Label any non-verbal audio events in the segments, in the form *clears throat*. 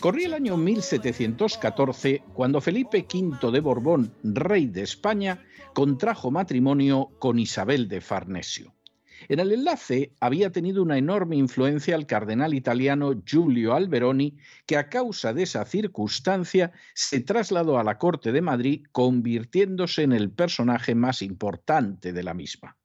Corría el año 1714 cuando Felipe V de Borbón, rey de España, contrajo matrimonio con Isabel de Farnesio. En el enlace había tenido una enorme influencia el cardenal italiano Giulio Alberoni, que a causa de esa circunstancia se trasladó a la corte de Madrid, convirtiéndose en el personaje más importante de la misma.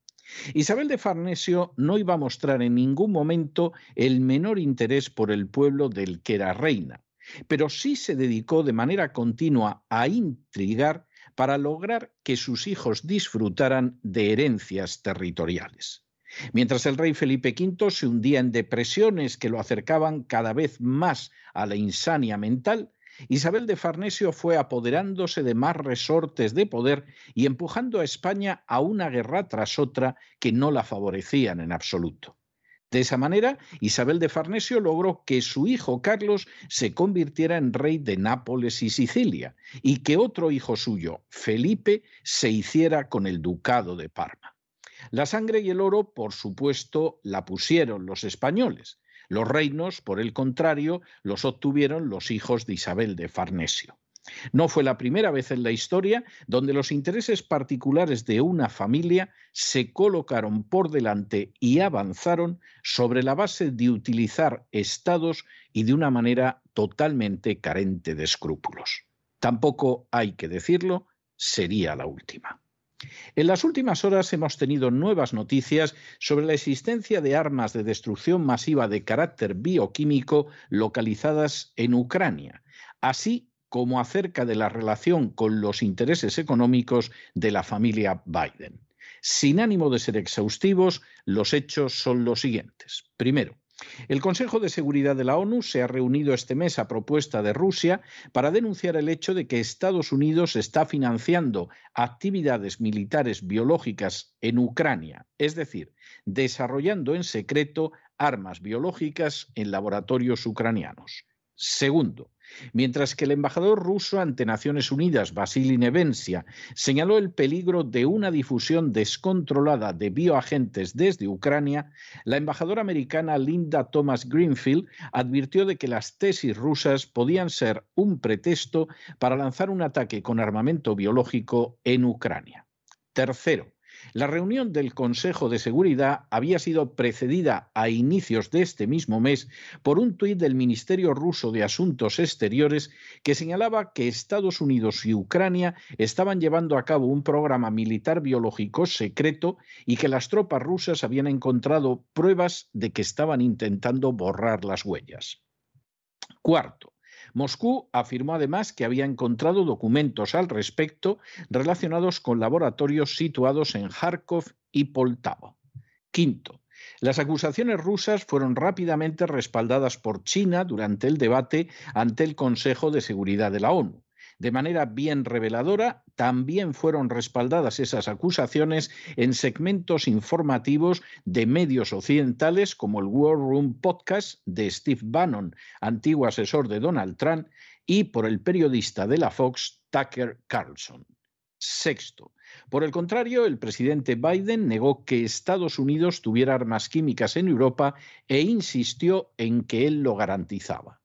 Isabel de Farnesio no iba a mostrar en ningún momento el menor interés por el pueblo del que era reina, pero sí se dedicó de manera continua a intrigar para lograr que sus hijos disfrutaran de herencias territoriales. Mientras el rey Felipe V se hundía en depresiones que lo acercaban cada vez más a la insania mental, Isabel de Farnesio fue apoderándose de más resortes de poder y empujando a España a una guerra tras otra que no la favorecían en absoluto. De esa manera, Isabel de Farnesio logró que su hijo Carlos se convirtiera en rey de Nápoles y Sicilia, y que otro hijo suyo, Felipe, se hiciera con el ducado de Parma. La sangre y el oro, por supuesto, la pusieron los españoles. Los reinos, por el contrario, los obtuvieron los hijos de Isabel de Farnesio. No fue la primera vez en la historia donde los intereses particulares de una familia se colocaron por delante y avanzaron sobre la base de utilizar estados y de una manera totalmente carente de escrúpulos. Tampoco hay que decirlo, sería la última. En las últimas horas hemos tenido nuevas noticias sobre la existencia de armas de destrucción masiva de carácter bioquímico localizadas en Ucrania, así como acerca de la relación con los intereses económicos de la familia Biden. Sin ánimo de ser exhaustivos, los hechos son los siguientes. Primero, el Consejo de Seguridad de la ONU se ha reunido este mes a propuesta de Rusia para denunciar el hecho de que Estados Unidos está financiando actividades militares biológicas en Ucrania, es decir, desarrollando en secreto armas biológicas en laboratorios ucranianos. Segundo, Mientras que el embajador ruso ante Naciones Unidas, Vasily Nevencia, señaló el peligro de una difusión descontrolada de bioagentes desde Ucrania, la embajadora americana Linda Thomas Greenfield advirtió de que las tesis rusas podían ser un pretexto para lanzar un ataque con armamento biológico en Ucrania. Tercero, la reunión del Consejo de Seguridad había sido precedida a inicios de este mismo mes por un tuit del Ministerio ruso de Asuntos Exteriores que señalaba que Estados Unidos y Ucrania estaban llevando a cabo un programa militar biológico secreto y que las tropas rusas habían encontrado pruebas de que estaban intentando borrar las huellas. Cuarto, Moscú afirmó además que había encontrado documentos al respecto relacionados con laboratorios situados en Kharkov y Poltava. Quinto, las acusaciones rusas fueron rápidamente respaldadas por China durante el debate ante el Consejo de Seguridad de la ONU. De manera bien reveladora, también fueron respaldadas esas acusaciones en segmentos informativos de medios occidentales como el War Room Podcast de Steve Bannon, antiguo asesor de Donald Trump, y por el periodista de la Fox, Tucker Carlson. Sexto, por el contrario, el presidente Biden negó que Estados Unidos tuviera armas químicas en Europa e insistió en que él lo garantizaba.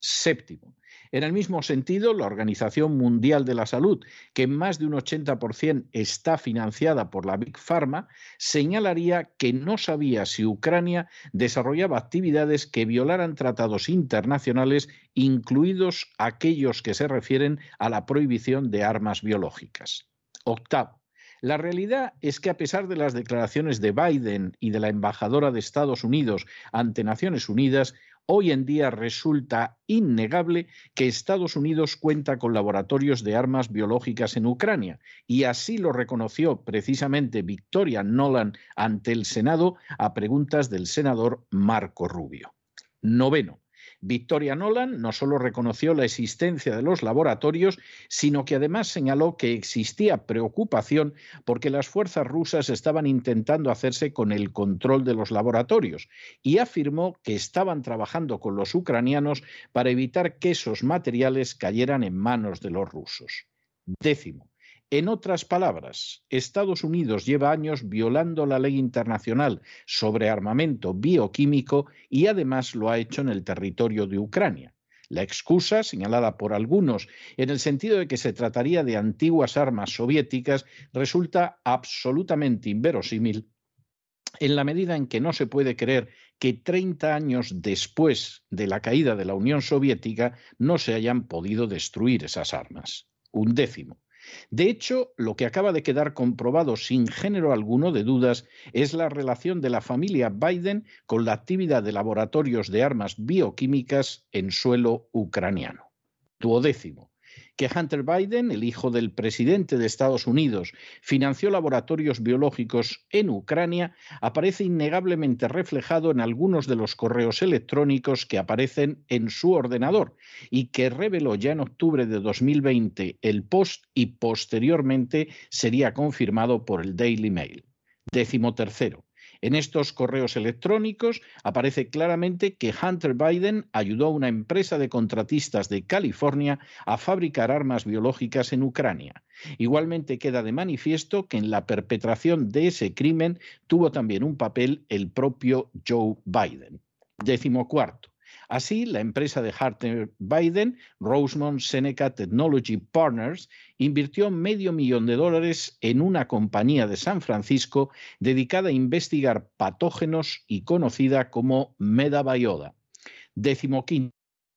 Séptimo, en el mismo sentido, la Organización Mundial de la Salud, que más de un 80% está financiada por la Big Pharma, señalaría que no sabía si Ucrania desarrollaba actividades que violaran tratados internacionales, incluidos aquellos que se refieren a la prohibición de armas biológicas. Octavo. La realidad es que a pesar de las declaraciones de Biden y de la embajadora de Estados Unidos ante Naciones Unidas, Hoy en día resulta innegable que Estados Unidos cuenta con laboratorios de armas biológicas en Ucrania y así lo reconoció precisamente Victoria Nolan ante el Senado a preguntas del senador Marco Rubio. Noveno. Victoria Nolan no solo reconoció la existencia de los laboratorios, sino que además señaló que existía preocupación porque las fuerzas rusas estaban intentando hacerse con el control de los laboratorios y afirmó que estaban trabajando con los ucranianos para evitar que esos materiales cayeran en manos de los rusos. Décimo. En otras palabras, Estados Unidos lleva años violando la ley internacional sobre armamento bioquímico y además lo ha hecho en el territorio de Ucrania. La excusa, señalada por algunos en el sentido de que se trataría de antiguas armas soviéticas, resulta absolutamente inverosímil en la medida en que no se puede creer que 30 años después de la caída de la Unión Soviética no se hayan podido destruir esas armas. Un décimo. De hecho, lo que acaba de quedar comprobado sin género alguno de dudas es la relación de la familia Biden con la actividad de laboratorios de armas bioquímicas en suelo ucraniano. Duodécimo que Hunter Biden, el hijo del presidente de Estados Unidos, financió laboratorios biológicos en Ucrania, aparece innegablemente reflejado en algunos de los correos electrónicos que aparecen en su ordenador y que reveló ya en octubre de 2020 el Post y posteriormente sería confirmado por el Daily Mail. Décimo tercero. En estos correos electrónicos aparece claramente que Hunter Biden ayudó a una empresa de contratistas de California a fabricar armas biológicas en Ucrania. Igualmente queda de manifiesto que en la perpetración de ese crimen tuvo también un papel el propio Joe Biden. Décimo cuarto. Así, la empresa de Hunter Biden, Rosemont Seneca Technology Partners, invirtió medio millón de dólares en una compañía de San Francisco dedicada a investigar patógenos y conocida como Medabayoda. Décimo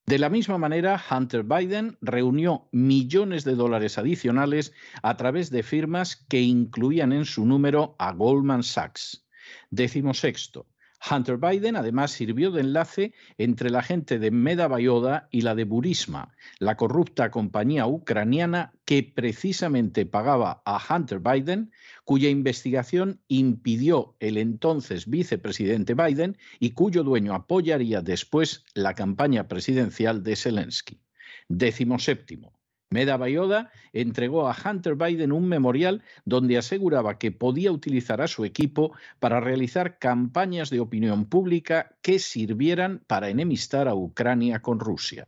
De la misma manera, Hunter Biden reunió millones de dólares adicionales a través de firmas que incluían en su número a Goldman Sachs. Décimo sexto. Hunter Biden además sirvió de enlace entre la gente de Medabayoda y la de Burisma, la corrupta compañía ucraniana que precisamente pagaba a Hunter Biden, cuya investigación impidió el entonces vicepresidente Biden y cuyo dueño apoyaría después la campaña presidencial de Zelensky. Décimo séptimo. Meda Bayoda entregó a Hunter Biden un memorial donde aseguraba que podía utilizar a su equipo para realizar campañas de opinión pública que sirvieran para enemistar a Ucrania con Rusia.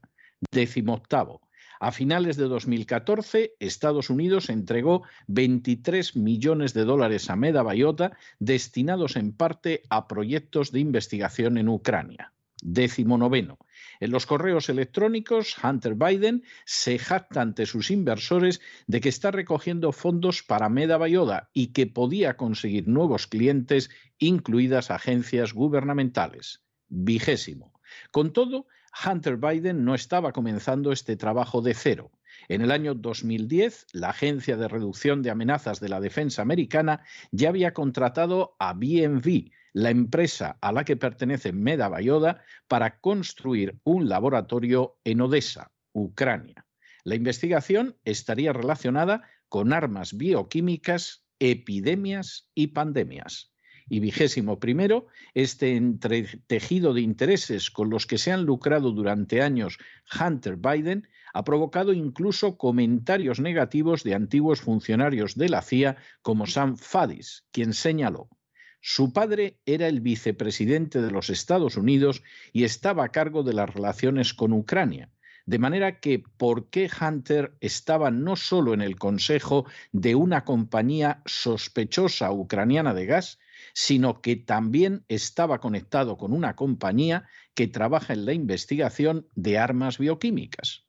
Décimo octavo. A finales de 2014, Estados Unidos entregó 23 millones de dólares a Meda Bayota destinados en parte a proyectos de investigación en Ucrania. Décimo noveno. En los correos electrónicos, Hunter Biden se jacta ante sus inversores de que está recogiendo fondos para Meda Bayoda y que podía conseguir nuevos clientes, incluidas agencias gubernamentales. Vigésimo. Con todo, Hunter Biden no estaba comenzando este trabajo de cero. En el año 2010, la Agencia de Reducción de Amenazas de la Defensa Americana ya había contratado a BMV, la empresa a la que pertenece Meda Bayoda para construir un laboratorio en Odessa, Ucrania. La investigación estaría relacionada con armas bioquímicas, epidemias y pandemias. Y vigésimo primero, este entretejido de intereses con los que se han lucrado durante años Hunter Biden ha provocado incluso comentarios negativos de antiguos funcionarios de la CIA como Sam Fadis, quien señaló su padre era el vicepresidente de los Estados Unidos y estaba a cargo de las relaciones con Ucrania. De manera que, ¿por qué Hunter estaba no solo en el consejo de una compañía sospechosa ucraniana de gas, sino que también estaba conectado con una compañía que trabaja en la investigación de armas bioquímicas?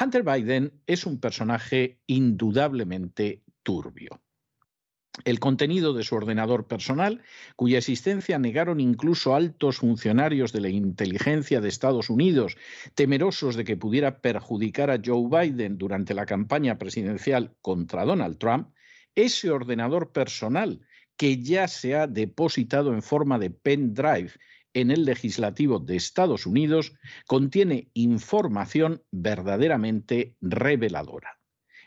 Hunter Biden es un personaje indudablemente turbio el contenido de su ordenador personal, cuya existencia negaron incluso altos funcionarios de la inteligencia de Estados Unidos, temerosos de que pudiera perjudicar a Joe Biden durante la campaña presidencial contra Donald Trump, ese ordenador personal que ya se ha depositado en forma de pendrive en el legislativo de Estados Unidos, contiene información verdaderamente reveladora.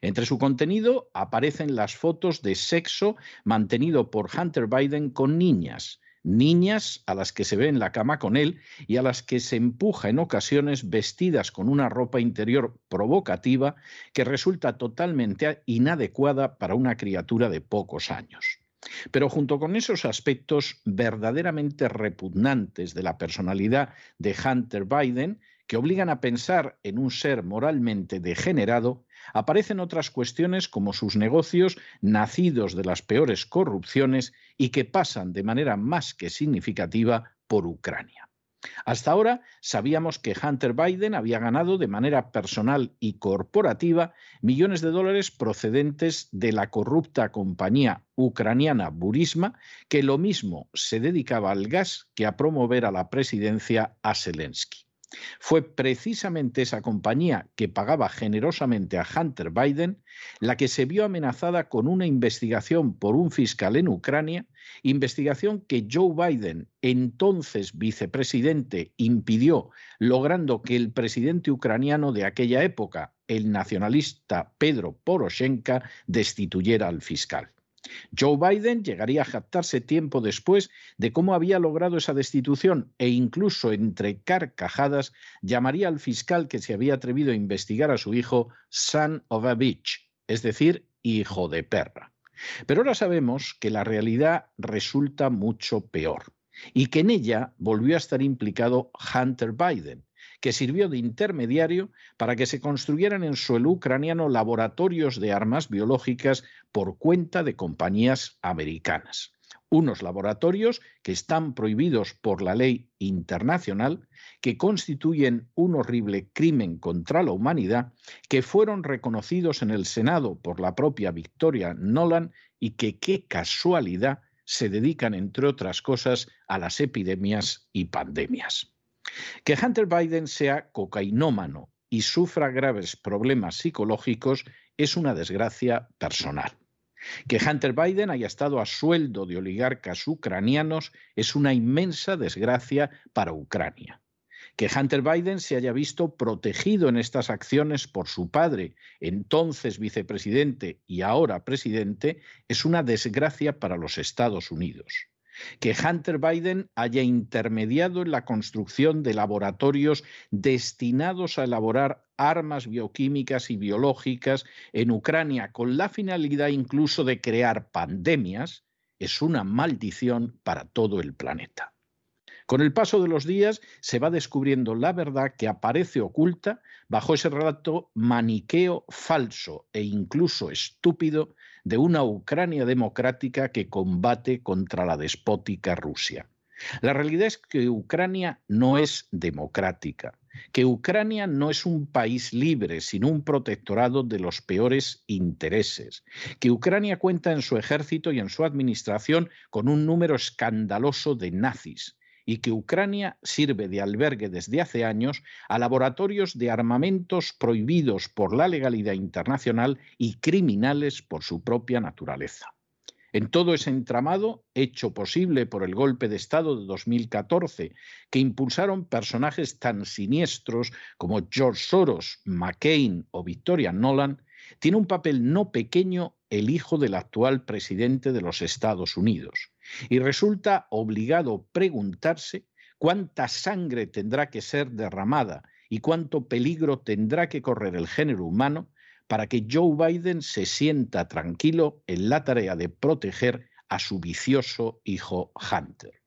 Entre su contenido aparecen las fotos de sexo mantenido por Hunter Biden con niñas, niñas a las que se ve en la cama con él y a las que se empuja en ocasiones vestidas con una ropa interior provocativa que resulta totalmente inadecuada para una criatura de pocos años. Pero junto con esos aspectos verdaderamente repugnantes de la personalidad de Hunter Biden, que obligan a pensar en un ser moralmente degenerado, aparecen otras cuestiones como sus negocios nacidos de las peores corrupciones y que pasan de manera más que significativa por Ucrania. Hasta ahora sabíamos que Hunter Biden había ganado de manera personal y corporativa millones de dólares procedentes de la corrupta compañía ucraniana Burisma, que lo mismo se dedicaba al gas que a promover a la presidencia a Zelensky. Fue precisamente esa compañía que pagaba generosamente a Hunter Biden la que se vio amenazada con una investigación por un fiscal en Ucrania, investigación que Joe Biden, entonces vicepresidente, impidió, logrando que el presidente ucraniano de aquella época, el nacionalista Pedro Poroshenko, destituyera al fiscal. Joe Biden llegaría a jactarse tiempo después de cómo había logrado esa destitución e incluso entre carcajadas llamaría al fiscal que se había atrevido a investigar a su hijo son of a bitch, es decir, hijo de perra. Pero ahora sabemos que la realidad resulta mucho peor y que en ella volvió a estar implicado Hunter Biden, que sirvió de intermediario para que se construyeran en suelo ucraniano laboratorios de armas biológicas por cuenta de compañías americanas. Unos laboratorios que están prohibidos por la ley internacional, que constituyen un horrible crimen contra la humanidad, que fueron reconocidos en el Senado por la propia Victoria Nolan y que, qué casualidad, se dedican, entre otras cosas, a las epidemias y pandemias. Que Hunter Biden sea cocainómano y sufra graves problemas psicológicos es una desgracia personal. Que Hunter Biden haya estado a sueldo de oligarcas ucranianos es una inmensa desgracia para Ucrania. Que Hunter Biden se haya visto protegido en estas acciones por su padre, entonces vicepresidente y ahora presidente, es una desgracia para los Estados Unidos que Hunter Biden haya intermediado en la construcción de laboratorios destinados a elaborar armas bioquímicas y biológicas en Ucrania con la finalidad incluso de crear pandemias, es una maldición para todo el planeta. Con el paso de los días se va descubriendo la verdad que aparece oculta bajo ese relato maniqueo falso e incluso estúpido de una Ucrania democrática que combate contra la despótica Rusia. La realidad es que Ucrania no es democrática, que Ucrania no es un país libre, sino un protectorado de los peores intereses, que Ucrania cuenta en su ejército y en su administración con un número escandaloso de nazis, y que Ucrania sirve de albergue desde hace años a laboratorios de armamentos prohibidos por la legalidad internacional y criminales por su propia naturaleza. En todo ese entramado, hecho posible por el golpe de Estado de 2014, que impulsaron personajes tan siniestros como George Soros, McCain o Victoria Nolan, tiene un papel no pequeño el hijo del actual presidente de los Estados Unidos, y resulta obligado preguntarse cuánta sangre tendrá que ser derramada y cuánto peligro tendrá que correr el género humano para que Joe Biden se sienta tranquilo en la tarea de proteger a su vicioso hijo Hunter.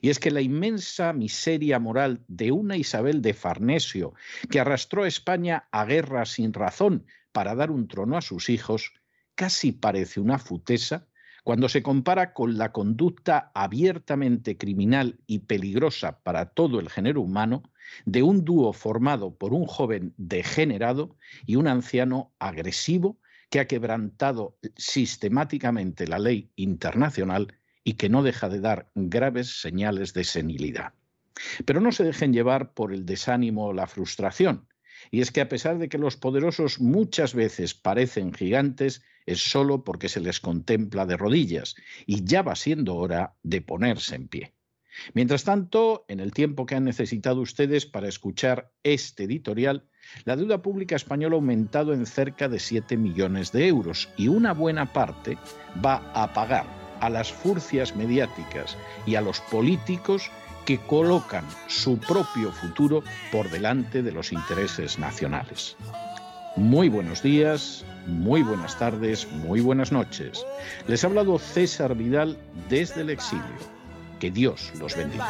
Y es que la inmensa miseria moral de una Isabel de Farnesio, que arrastró a España a guerra sin razón para dar un trono a sus hijos, casi parece una futesa cuando se compara con la conducta abiertamente criminal y peligrosa para todo el género humano de un dúo formado por un joven degenerado y un anciano agresivo que ha quebrantado sistemáticamente la ley internacional y que no deja de dar graves señales de senilidad. Pero no se dejen llevar por el desánimo o la frustración. Y es que a pesar de que los poderosos muchas veces parecen gigantes, es solo porque se les contempla de rodillas y ya va siendo hora de ponerse en pie. Mientras tanto, en el tiempo que han necesitado ustedes para escuchar este editorial, la deuda pública española ha aumentado en cerca de 7 millones de euros y una buena parte va a pagar a las furcias mediáticas y a los políticos que colocan su propio futuro por delante de los intereses nacionales. Muy buenos días, muy buenas tardes, muy buenas noches. Les ha hablado César Vidal desde el exilio. Que Dios los bendiga.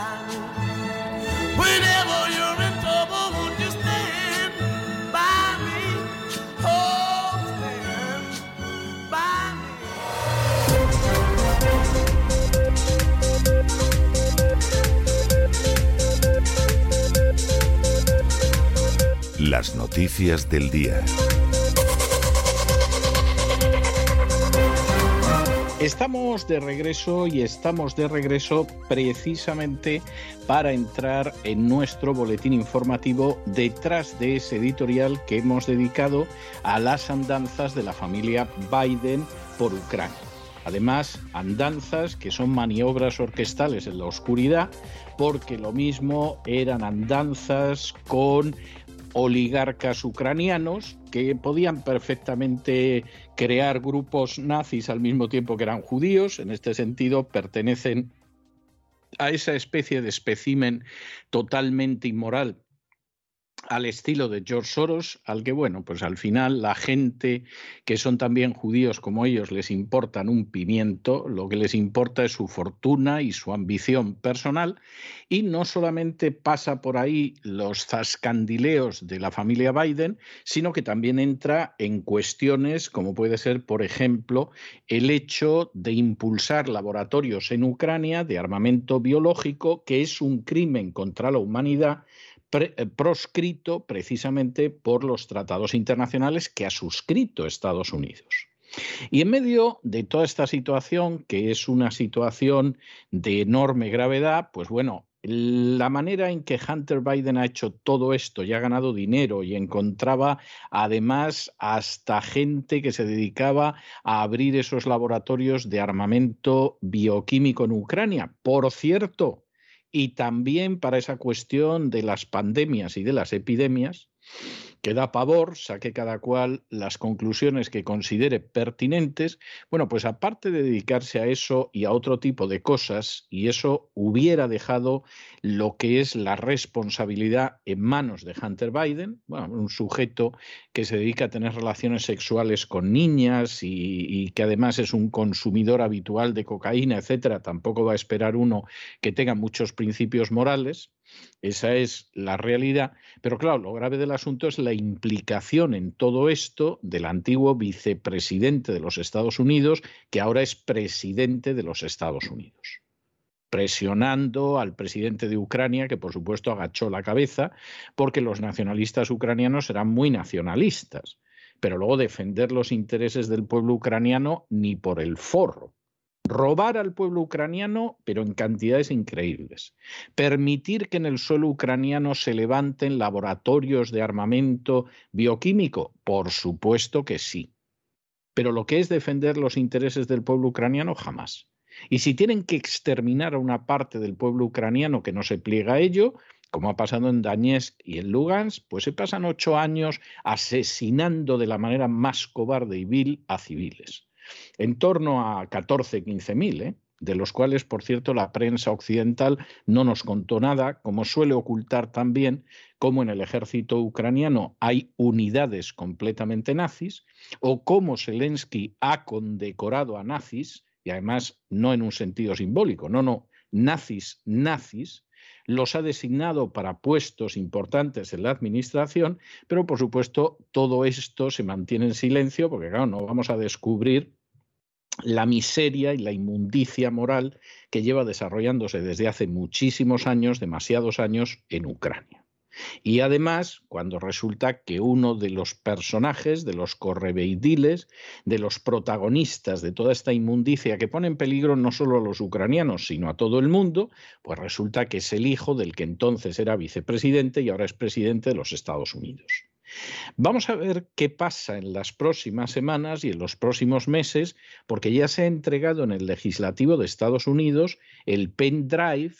Las noticias del día. Estamos de regreso y estamos de regreso precisamente para entrar en nuestro boletín informativo detrás de ese editorial que hemos dedicado a las andanzas de la familia Biden por Ucrania. Además, andanzas que son maniobras orquestales en la oscuridad, porque lo mismo eran andanzas con oligarcas ucranianos que podían perfectamente crear grupos nazis al mismo tiempo que eran judíos. En este sentido, pertenecen a esa especie de espécimen totalmente inmoral al estilo de George Soros, al que, bueno, pues al final la gente que son también judíos como ellos les importan un pimiento, lo que les importa es su fortuna y su ambición personal, y no solamente pasa por ahí los zascandileos de la familia Biden, sino que también entra en cuestiones como puede ser, por ejemplo, el hecho de impulsar laboratorios en Ucrania de armamento biológico, que es un crimen contra la humanidad, eh, proscrito precisamente por los tratados internacionales que ha suscrito Estados Unidos. Y en medio de toda esta situación, que es una situación de enorme gravedad, pues bueno, la manera en que Hunter Biden ha hecho todo esto y ha ganado dinero y encontraba además hasta gente que se dedicaba a abrir esos laboratorios de armamento bioquímico en Ucrania. Por cierto, y también para esa cuestión de las pandemias y de las epidemias, que da pavor, saque cada cual las conclusiones que considere pertinentes, bueno, pues aparte de dedicarse a eso y a otro tipo de cosas, y eso hubiera dejado lo que es la responsabilidad en manos de Hunter Biden, bueno, un sujeto que se dedica a tener relaciones sexuales con niñas y, y que además es un consumidor habitual de cocaína, etcétera, tampoco va a esperar uno que tenga muchos principios morales. Esa es la realidad. Pero claro, lo grave del asunto es la implicación en todo esto del antiguo vicepresidente de los Estados Unidos, que ahora es presidente de los Estados Unidos. Presionando al presidente de Ucrania, que por supuesto agachó la cabeza, porque los nacionalistas ucranianos eran muy nacionalistas, pero luego defender los intereses del pueblo ucraniano ni por el forro robar al pueblo ucraniano, pero en cantidades increíbles, permitir que en el suelo ucraniano se levanten laboratorios de armamento bioquímico, por supuesto que sí. Pero lo que es defender los intereses del pueblo ucraniano, jamás. Y si tienen que exterminar a una parte del pueblo ucraniano que no se pliega a ello, como ha pasado en Donetsk y en Lugansk, pues se pasan ocho años asesinando de la manera más cobarde y vil a civiles en torno a 14, 15 mil, ¿eh? de los cuales, por cierto, la prensa occidental no nos contó nada, como suele ocultar también cómo en el ejército ucraniano hay unidades completamente nazis, o cómo Zelensky ha condecorado a nazis, y además no en un sentido simbólico, no, no, nazis, nazis, los ha designado para puestos importantes en la administración, pero por supuesto todo esto se mantiene en silencio porque claro, no vamos a descubrir la miseria y la inmundicia moral que lleva desarrollándose desde hace muchísimos años, demasiados años, en Ucrania. Y además, cuando resulta que uno de los personajes, de los correveidiles, de los protagonistas de toda esta inmundicia que pone en peligro no solo a los ucranianos, sino a todo el mundo, pues resulta que es el hijo del que entonces era vicepresidente y ahora es presidente de los Estados Unidos. Vamos a ver qué pasa en las próximas semanas y en los próximos meses, porque ya se ha entregado en el legislativo de Estados Unidos el pendrive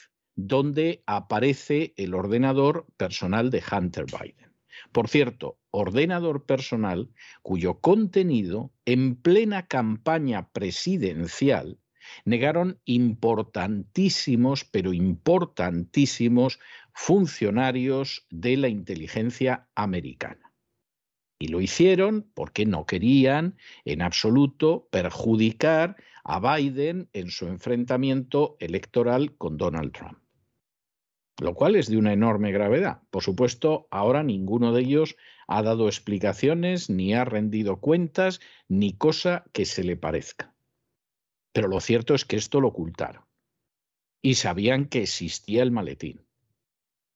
donde aparece el ordenador personal de Hunter Biden. Por cierto, ordenador personal cuyo contenido en plena campaña presidencial negaron importantísimos, pero importantísimos funcionarios de la inteligencia americana. Y lo hicieron porque no querían en absoluto perjudicar a Biden en su enfrentamiento electoral con Donald Trump lo cual es de una enorme gravedad. Por supuesto, ahora ninguno de ellos ha dado explicaciones, ni ha rendido cuentas, ni cosa que se le parezca. Pero lo cierto es que esto lo ocultaron. Y sabían que existía el maletín.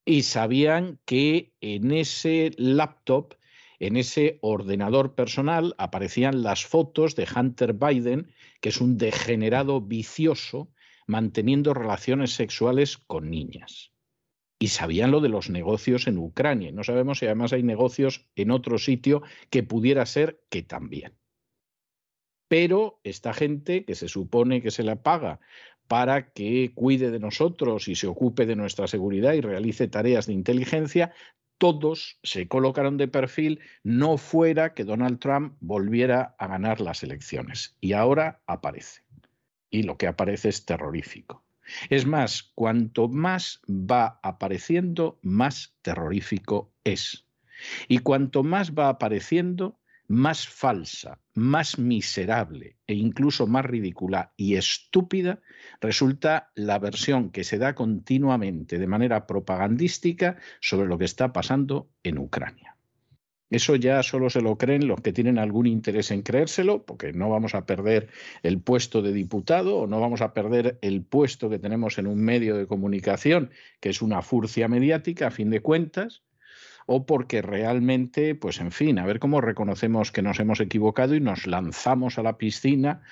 Y sabían que en ese laptop, en ese ordenador personal, aparecían las fotos de Hunter Biden, que es un degenerado vicioso, manteniendo relaciones sexuales con niñas y sabían lo de los negocios en Ucrania. No sabemos si además hay negocios en otro sitio que pudiera ser que también. Pero esta gente que se supone que se la paga para que cuide de nosotros y se ocupe de nuestra seguridad y realice tareas de inteligencia, todos se colocaron de perfil no fuera que Donald Trump volviera a ganar las elecciones. Y ahora aparece. Y lo que aparece es terrorífico. Es más, cuanto más va apareciendo, más terrorífico es. Y cuanto más va apareciendo, más falsa, más miserable e incluso más ridícula y estúpida resulta la versión que se da continuamente de manera propagandística sobre lo que está pasando en Ucrania. Eso ya solo se lo creen los que tienen algún interés en creérselo, porque no vamos a perder el puesto de diputado o no vamos a perder el puesto que tenemos en un medio de comunicación, que es una furcia mediática, a fin de cuentas, o porque realmente, pues en fin, a ver cómo reconocemos que nos hemos equivocado y nos lanzamos a la piscina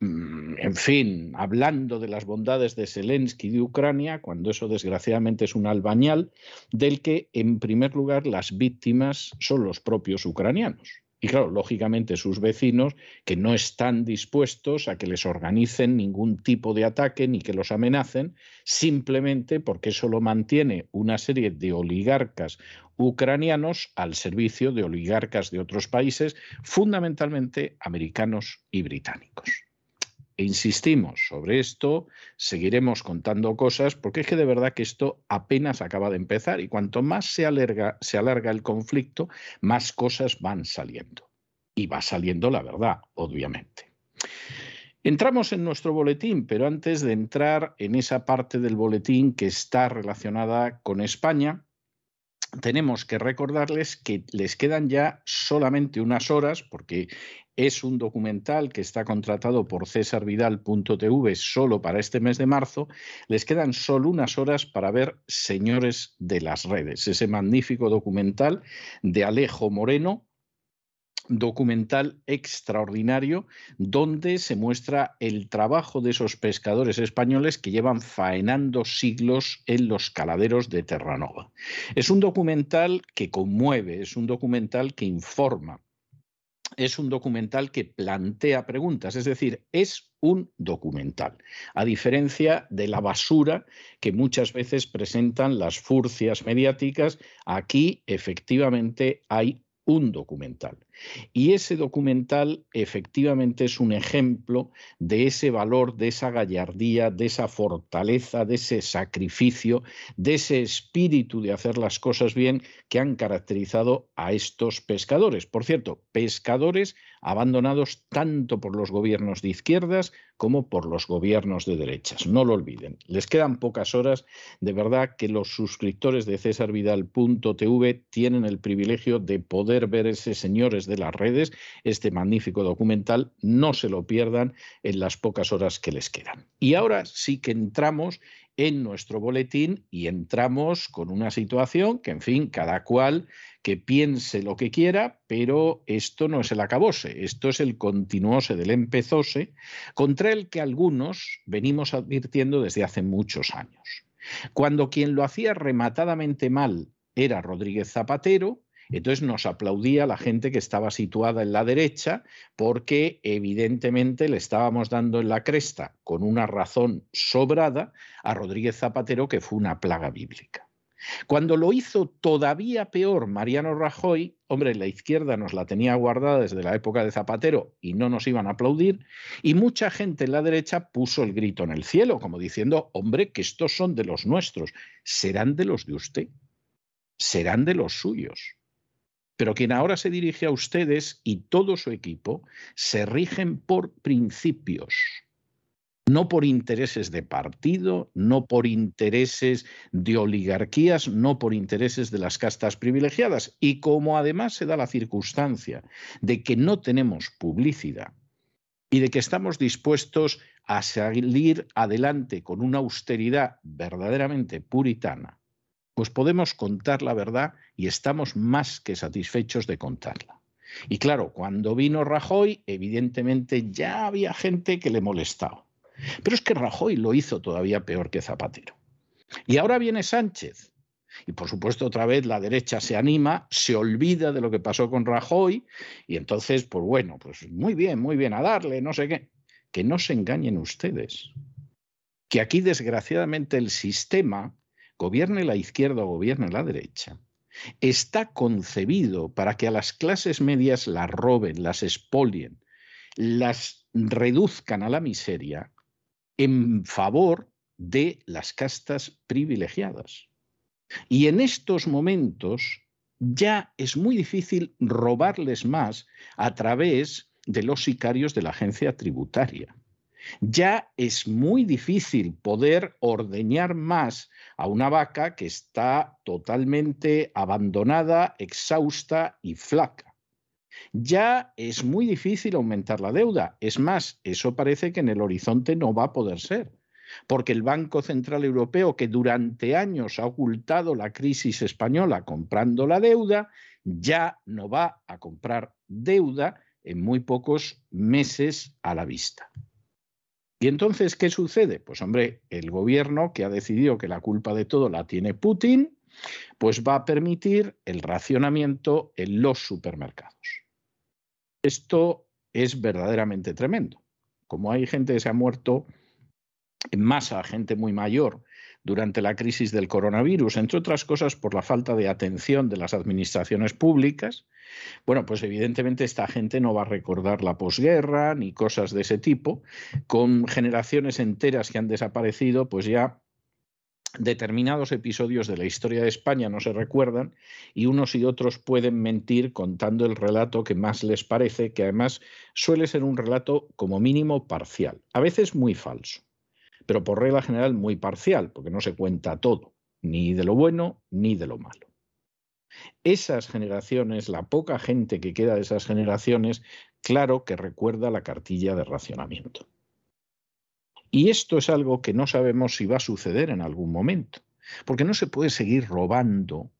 en fin, hablando de las bondades de Zelensky de Ucrania, cuando eso desgraciadamente es un albañal, del que en primer lugar las víctimas son los propios ucranianos. Y claro, lógicamente sus vecinos que no están dispuestos a que les organicen ningún tipo de ataque ni que los amenacen, simplemente porque eso lo mantiene una serie de oligarcas ucranianos al servicio de oligarcas de otros países, fundamentalmente americanos y británicos. Insistimos sobre esto, seguiremos contando cosas, porque es que de verdad que esto apenas acaba de empezar y cuanto más se alarga el conflicto, más cosas van saliendo. Y va saliendo la verdad, obviamente. Entramos en nuestro boletín, pero antes de entrar en esa parte del boletín que está relacionada con España, tenemos que recordarles que les quedan ya solamente unas horas, porque es un documental que está contratado por cesarvidal.tv solo para este mes de marzo. Les quedan solo unas horas para ver Señores de las Redes, ese magnífico documental de Alejo Moreno, documental extraordinario donde se muestra el trabajo de esos pescadores españoles que llevan faenando siglos en los caladeros de Terranova. Es un documental que conmueve, es un documental que informa, es un documental que plantea preguntas, es decir, es un documental, a diferencia de la basura que muchas veces presentan las furcias mediáticas, aquí efectivamente hay un documental. Y ese documental efectivamente es un ejemplo de ese valor, de esa gallardía, de esa fortaleza, de ese sacrificio, de ese espíritu de hacer las cosas bien que han caracterizado a estos pescadores. Por cierto, pescadores abandonados tanto por los gobiernos de izquierdas como por los gobiernos de derechas. No lo olviden. Les quedan pocas horas. De verdad que los suscriptores de cesarvidal.tv tienen el privilegio de poder ver ese señores de las redes, este magnífico documental. No se lo pierdan en las pocas horas que les quedan. Y ahora sí que entramos en nuestro boletín y entramos con una situación que, en fin, cada cual que piense lo que quiera, pero esto no es el acabose, esto es el continuose del empezose, contra el que algunos venimos advirtiendo desde hace muchos años. Cuando quien lo hacía rematadamente mal era Rodríguez Zapatero, entonces nos aplaudía la gente que estaba situada en la derecha porque evidentemente le estábamos dando en la cresta con una razón sobrada a Rodríguez Zapatero que fue una plaga bíblica. Cuando lo hizo todavía peor Mariano Rajoy, hombre, la izquierda nos la tenía guardada desde la época de Zapatero y no nos iban a aplaudir, y mucha gente en la derecha puso el grito en el cielo, como diciendo, hombre, que estos son de los nuestros, serán de los de usted, serán de los suyos. Pero quien ahora se dirige a ustedes y todo su equipo se rigen por principios, no por intereses de partido, no por intereses de oligarquías, no por intereses de las castas privilegiadas. Y como además se da la circunstancia de que no tenemos publicidad y de que estamos dispuestos a salir adelante con una austeridad verdaderamente puritana, pues podemos contar la verdad y estamos más que satisfechos de contarla. Y claro, cuando vino Rajoy, evidentemente ya había gente que le molestaba. Pero es que Rajoy lo hizo todavía peor que Zapatero. Y ahora viene Sánchez. Y por supuesto otra vez la derecha se anima, se olvida de lo que pasó con Rajoy y entonces, pues bueno, pues muy bien, muy bien, a darle, no sé qué. Que no se engañen ustedes. Que aquí desgraciadamente el sistema gobierne la izquierda o gobierne la derecha, está concebido para que a las clases medias las roben, las expolien, las reduzcan a la miseria en favor de las castas privilegiadas. Y en estos momentos ya es muy difícil robarles más a través de los sicarios de la agencia tributaria. Ya es muy difícil poder ordeñar más a una vaca que está totalmente abandonada, exhausta y flaca. Ya es muy difícil aumentar la deuda. Es más, eso parece que en el horizonte no va a poder ser, porque el Banco Central Europeo, que durante años ha ocultado la crisis española comprando la deuda, ya no va a comprar deuda en muy pocos meses a la vista. ¿Y entonces qué sucede? Pues hombre, el gobierno que ha decidido que la culpa de todo la tiene Putin, pues va a permitir el racionamiento en los supermercados. Esto es verdaderamente tremendo. Como hay gente que se ha muerto en masa, gente muy mayor, durante la crisis del coronavirus, entre otras cosas por la falta de atención de las administraciones públicas, bueno, pues evidentemente esta gente no va a recordar la posguerra ni cosas de ese tipo, con generaciones enteras que han desaparecido, pues ya determinados episodios de la historia de España no se recuerdan y unos y otros pueden mentir contando el relato que más les parece, que además suele ser un relato como mínimo parcial, a veces muy falso pero por regla general muy parcial, porque no se cuenta todo, ni de lo bueno ni de lo malo. Esas generaciones, la poca gente que queda de esas generaciones, claro que recuerda la cartilla de racionamiento. Y esto es algo que no sabemos si va a suceder en algún momento, porque no se puede seguir robando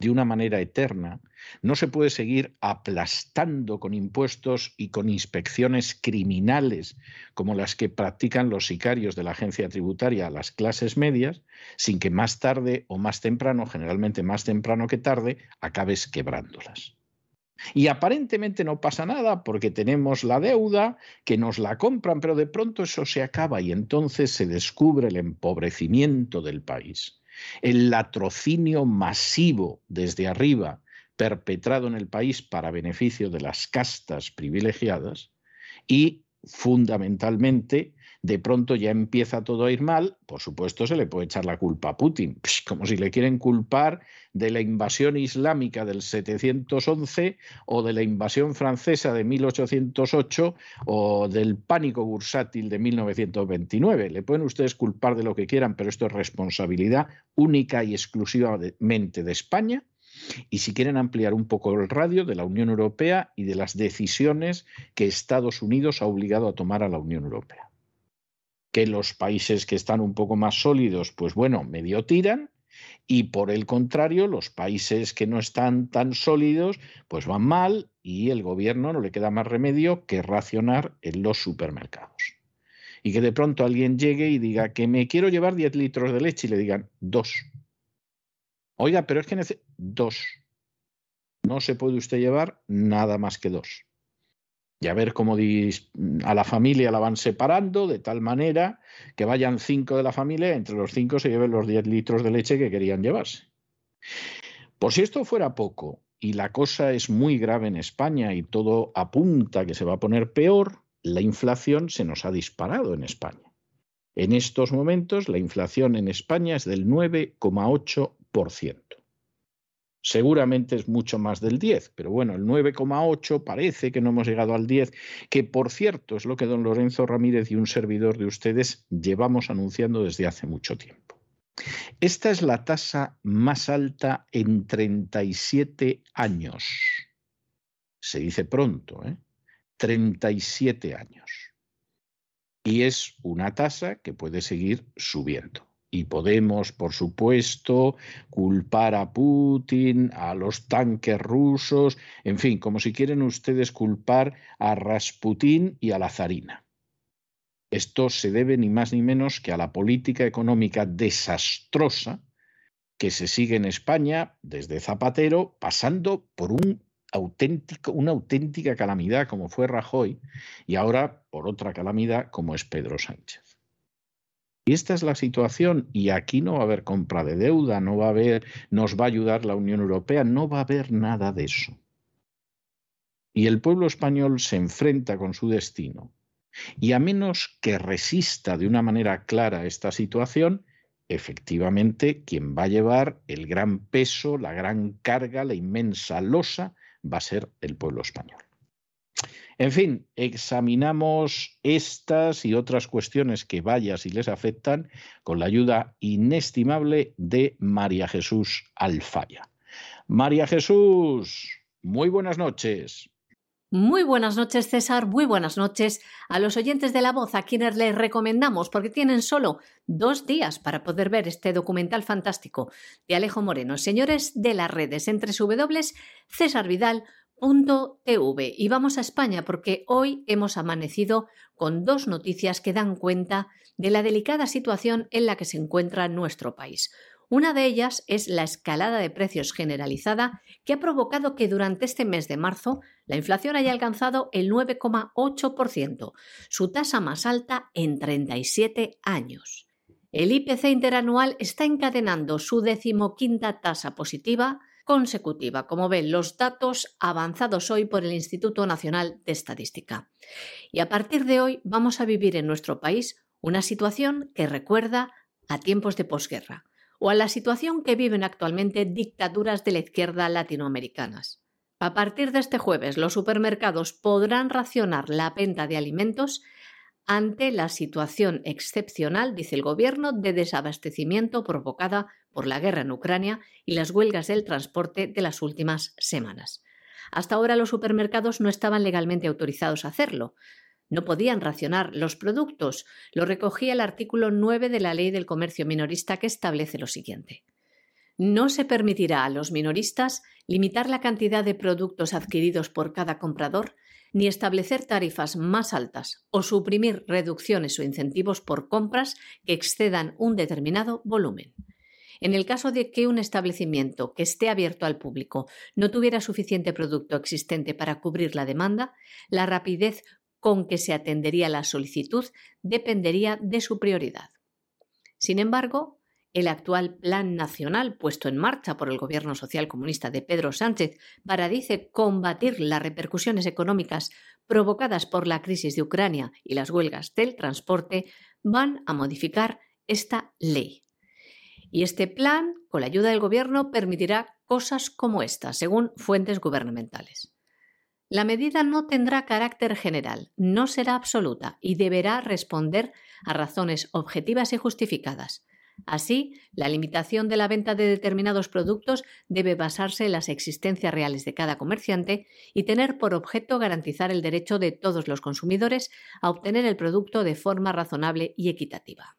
de una manera eterna, no se puede seguir aplastando con impuestos y con inspecciones criminales como las que practican los sicarios de la agencia tributaria a las clases medias, sin que más tarde o más temprano, generalmente más temprano que tarde, acabes quebrándolas. Y aparentemente no pasa nada porque tenemos la deuda, que nos la compran, pero de pronto eso se acaba y entonces se descubre el empobrecimiento del país el latrocinio masivo desde arriba perpetrado en el país para beneficio de las castas privilegiadas y fundamentalmente de pronto ya empieza todo a ir mal, por supuesto se le puede echar la culpa a Putin, como si le quieren culpar de la invasión islámica del 711 o de la invasión francesa de 1808 o del pánico bursátil de 1929. Le pueden ustedes culpar de lo que quieran, pero esto es responsabilidad única y exclusivamente de España. Y si quieren ampliar un poco el radio de la Unión Europea y de las decisiones que Estados Unidos ha obligado a tomar a la Unión Europea que los países que están un poco más sólidos, pues bueno, medio tiran, y por el contrario, los países que no están tan sólidos, pues van mal y el gobierno no le queda más remedio que racionar en los supermercados. Y que de pronto alguien llegue y diga que me quiero llevar 10 litros de leche y le digan dos. Oiga, pero es que dos. No se puede usted llevar nada más que dos y a ver cómo a la familia la van separando de tal manera que vayan cinco de la familia, entre los cinco se lleven los 10 litros de leche que querían llevarse. Por si esto fuera poco, y la cosa es muy grave en España y todo apunta que se va a poner peor, la inflación se nos ha disparado en España. En estos momentos la inflación en España es del 9,8%. Seguramente es mucho más del 10, pero bueno, el 9,8 parece que no hemos llegado al 10, que por cierto es lo que don Lorenzo Ramírez y un servidor de ustedes llevamos anunciando desde hace mucho tiempo. Esta es la tasa más alta en 37 años. Se dice pronto, ¿eh? 37 años. Y es una tasa que puede seguir subiendo. Y podemos, por supuesto, culpar a Putin, a los tanques rusos, en fin, como si quieren ustedes culpar a Rasputín y a la zarina. Esto se debe ni más ni menos que a la política económica desastrosa que se sigue en España desde Zapatero, pasando por un auténtico, una auténtica calamidad como fue Rajoy y ahora por otra calamidad como es Pedro Sánchez. Y esta es la situación y aquí no va a haber compra de deuda, no va a haber, nos va a ayudar la Unión Europea, no va a haber nada de eso. Y el pueblo español se enfrenta con su destino. Y a menos que resista de una manera clara esta situación, efectivamente quien va a llevar el gran peso, la gran carga, la inmensa losa, va a ser el pueblo español. En fin, examinamos estas y otras cuestiones que vaya si les afectan con la ayuda inestimable de María Jesús Alfaya. María Jesús, muy buenas noches. Muy buenas noches, César. Muy buenas noches a los oyentes de La Voz, a quienes les recomendamos, porque tienen solo dos días para poder ver este documental fantástico de Alejo Moreno. Señores de las redes, entre W, César Vidal, TV. Y vamos a España porque hoy hemos amanecido con dos noticias que dan cuenta de la delicada situación en la que se encuentra nuestro país. Una de ellas es la escalada de precios generalizada que ha provocado que durante este mes de marzo la inflación haya alcanzado el 9,8%, su tasa más alta en 37 años. El IPC interanual está encadenando su decimoquinta tasa positiva consecutiva, como ven los datos avanzados hoy por el Instituto Nacional de Estadística. Y a partir de hoy vamos a vivir en nuestro país una situación que recuerda a tiempos de posguerra o a la situación que viven actualmente dictaduras de la izquierda latinoamericanas. A partir de este jueves, los supermercados podrán racionar la venta de alimentos ante la situación excepcional, dice el Gobierno, de desabastecimiento provocada por la guerra en Ucrania y las huelgas del transporte de las últimas semanas. Hasta ahora los supermercados no estaban legalmente autorizados a hacerlo. No podían racionar los productos. Lo recogía el artículo 9 de la Ley del Comercio Minorista que establece lo siguiente. No se permitirá a los minoristas limitar la cantidad de productos adquiridos por cada comprador ni establecer tarifas más altas o suprimir reducciones o incentivos por compras que excedan un determinado volumen. En el caso de que un establecimiento que esté abierto al público no tuviera suficiente producto existente para cubrir la demanda, la rapidez con que se atendería la solicitud dependería de su prioridad. Sin embargo, el actual Plan Nacional puesto en marcha por el Gobierno Social Comunista de Pedro Sánchez para, dice, combatir las repercusiones económicas provocadas por la crisis de Ucrania y las huelgas del transporte, van a modificar esta ley. Y este plan, con la ayuda del Gobierno, permitirá cosas como esta, según fuentes gubernamentales. La medida no tendrá carácter general, no será absoluta y deberá responder a razones objetivas y justificadas. Así, la limitación de la venta de determinados productos debe basarse en las existencias reales de cada comerciante y tener por objeto garantizar el derecho de todos los consumidores a obtener el producto de forma razonable y equitativa.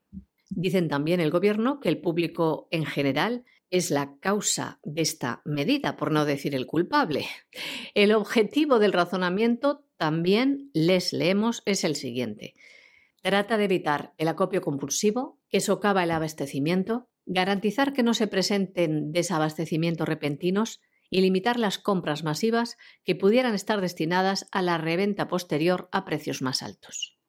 Dicen también el Gobierno que el público en general es la causa de esta medida, por no decir el culpable. El objetivo del razonamiento, también les leemos, es el siguiente. Trata de evitar el acopio compulsivo que socava el abastecimiento, garantizar que no se presenten desabastecimientos repentinos y limitar las compras masivas que pudieran estar destinadas a la reventa posterior a precios más altos.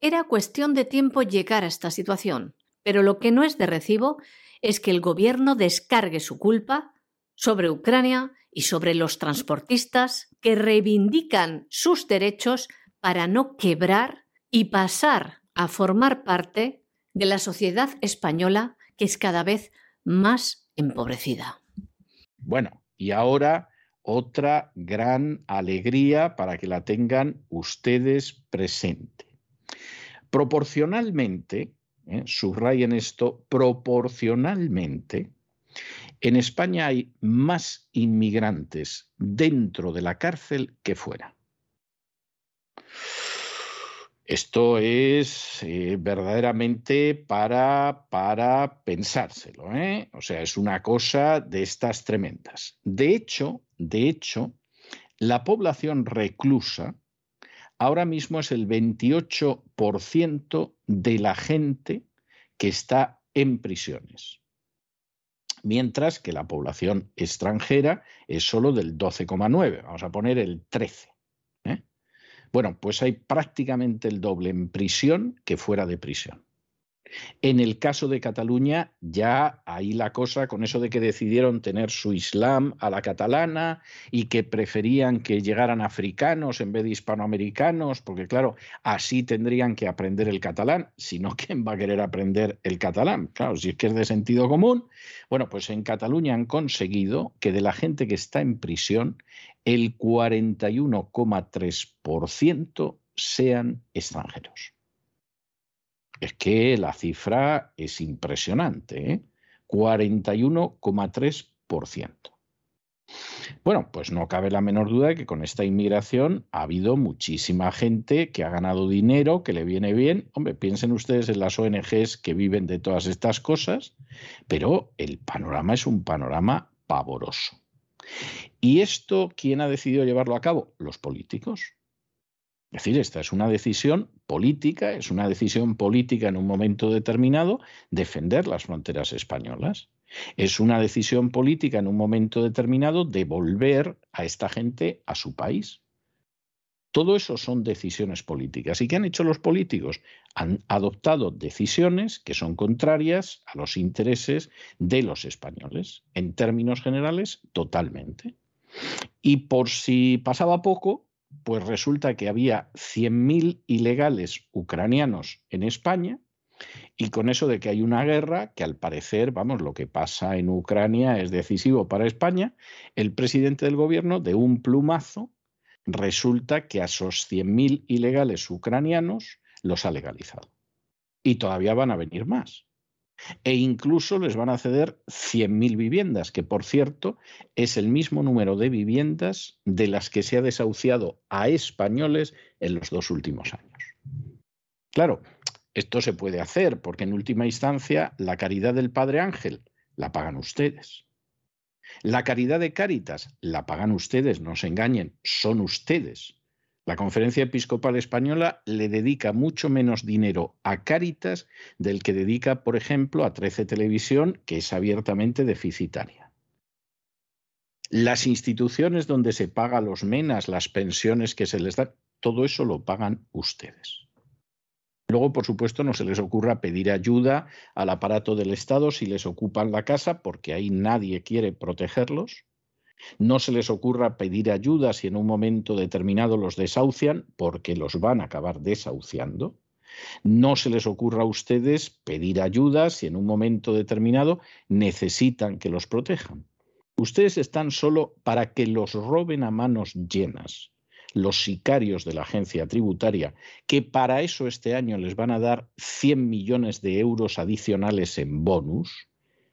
Era cuestión de tiempo llegar a esta situación, pero lo que no es de recibo es que el gobierno descargue su culpa sobre Ucrania y sobre los transportistas que reivindican sus derechos para no quebrar y pasar a formar parte de la sociedad española que es cada vez más empobrecida. Bueno, y ahora otra gran alegría para que la tengan ustedes presente. Proporcionalmente, ¿eh? subrayen esto, proporcionalmente, en España hay más inmigrantes dentro de la cárcel que fuera. Esto es eh, verdaderamente para, para pensárselo, ¿eh? o sea, es una cosa de estas tremendas. De hecho, de hecho, la población reclusa ahora mismo es el 28% de la gente que está en prisiones, mientras que la población extranjera es solo del 12,9, vamos a poner el 13. ¿eh? Bueno, pues hay prácticamente el doble en prisión que fuera de prisión. En el caso de Cataluña, ya ahí la cosa, con eso de que decidieron tener su Islam a la catalana y que preferían que llegaran africanos en vez de hispanoamericanos, porque claro, así tendrían que aprender el catalán, si no, ¿quién va a querer aprender el catalán? Claro, si es que es de sentido común. Bueno, pues en Cataluña han conseguido que de la gente que está en prisión, el 41,3% sean extranjeros. Es que la cifra es impresionante, ¿eh? 41,3%. Bueno, pues no cabe la menor duda de que con esta inmigración ha habido muchísima gente que ha ganado dinero, que le viene bien. Hombre, piensen ustedes en las ONGs que viven de todas estas cosas, pero el panorama es un panorama pavoroso. ¿Y esto quién ha decidido llevarlo a cabo? Los políticos. Es decir, esta es una decisión política, es una decisión política en un momento determinado defender las fronteras españolas. Es una decisión política en un momento determinado devolver a esta gente a su país. Todo eso son decisiones políticas. ¿Y qué han hecho los políticos? Han adoptado decisiones que son contrarias a los intereses de los españoles. En términos generales, totalmente. Y por si pasaba poco, pues resulta que había 100.000 ilegales ucranianos en España y con eso de que hay una guerra, que al parecer, vamos, lo que pasa en Ucrania es decisivo para España, el presidente del gobierno de un plumazo resulta que a esos 100.000 ilegales ucranianos los ha legalizado. Y todavía van a venir más e incluso les van a ceder 100.000 viviendas, que por cierto es el mismo número de viviendas de las que se ha desahuciado a españoles en los dos últimos años. Claro, esto se puede hacer porque en última instancia la caridad del Padre Ángel la pagan ustedes. La caridad de Cáritas la pagan ustedes, no se engañen, son ustedes. La Conferencia Episcopal Española le dedica mucho menos dinero a Cáritas del que dedica, por ejemplo, a 13 Televisión, que es abiertamente deficitaria. Las instituciones donde se paga los menas, las pensiones que se les dan, todo eso lo pagan ustedes. Luego, por supuesto, no se les ocurra pedir ayuda al aparato del Estado si les ocupan la casa, porque ahí nadie quiere protegerlos. No se les ocurra pedir ayuda si en un momento determinado los desahucian, porque los van a acabar desahuciando. No se les ocurra a ustedes pedir ayuda si en un momento determinado necesitan que los protejan. Ustedes están solo para que los roben a manos llenas los sicarios de la agencia tributaria, que para eso este año les van a dar 100 millones de euros adicionales en bonus,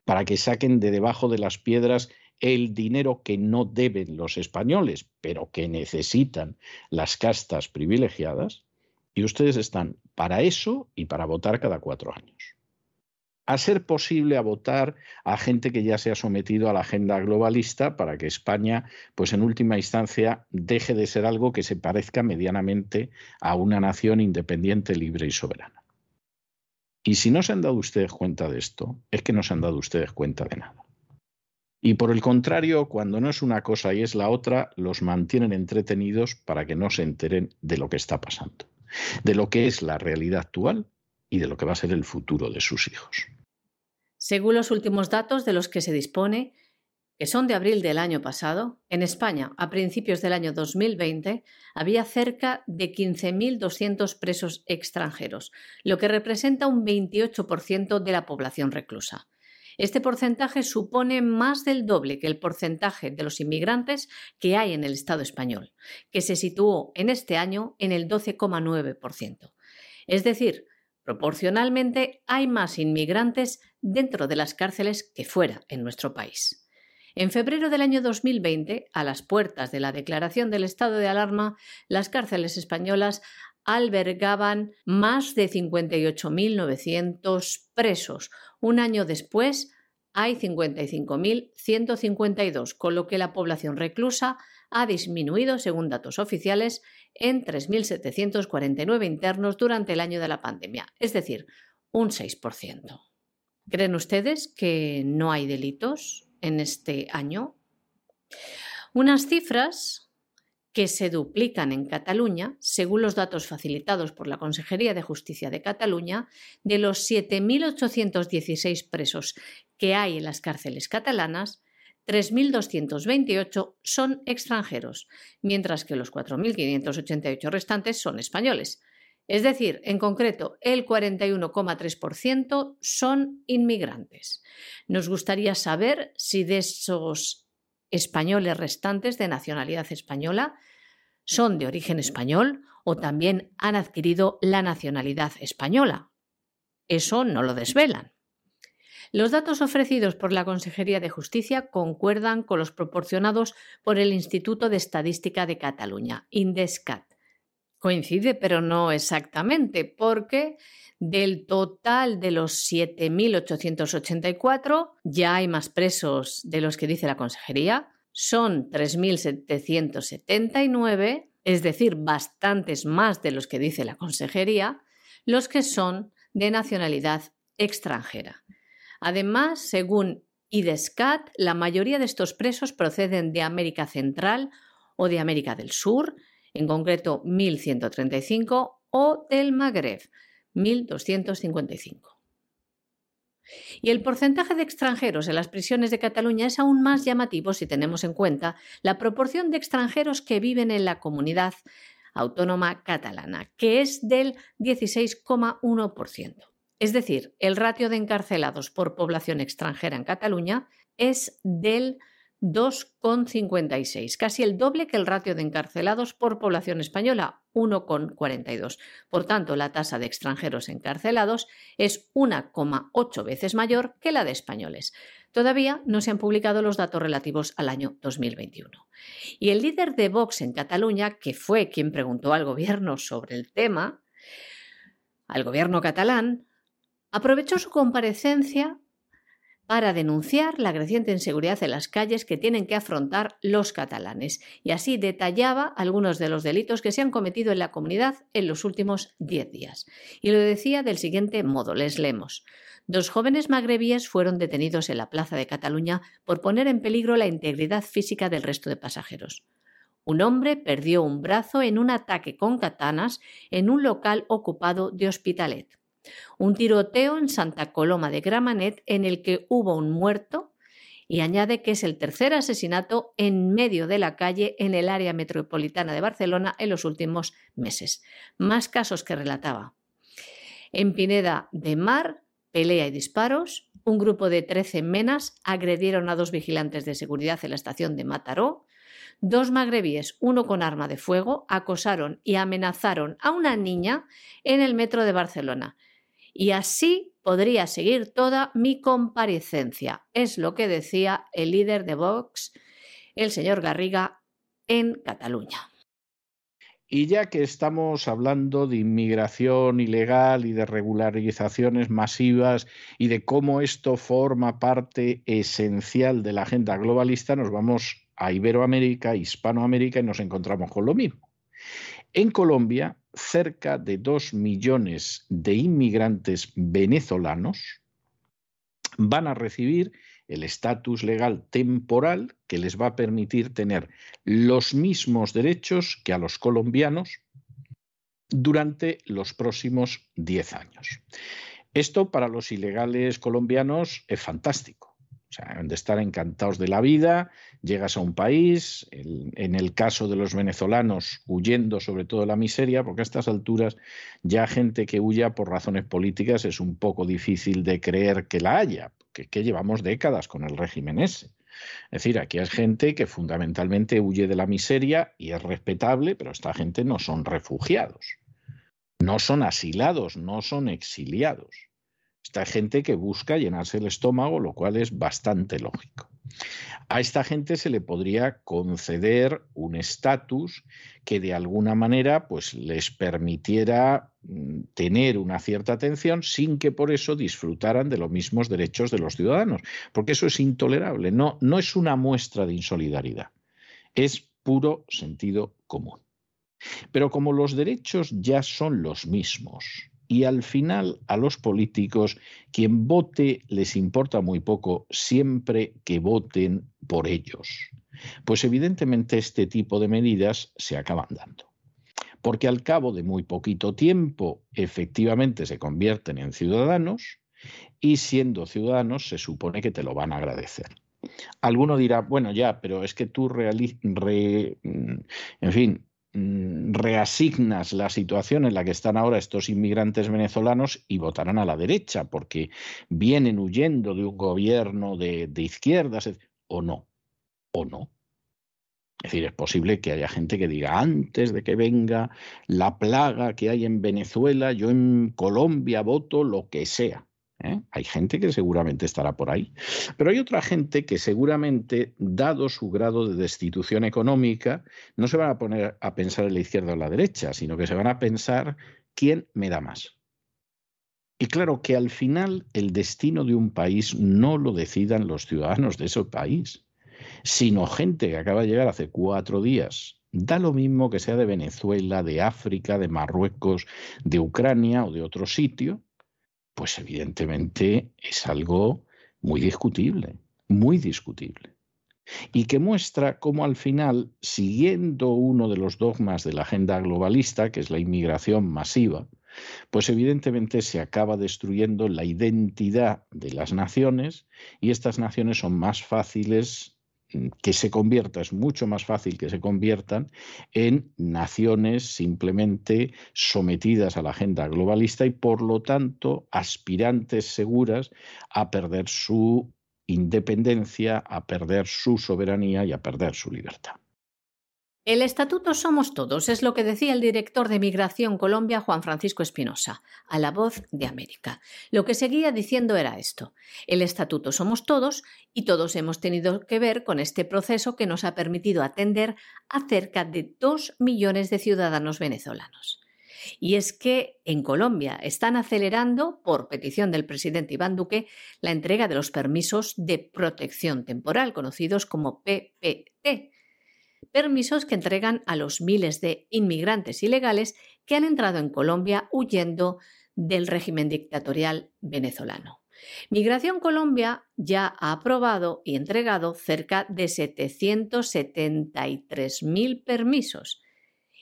para que saquen de debajo de las piedras el dinero que no deben los españoles, pero que necesitan las castas privilegiadas, y ustedes están para eso y para votar cada cuatro años. A ser posible a votar a gente que ya se ha sometido a la agenda globalista para que España, pues en última instancia, deje de ser algo que se parezca medianamente a una nación independiente, libre y soberana. Y si no se han dado ustedes cuenta de esto, es que no se han dado ustedes cuenta de nada. Y por el contrario, cuando no es una cosa y es la otra, los mantienen entretenidos para que no se enteren de lo que está pasando, de lo que es la realidad actual y de lo que va a ser el futuro de sus hijos. Según los últimos datos de los que se dispone, que son de abril del año pasado, en España, a principios del año 2020, había cerca de 15.200 presos extranjeros, lo que representa un 28% de la población reclusa. Este porcentaje supone más del doble que el porcentaje de los inmigrantes que hay en el Estado español, que se situó en este año en el 12,9%. Es decir, proporcionalmente hay más inmigrantes dentro de las cárceles que fuera en nuestro país. En febrero del año 2020, a las puertas de la declaración del estado de alarma, las cárceles españolas albergaban más de 58.900 presos. Un año después hay 55.152, con lo que la población reclusa ha disminuido, según datos oficiales, en 3.749 internos durante el año de la pandemia, es decir, un 6%. ¿Creen ustedes que no hay delitos en este año? Unas cifras que se duplican en Cataluña, según los datos facilitados por la Consejería de Justicia de Cataluña, de los 7.816 presos que hay en las cárceles catalanas, 3.228 son extranjeros, mientras que los 4.588 restantes son españoles. Es decir, en concreto, el 41,3% son inmigrantes. Nos gustaría saber si de esos españoles restantes de nacionalidad española son de origen español o también han adquirido la nacionalidad española. Eso no lo desvelan. Los datos ofrecidos por la Consejería de Justicia concuerdan con los proporcionados por el Instituto de Estadística de Cataluña, INDESCAT. Coincide, pero no exactamente, porque del total de los 7.884 ya hay más presos de los que dice la Consejería, son 3.779, es decir, bastantes más de los que dice la Consejería, los que son de nacionalidad extranjera. Además, según IDESCAT, la mayoría de estos presos proceden de América Central o de América del Sur, en concreto 1.135, o del Magreb, 1.255. Y el porcentaje de extranjeros en las prisiones de Cataluña es aún más llamativo si tenemos en cuenta la proporción de extranjeros que viven en la comunidad autónoma catalana, que es del 16,1%. Es decir, el ratio de encarcelados por población extranjera en Cataluña es del 2,56, casi el doble que el ratio de encarcelados por población española, 1,42. Por tanto, la tasa de extranjeros encarcelados es 1,8 veces mayor que la de españoles. Todavía no se han publicado los datos relativos al año 2021. Y el líder de Vox en Cataluña, que fue quien preguntó al gobierno sobre el tema, al gobierno catalán, aprovechó su comparecencia para denunciar la creciente inseguridad en las calles que tienen que afrontar los catalanes y así detallaba algunos de los delitos que se han cometido en la comunidad en los últimos diez días. Y lo decía del siguiente modo, les leemos. Dos jóvenes magrebíes fueron detenidos en la Plaza de Cataluña por poner en peligro la integridad física del resto de pasajeros. Un hombre perdió un brazo en un ataque con katanas en un local ocupado de Hospitalet. Un tiroteo en Santa Coloma de Gramanet en el que hubo un muerto y añade que es el tercer asesinato en medio de la calle en el área metropolitana de Barcelona en los últimos meses. Más casos que relataba. En Pineda de Mar, pelea y disparos. Un grupo de 13 menas agredieron a dos vigilantes de seguridad en la estación de Mataró. Dos magrebíes, uno con arma de fuego, acosaron y amenazaron a una niña en el metro de Barcelona. Y así podría seguir toda mi comparecencia. Es lo que decía el líder de Vox, el señor Garriga, en Cataluña. Y ya que estamos hablando de inmigración ilegal y de regularizaciones masivas y de cómo esto forma parte esencial de la agenda globalista, nos vamos a Iberoamérica, Hispanoamérica y nos encontramos con lo mismo. En Colombia, cerca de dos millones de inmigrantes venezolanos van a recibir el estatus legal temporal que les va a permitir tener los mismos derechos que a los colombianos durante los próximos 10 años. Esto para los ilegales colombianos es fantástico o sea, han de estar encantados de la vida, llegas a un país, en el caso de los venezolanos, huyendo sobre todo de la miseria, porque a estas alturas ya gente que huya por razones políticas es un poco difícil de creer que la haya, que, que llevamos décadas con el régimen ese. Es decir, aquí hay gente que fundamentalmente huye de la miseria y es respetable, pero esta gente no son refugiados, no son asilados, no son exiliados. Esta gente que busca llenarse el estómago, lo cual es bastante lógico. A esta gente se le podría conceder un estatus que de alguna manera pues, les permitiera mm, tener una cierta atención sin que por eso disfrutaran de los mismos derechos de los ciudadanos, porque eso es intolerable, no, no es una muestra de insolidaridad, es puro sentido común. Pero como los derechos ya son los mismos, y al final a los políticos quien vote les importa muy poco siempre que voten por ellos. Pues evidentemente este tipo de medidas se acaban dando. Porque al cabo de muy poquito tiempo efectivamente se convierten en ciudadanos y siendo ciudadanos se supone que te lo van a agradecer. Alguno dirá, bueno, ya, pero es que tú, re, mm, en fin, reasignas la situación en la que están ahora estos inmigrantes venezolanos y votarán a la derecha porque vienen huyendo de un gobierno de, de izquierdas o no, o no. Es decir, es posible que haya gente que diga, antes de que venga la plaga que hay en Venezuela, yo en Colombia voto lo que sea. ¿Eh? Hay gente que seguramente estará por ahí. Pero hay otra gente que seguramente, dado su grado de destitución económica, no se van a poner a pensar en la izquierda o en la derecha, sino que se van a pensar quién me da más. Y claro que al final el destino de un país no lo decidan los ciudadanos de ese país, sino gente que acaba de llegar hace cuatro días Da lo mismo que sea de Venezuela, de África, de Marruecos, de Ucrania o de otro sitio, pues evidentemente es algo muy discutible, muy discutible. Y que muestra cómo al final, siguiendo uno de los dogmas de la agenda globalista, que es la inmigración masiva, pues evidentemente se acaba destruyendo la identidad de las naciones y estas naciones son más fáciles que se convierta, es mucho más fácil que se conviertan en naciones simplemente sometidas a la agenda globalista y por lo tanto aspirantes seguras a perder su independencia, a perder su soberanía y a perder su libertad. El estatuto somos todos, es lo que decía el director de Migración Colombia, Juan Francisco Espinosa, a la voz de América. Lo que seguía diciendo era esto. El estatuto somos todos y todos hemos tenido que ver con este proceso que nos ha permitido atender a cerca de dos millones de ciudadanos venezolanos. Y es que en Colombia están acelerando, por petición del presidente Iván Duque, la entrega de los permisos de protección temporal, conocidos como PPT permisos que entregan a los miles de inmigrantes ilegales que han entrado en Colombia huyendo del régimen dictatorial venezolano. Migración Colombia ya ha aprobado y entregado cerca de 773.000 permisos.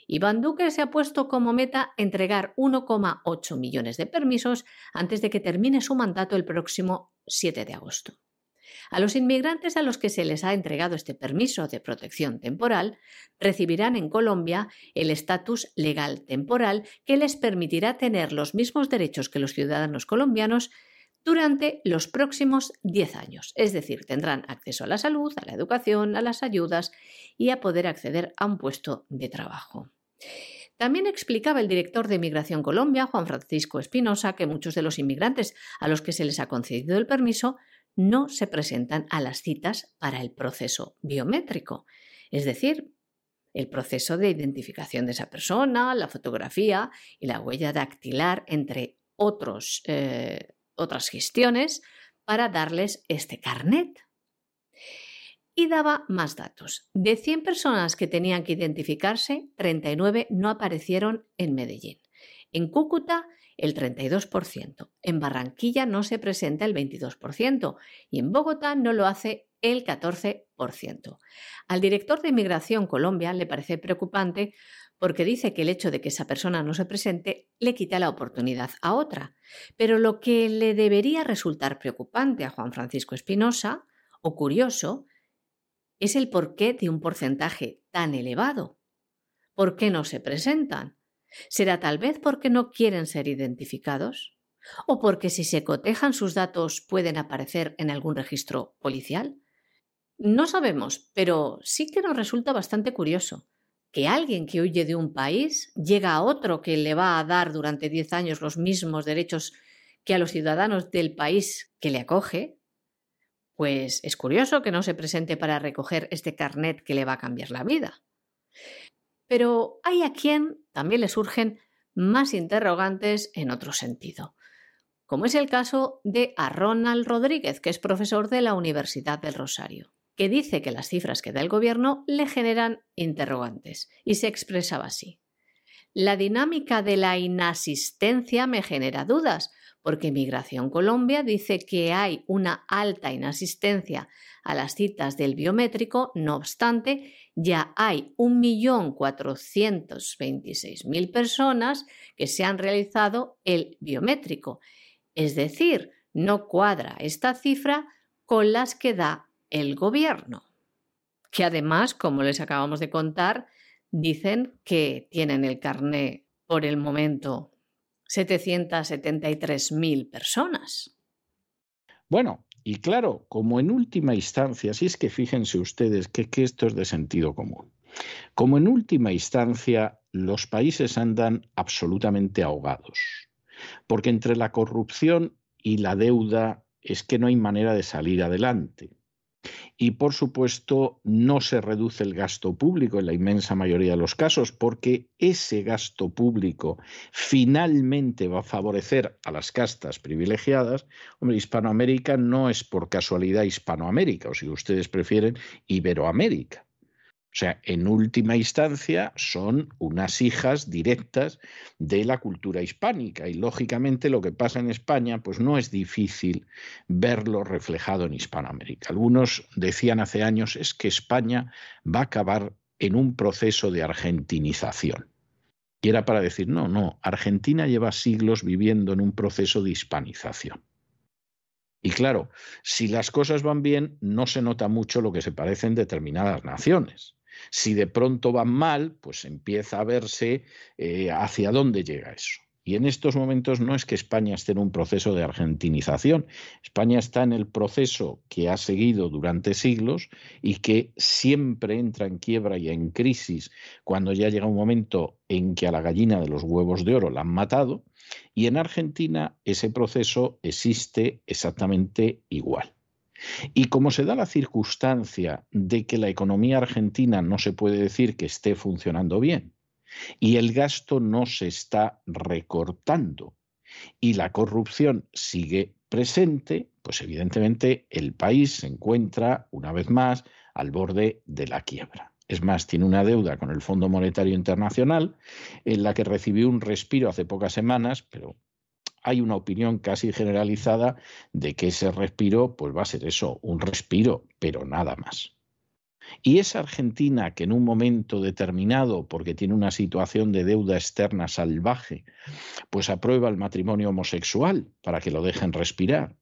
Iván Duque se ha puesto como meta entregar 1,8 millones de permisos antes de que termine su mandato el próximo 7 de agosto. A los inmigrantes a los que se les ha entregado este permiso de protección temporal recibirán en Colombia el estatus legal temporal que les permitirá tener los mismos derechos que los ciudadanos colombianos durante los próximos 10 años. Es decir, tendrán acceso a la salud, a la educación, a las ayudas y a poder acceder a un puesto de trabajo. También explicaba el director de Migración Colombia, Juan Francisco Espinosa, que muchos de los inmigrantes a los que se les ha concedido el permiso no se presentan a las citas para el proceso biométrico, es decir, el proceso de identificación de esa persona, la fotografía y la huella dactilar, entre otros eh, otras gestiones para darles este carnet. Y daba más datos. De 100 personas que tenían que identificarse, 39 no aparecieron en Medellín. En Cúcuta, el 32%. En Barranquilla no se presenta el 22% y en Bogotá no lo hace el 14%. Al director de Inmigración Colombia le parece preocupante porque dice que el hecho de que esa persona no se presente le quita la oportunidad a otra. Pero lo que le debería resultar preocupante a Juan Francisco Espinosa, o curioso, es el porqué de un porcentaje tan elevado. ¿Por qué no se presentan? ¿Será tal vez porque no quieren ser identificados? ¿O porque si se cotejan sus datos pueden aparecer en algún registro policial? No sabemos, pero sí que nos resulta bastante curioso que alguien que huye de un país llega a otro que le va a dar durante 10 años los mismos derechos que a los ciudadanos del país que le acoge, pues es curioso que no se presente para recoger este carnet que le va a cambiar la vida. Pero hay a quien también le surgen más interrogantes en otro sentido, como es el caso de a Ronald Rodríguez, que es profesor de la Universidad del Rosario que dice que las cifras que da el gobierno le generan interrogantes y se expresaba así. La dinámica de la inasistencia me genera dudas, porque Migración Colombia dice que hay una alta inasistencia a las citas del biométrico, no obstante, ya hay 1.426.000 personas que se han realizado el biométrico. Es decir, no cuadra esta cifra con las que da el gobierno, que además, como les acabamos de contar, dicen que tienen el carné por el momento 773.000 personas. Bueno, y claro, como en última instancia, si es que fíjense ustedes que, esto es de sentido común, como en última instancia los países andan absolutamente ahogados, porque entre la corrupción y la deuda es que no hay manera de salir adelante. Y por supuesto, no se reduce el gasto público en la inmensa mayoría de los casos, porque ese gasto público finalmente va a favorecer a las castas privilegiadas. Hombre, Hispanoamérica no es por casualidad Hispanoamérica, o si ustedes prefieren, Iberoamérica. O sea, en última instancia son unas hijas directas de la cultura hispánica y lógicamente lo que pasa en España pues no es difícil verlo reflejado en Hispanoamérica. Algunos decían hace años es que España va a acabar en un proceso de argentinización. Y era para decir, no, no, Argentina lleva siglos viviendo en un proceso de hispanización. Y claro, si las cosas van bien, no se nota mucho lo que se parecen determinadas naciones. Si de pronto van mal, pues empieza a verse eh, hacia dónde llega eso. Y en estos momentos no es que España esté en un proceso de argentinización, España está en el proceso que ha seguido durante siglos y que siempre entra en quiebra y en crisis cuando ya llega un momento en que a la gallina de los huevos de oro la han matado, y en Argentina ese proceso existe exactamente igual. Y como se da la circunstancia de que la economía argentina no se puede decir que esté funcionando bien y el gasto no se está recortando y la corrupción sigue presente, pues evidentemente el país se encuentra una vez más al borde de la quiebra. Es más, tiene una deuda con el Fondo Monetario Internacional en la que recibió un respiro hace pocas semanas, pero hay una opinión casi generalizada de que ese respiro pues va a ser eso, un respiro, pero nada más. Y esa Argentina que en un momento determinado, porque tiene una situación de deuda externa salvaje, pues aprueba el matrimonio homosexual para que lo dejen respirar,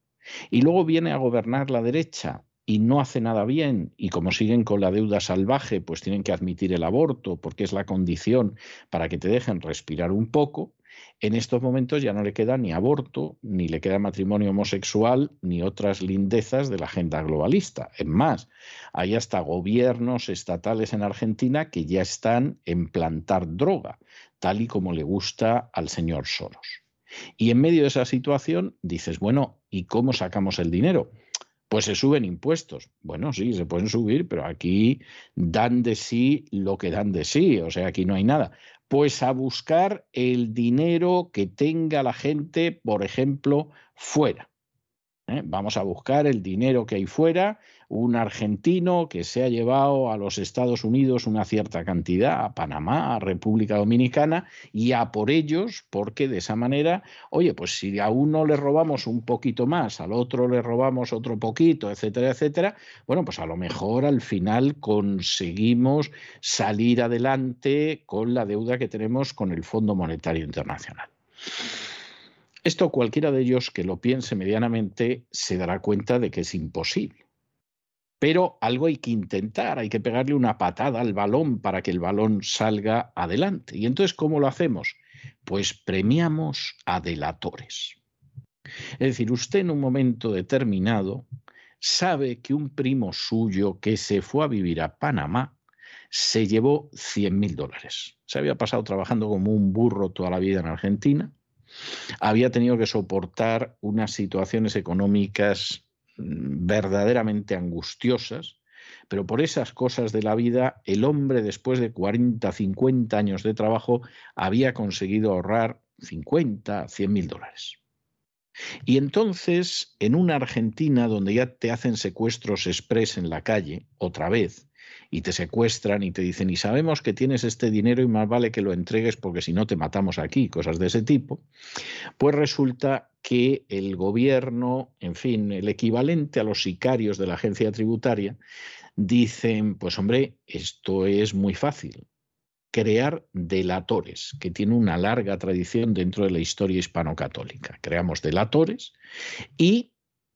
y luego viene a gobernar la derecha y no hace nada bien, y como siguen con la deuda salvaje, pues tienen que admitir el aborto porque es la condición para que te dejen respirar un poco, en estos momentos ya no le queda ni aborto, ni le queda matrimonio homosexual, ni otras lindezas de la agenda globalista. Es más, hay hasta gobiernos estatales en Argentina que ya están en plantar droga, tal y como le gusta al señor Soros. Y en medio de esa situación dices, bueno, ¿y cómo sacamos el dinero? Pues se suben impuestos. Bueno, sí, se pueden subir, pero aquí dan de sí lo que dan de sí, o sea, aquí no hay nada. Pues a buscar el dinero que tenga la gente, por ejemplo, fuera. ¿eh? Vamos a buscar el dinero que hay fuera, un argentino que se ha llevado a los Estados Unidos una cierta cantidad, a Panamá, a República Dominicana, y a por ellos, porque de esa manera, oye, pues si a uno le robamos un poquito más, al otro le robamos otro poquito, etcétera, etcétera, bueno, pues a lo mejor al final conseguimos salir adelante con la deuda que tenemos con el Fondo Monetario Internacional. Esto cualquiera de ellos que lo piense medianamente se dará cuenta de que es imposible. Pero algo hay que intentar, hay que pegarle una patada al balón para que el balón salga adelante. ¿Y entonces cómo lo hacemos? Pues premiamos a delatores. Es decir, usted en un momento determinado sabe que un primo suyo que se fue a vivir a Panamá se llevó 100 mil dólares. Se había pasado trabajando como un burro toda la vida en Argentina había tenido que soportar unas situaciones económicas verdaderamente angustiosas, pero por esas cosas de la vida, el hombre después de 40, 50 años de trabajo había conseguido ahorrar 50, 100 mil dólares. Y entonces, en una Argentina donde ya te hacen secuestros express en la calle, otra vez, y te secuestran y te dicen, y sabemos que tienes este dinero y más vale que lo entregues porque si no te matamos aquí, cosas de ese tipo, pues resulta que el gobierno, en fin, el equivalente a los sicarios de la agencia tributaria, dicen, pues hombre, esto es muy fácil, crear delatores, que tiene una larga tradición dentro de la historia hispano-católica. Creamos delatores y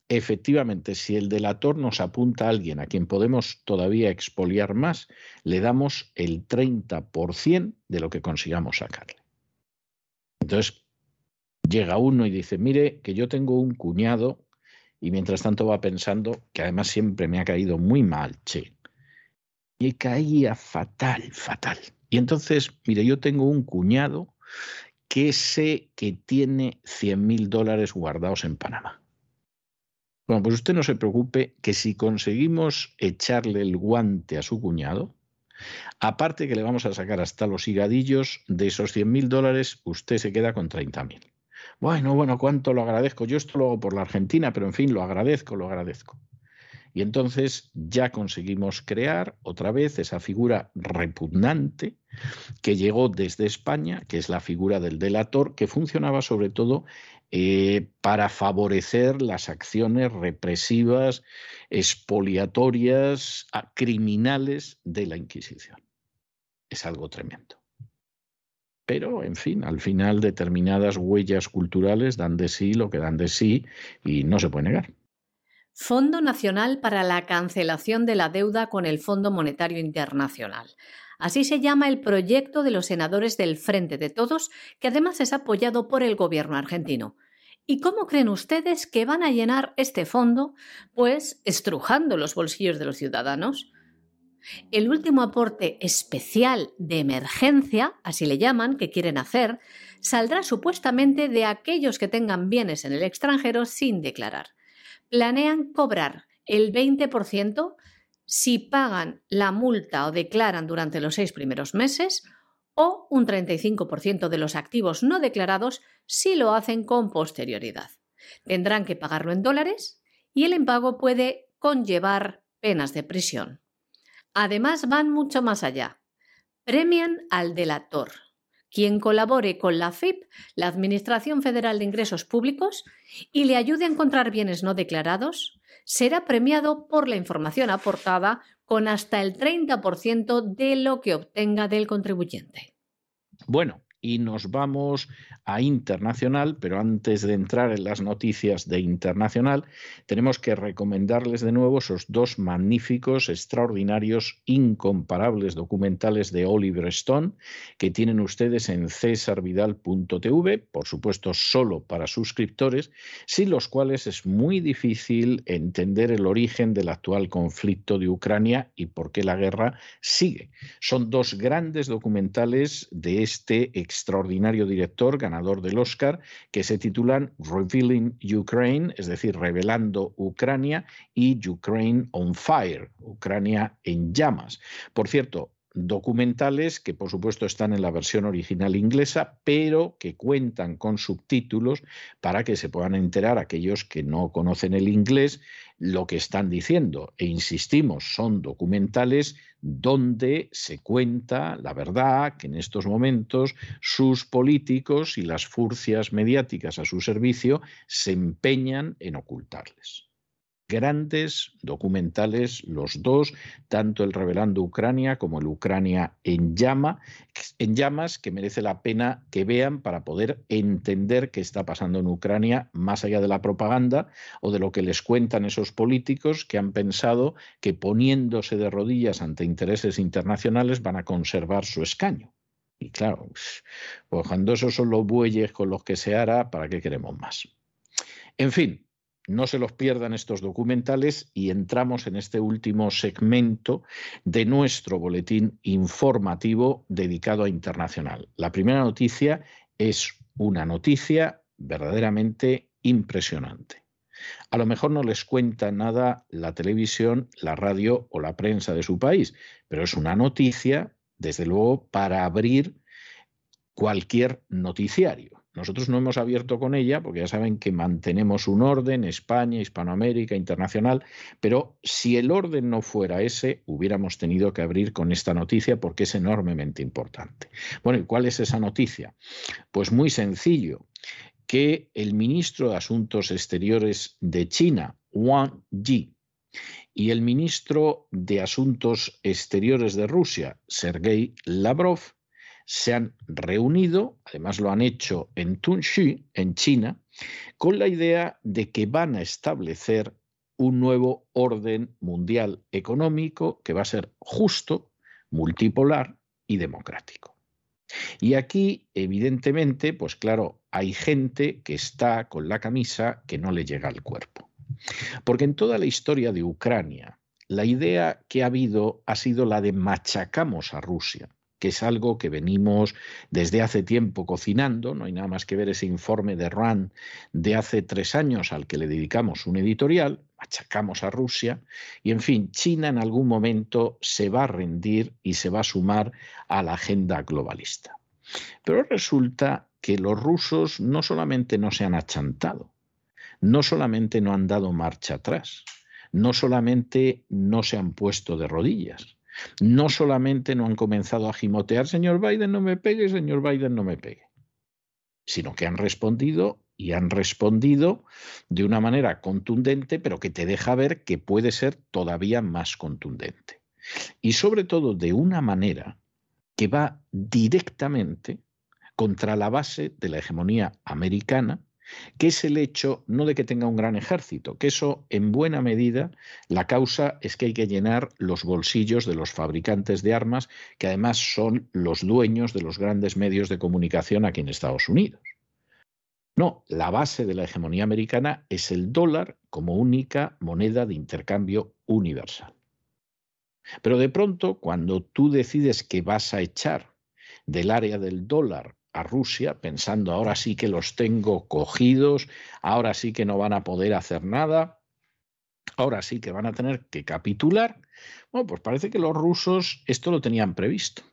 efectivamente, si el delator nos apunta a alguien a quien podemos todavía expoliar más, le damos el 30% de lo que consigamos sacarle. Entonces, llega uno y dice, mire, que yo tengo un cuñado, y mientras tanto va pensando que además siempre me ha caído muy mal, che. Y caía fatal, fatal. Y entonces, mire, yo tengo un cuñado que sé que tiene 100 mil dólares guardados en Panamá. Bueno, pues usted no se preocupe que si conseguimos echarle el guante a su cuñado, aparte que le vamos a sacar hasta los higadillos, de esos 100 mil dólares, usted se queda con 30 mil. Bueno, bueno, cuánto lo agradezco. Yo esto lo hago por la Argentina, pero en fin, lo agradezco, lo agradezco. Y entonces ya conseguimos crear otra vez esa figura repugnante que llegó desde España, que es la figura del delator, que funcionaba sobre todo eh, para favorecer las acciones represivas, expoliatorias, criminales de la Inquisición. Es algo tremendo. Pero, en fin, al final determinadas huellas culturales dan de sí lo que dan de sí y no se puede negar. Fondo Nacional para la Cancelación de la Deuda con el Fondo Monetario Internacional. Así se llama el proyecto de los senadores del Frente de Todos, que además es apoyado por el gobierno argentino. ¿Y cómo creen ustedes que van a llenar este fondo? Pues estrujando los bolsillos de los ciudadanos. El último aporte especial de emergencia, así le llaman, que quieren hacer, saldrá supuestamente de aquellos que tengan bienes en el extranjero sin declarar. Planean cobrar el 20% si pagan la multa o declaran durante los seis primeros meses o un 35% de los activos no declarados si lo hacen con posterioridad. Tendrán que pagarlo en dólares y el impago puede conllevar penas de prisión. Además, van mucho más allá. Premian al delator, quien colabore con la FIP, la Administración Federal de Ingresos Públicos, y le ayude a encontrar bienes no declarados, será premiado por la información aportada con hasta el 30% de lo que obtenga del contribuyente. Bueno, y nos vamos a internacional, pero antes de entrar en las noticias de internacional, tenemos que recomendarles de nuevo esos dos magníficos, extraordinarios, incomparables documentales de Oliver Stone que tienen ustedes en cesarvidal.tv, por supuesto solo para suscriptores, sin los cuales es muy difícil entender el origen del actual conflicto de Ucrania y por qué la guerra sigue. Son dos grandes documentales de este extraordinario director, ganador del Oscar, que se titulan Revealing Ukraine, es decir, revelando Ucrania, y Ukraine on Fire, Ucrania en llamas. Por cierto, documentales que por supuesto están en la versión original inglesa, pero que cuentan con subtítulos para que se puedan enterar aquellos que no conocen el inglés lo que están diciendo. E insistimos, son documentales donde se cuenta la verdad que en estos momentos sus políticos y las furcias mediáticas a su servicio se empeñan en ocultarles grandes documentales, los dos, tanto el Revelando Ucrania como el Ucrania en, llama, en llamas, que merece la pena que vean para poder entender qué está pasando en Ucrania, más allá de la propaganda o de lo que les cuentan esos políticos que han pensado que poniéndose de rodillas ante intereses internacionales van a conservar su escaño. Y claro, pues cuando esos son los bueyes con los que se hará, ¿para qué queremos más? En fin, no se los pierdan estos documentales y entramos en este último segmento de nuestro boletín informativo dedicado a internacional. La primera noticia es una noticia verdaderamente impresionante. A lo mejor no les cuenta nada la televisión, la radio o la prensa de su país, pero es una noticia, desde luego, para abrir cualquier noticiario. Nosotros no hemos abierto con ella porque ya saben que mantenemos un orden, España, Hispanoamérica, internacional, pero si el orden no fuera ese, hubiéramos tenido que abrir con esta noticia porque es enormemente importante. Bueno, ¿y cuál es esa noticia? Pues muy sencillo, que el ministro de Asuntos Exteriores de China, Wang Yi, y el ministro de Asuntos Exteriores de Rusia, Sergei Lavrov, se han reunido, además lo han hecho en Tunxi, en China, con la idea de que van a establecer un nuevo orden mundial económico que va a ser justo, multipolar y democrático. Y aquí, evidentemente, pues claro, hay gente que está con la camisa que no le llega al cuerpo. Porque en toda la historia de Ucrania, la idea que ha habido ha sido la de machacamos a Rusia que es algo que venimos desde hace tiempo cocinando. No hay nada más que ver ese informe de RAND de hace tres años al que le dedicamos un editorial, achacamos a Rusia y, en fin, China en algún momento se va a rendir y se va a sumar a la agenda globalista. Pero resulta que los rusos no solamente no se han achantado, no solamente no han dado marcha atrás, no solamente no se han puesto de rodillas, no solamente no han comenzado a gimotear, señor Biden no me pegue, señor Biden no me pegue, sino que han respondido y han respondido de una manera contundente, pero que te deja ver que puede ser todavía más contundente. Y sobre todo de una manera que va directamente contra la base de la hegemonía americana que es el hecho no de que tenga un gran ejército, que eso en buena medida la causa es que hay que llenar los bolsillos de los fabricantes de armas, que además son los dueños de los grandes medios de comunicación aquí en Estados Unidos. No, la base de la hegemonía americana es el dólar como única moneda de intercambio universal. Pero de pronto, cuando tú decides que vas a echar del área del dólar a Rusia pensando ahora sí que los tengo cogidos, ahora sí que no van a poder hacer nada, ahora sí que van a tener que capitular. Bueno, pues parece que los rusos esto lo tenían previsto.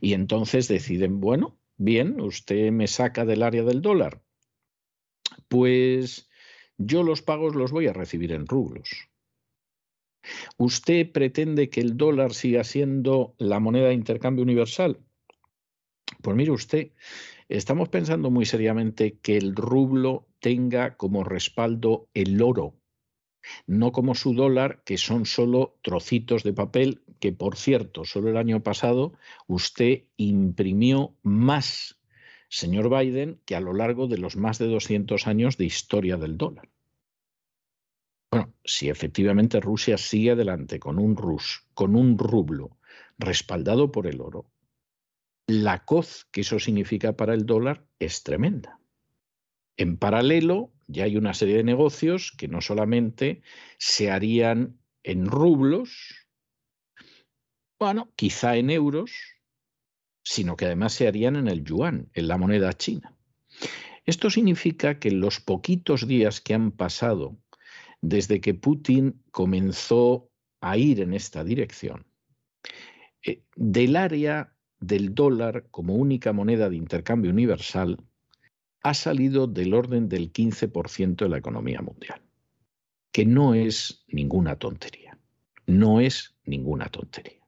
Y entonces deciden, bueno, bien, usted me saca del área del dólar. Pues yo los pagos los voy a recibir en rublos. ¿Usted pretende que el dólar siga siendo la moneda de intercambio universal? Pues mire usted, estamos pensando muy seriamente que el rublo tenga como respaldo el oro, no como su dólar, que son solo trocitos de papel, que por cierto, solo el año pasado usted imprimió más, señor Biden, que a lo largo de los más de 200 años de historia del dólar. Bueno, si efectivamente Rusia sigue adelante con un rus, con un rublo respaldado por el oro, la coz que eso significa para el dólar es tremenda. En paralelo, ya hay una serie de negocios que no solamente se harían en rublos, bueno, quizá en euros, sino que además se harían en el yuan, en la moneda china. Esto significa que en los poquitos días que han pasado desde que Putin comenzó a ir en esta dirección, eh, del área del dólar como única moneda de intercambio universal ha salido del orden del 15% de la economía mundial, que no es ninguna tontería, no es ninguna tontería.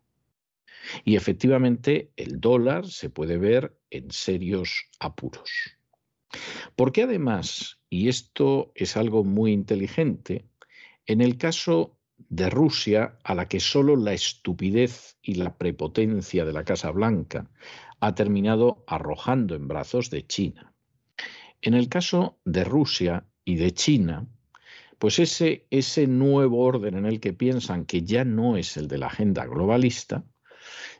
Y efectivamente el dólar se puede ver en serios apuros. Porque además, y esto es algo muy inteligente, en el caso de Rusia, a la que solo la estupidez y la prepotencia de la Casa Blanca ha terminado arrojando en brazos de China. En el caso de Rusia y de China, pues ese, ese nuevo orden en el que piensan que ya no es el de la agenda globalista,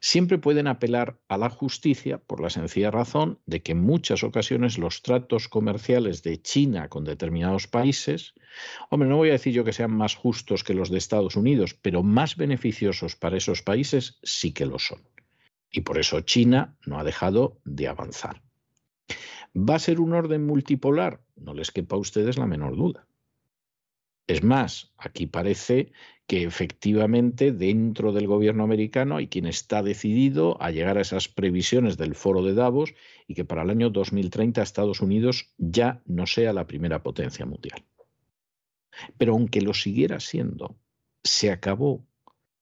siempre pueden apelar a la justicia por la sencilla razón de que en muchas ocasiones los tratos comerciales de China con determinados países, hombre, no voy a decir yo que sean más justos que los de Estados Unidos, pero más beneficiosos para esos países sí que lo son. Y por eso China no ha dejado de avanzar. ¿Va a ser un orden multipolar? No les quepa a ustedes la menor duda. Es más, aquí parece que efectivamente dentro del gobierno americano hay quien está decidido a llegar a esas previsiones del foro de Davos y que para el año 2030 Estados Unidos ya no sea la primera potencia mundial. Pero aunque lo siguiera siendo, se acabó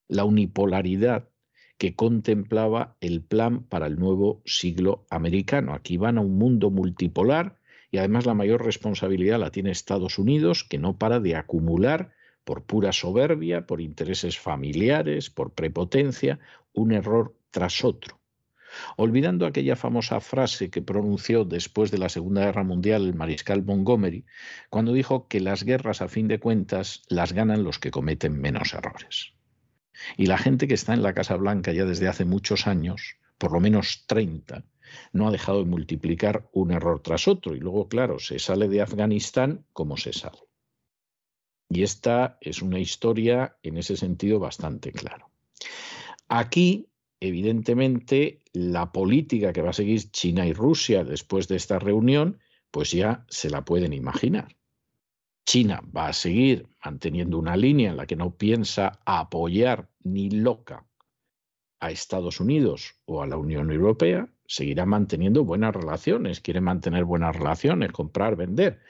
la unipolaridad que contemplaba el plan para el nuevo siglo americano. Aquí van a un mundo multipolar y además la mayor responsabilidad la tiene Estados Unidos, que no para de acumular por pura soberbia, por intereses familiares, por prepotencia, un error tras otro. Olvidando aquella famosa frase que pronunció después de la Segunda Guerra Mundial el mariscal Montgomery, cuando dijo que las guerras a fin de cuentas las ganan los que cometen menos errores. Y la gente que está en la Casa Blanca ya desde hace muchos años, por lo menos 30, no ha dejado de multiplicar un error tras otro. Y luego, claro, se sale de Afganistán como se sale. Y esta es una historia en ese sentido bastante clara. Aquí, evidentemente, la política que va a seguir China y Rusia después de esta reunión, pues ya se la pueden imaginar. China va a seguir manteniendo una línea en la que no piensa apoyar ni loca a Estados Unidos o a la Unión Europea, seguirá manteniendo buenas relaciones, quiere mantener buenas relaciones, comprar, vender,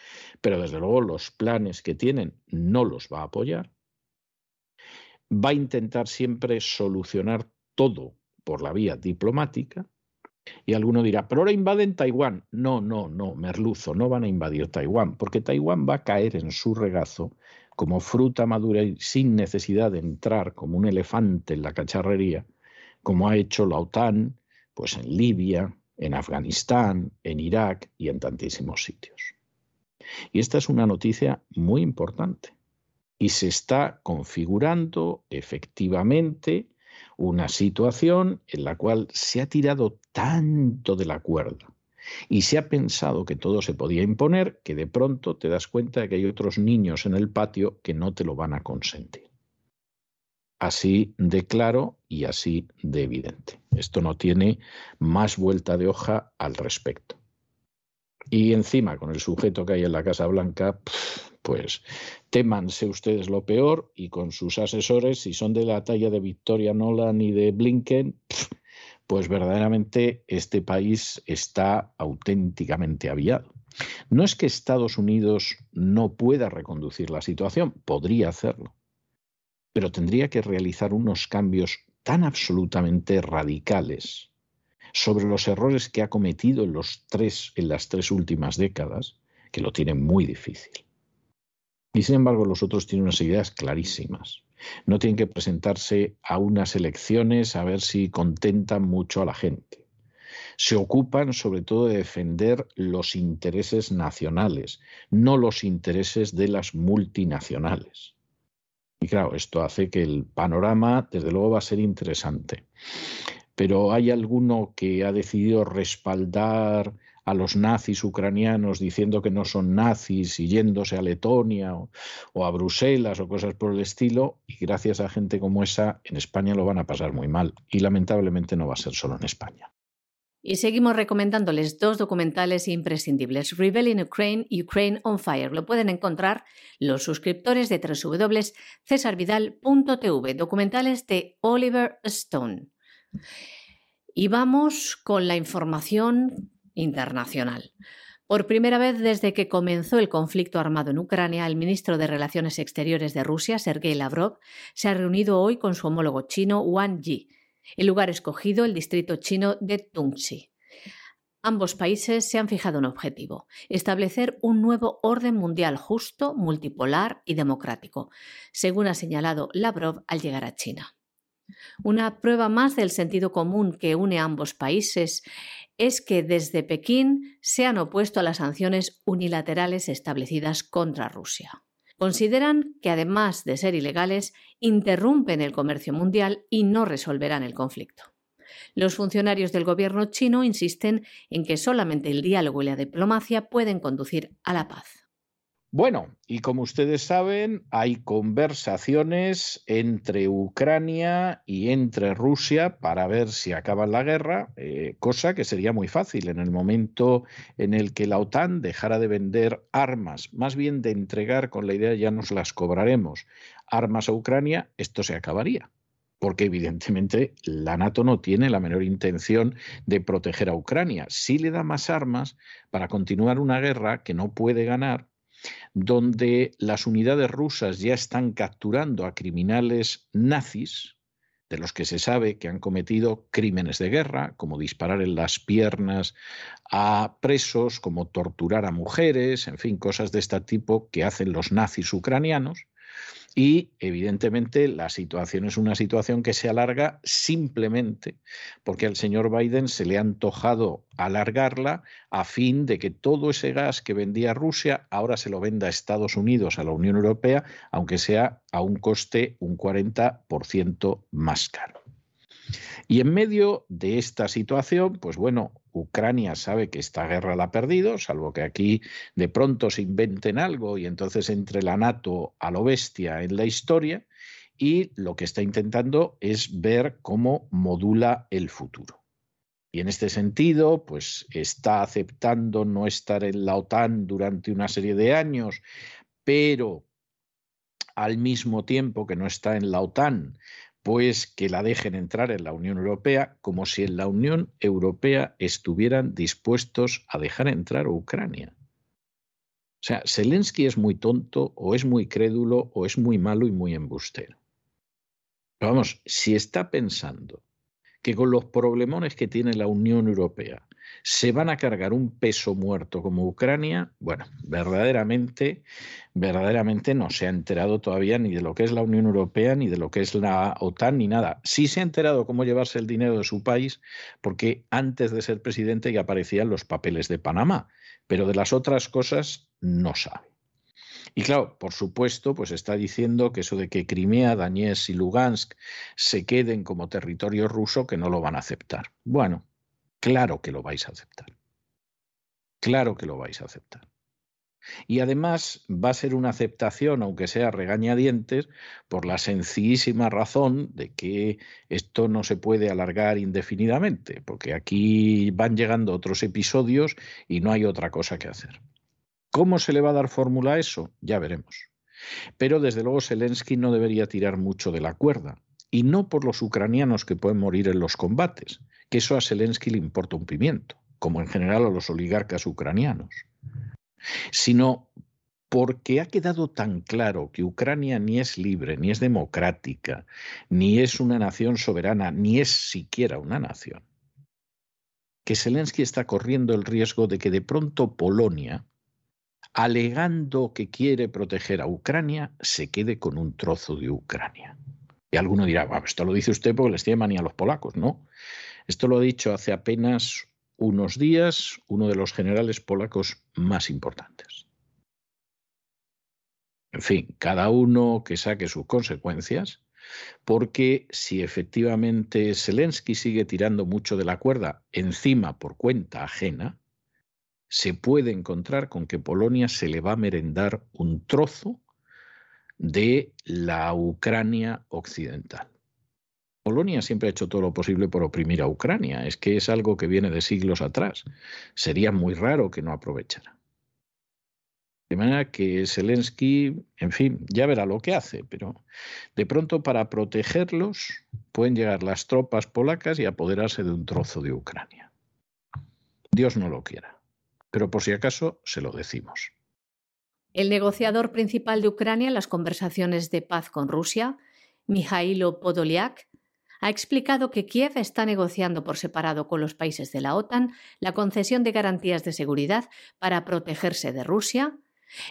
pero desde luego los planes que tienen no los va a apoyar. Va a intentar siempre solucionar todo por la vía diplomática. Y alguno dirá, pero ahora invaden Taiwán. No, no, no, merluzo, no van a invadir Taiwán, porque Taiwán va a caer en su regazo como fruta madura y sin necesidad de entrar como un elefante en la cacharrería, como ha hecho la OTAN, pues en Libia, en Afganistán, en Irak y en tantísimos sitios. Y esta es una noticia muy importante. Y se está configurando efectivamente una situación en la cual se ha tirado tanto de la cuerda y se ha pensado que todo se podía imponer que de pronto te das cuenta de que hay otros niños en el patio que no te lo van a consentir. Así de claro y así de evidente. Esto no tiene más vuelta de hoja al respecto. Y encima, con el sujeto que hay en la Casa Blanca, pues témanse ustedes lo peor y con sus asesores, si son de la talla de Victoria Nolan y de Blinken, pues verdaderamente este país está auténticamente aviado. No es que Estados Unidos no pueda reconducir la situación, podría hacerlo, pero tendría que realizar unos cambios tan absolutamente radicales, sobre los errores que ha cometido en, los tres, en las tres últimas décadas, que lo tiene muy difícil. Y sin embargo los otros tienen unas ideas clarísimas. No tienen que presentarse a unas elecciones a ver si contentan mucho a la gente se ocupan sobre todo de defender los intereses nacionales, no los intereses de las multinacionales. Y claro, esto hace que el panorama, desde luego, va a ser interesante. Pero hay alguno que ha decidido respaldar a los nazis ucranianos diciendo que no son nazis y yéndose a Letonia o, o, a Bruselas o cosas por el estilo, y gracias a gente como esa, en España lo van a pasar muy mal. Y lamentablemente no va a ser solo en España. Y seguimos recomendándoles dos documentales imprescindibles, Rebel in Ukraine y Ukraine on Fire. Lo pueden encontrar los suscriptores de www.cesarvidal.tv, documentales de Oliver Stone. Y vamos con la información internacional. Por primera vez desde que comenzó el conflicto armado en Ucrania, el ministro de Relaciones Exteriores de Rusia, Sergei Lavrov, se ha reunido hoy con su homólogo chino, Wang Yi el lugar escogido, el distrito chino de Tungxi. Ambos países se han fijado un objetivo, establecer un nuevo orden mundial justo, multipolar y democrático, según ha señalado Lavrov al llegar a China. Una prueba más del sentido común que une a ambos países es que desde Pekín se han opuesto a las sanciones unilaterales establecidas contra Rusia. Consideran que además de ser ilegales, interrumpen el comercio mundial y no resolverán el conflicto. Los funcionarios del gobierno chino insisten en que solamente el diálogo y la diplomacia pueden conducir a la paz. Bueno, y como ustedes saben, hay conversaciones entre Ucrania y entre Rusia para ver si acaba la guerra, eh, cosa que sería muy fácil en el momento en el que la OTAN dejara de vender armas, más bien de entregar con la idea ya nos las cobraremos, armas a Ucrania, esto se acabaría porque evidentemente la NATO no tiene la menor intención de proteger a Ucrania. Sí le da más armas para continuar una guerra que no puede ganar donde las unidades rusas ya están capturando a criminales nazis, de los que se sabe que han cometido crímenes de guerra, como disparar en las piernas a presos, como torturar a mujeres, en fin, cosas de este tipo que hacen los nazis ucranianos. Y evidentemente la situación es una situación que se alarga simplemente porque al señor Biden se le ha antojado alargarla a fin de que todo ese gas que vendía Rusia ahora se lo venda a Estados Unidos, a la Unión Europea, aunque sea a un coste un 40% más caro. Y en medio de esta situación, pues bueno, Ucrania sabe que esta guerra la ha perdido, salvo que aquí de pronto se inventen algo y entonces entre la NATO a lo bestia en la historia, y lo que está intentando es ver cómo modula el futuro. Y en este sentido, pues está aceptando no estar en la OTAN durante una serie de años, pero al mismo tiempo que no está en la OTAN, pues que la dejen entrar en la Unión Europea como si en la Unión Europea estuvieran dispuestos a dejar entrar a Ucrania. O sea, Zelensky es muy tonto o es muy crédulo o es muy malo y muy embustero. Pero vamos, si está pensando que con los problemones que tiene la Unión Europea se van a cargar un peso muerto como Ucrania, bueno, verdaderamente, verdaderamente no se ha enterado todavía ni de lo que es la Unión Europea, ni de lo que es la OTAN, ni nada. Sí se ha enterado cómo llevarse el dinero de su país, porque antes de ser presidente ya aparecían los papeles de Panamá, pero de las otras cosas no sabe. Y claro, por supuesto, pues está diciendo que eso de que Crimea, Donetsk y Lugansk se queden como territorio ruso, que no lo van a aceptar. Bueno, Claro que lo vais a aceptar. Claro que lo vais a aceptar. Y además va a ser una aceptación, aunque sea regañadientes, por la sencillísima razón de que esto no se puede alargar indefinidamente, porque aquí van llegando otros episodios y no hay otra cosa que hacer. ¿Cómo se le va a dar fórmula a eso? Ya veremos. Pero desde luego Zelensky no debería tirar mucho de la cuerda, y no por los ucranianos que pueden morir en los combates, que eso a Zelensky le importa un pimiento, como en general a los oligarcas ucranianos, sino porque ha quedado tan claro que Ucrania ni es libre, ni es democrática, ni es una nación soberana, ni es siquiera una nación. que Zelensky está corriendo el riesgo de que de pronto Polonia, alegando que quiere proteger a Ucrania, se quede con un trozo de Ucrania. Y alguno dirá, esto lo dice usted porque les tiene manía a los polacos. No, esto lo ha dicho hace apenas unos días uno de los generales polacos más importantes. En fin, cada uno que saque sus consecuencias, porque si efectivamente Zelensky sigue tirando mucho de la cuerda encima por cuenta ajena, se puede encontrar con que Polonia se le va a merendar un trozo de la Ucrania occidental. Polonia siempre ha hecho todo lo posible por oprimir a Ucrania, es que es algo que viene de siglos atrás. Sería muy raro que no aprovechara. De manera que Zelensky, en fin, ya verá lo que hace, pero de pronto para protegerlos pueden llegar las tropas polacas y apoderarse de un trozo de Ucrania. Dios no lo quiera, pero por si acaso se lo decimos. El negociador principal de Ucrania en las conversaciones de paz con Rusia, Mijailo Podolyak, ha explicado que Kiev está negociando por separado con los países de la OTAN la concesión de garantías de seguridad para protegerse de Rusia,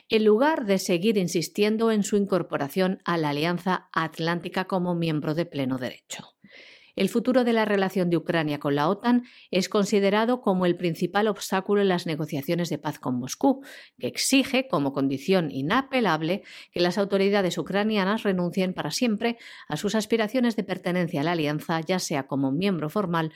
en lugar de seguir insistiendo en su incorporación a la Alianza Atlántica como miembro de pleno derecho. El futuro de la relación de Ucrania con la OTAN es considerado como el principal obstáculo en las negociaciones de paz con Moscú, que exige como condición inapelable que las autoridades ucranianas renuncien para siempre a sus aspiraciones de pertenencia a la alianza, ya sea como miembro formal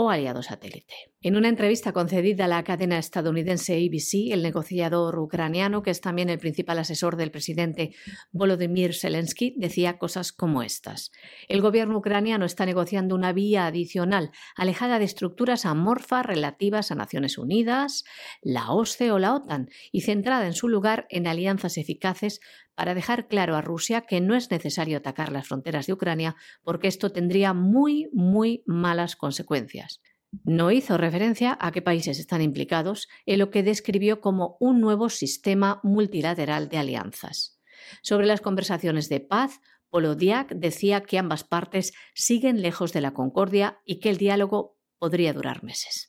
o aliado satélite. En una entrevista concedida a la cadena estadounidense ABC, el negociador ucraniano, que es también el principal asesor del presidente Volodymyr Zelensky, decía cosas como estas. El gobierno ucraniano está negociando una vía adicional, alejada de estructuras amorfas relativas a Naciones Unidas, la OSCE o la OTAN, y centrada en su lugar en alianzas eficaces para dejar claro a Rusia que no es necesario atacar las fronteras de Ucrania porque esto tendría muy, muy malas consecuencias. No hizo referencia a qué países están implicados en lo que describió como un nuevo sistema multilateral de alianzas. Sobre las conversaciones de paz, Polodiak decía que ambas partes siguen lejos de la concordia y que el diálogo podría durar meses.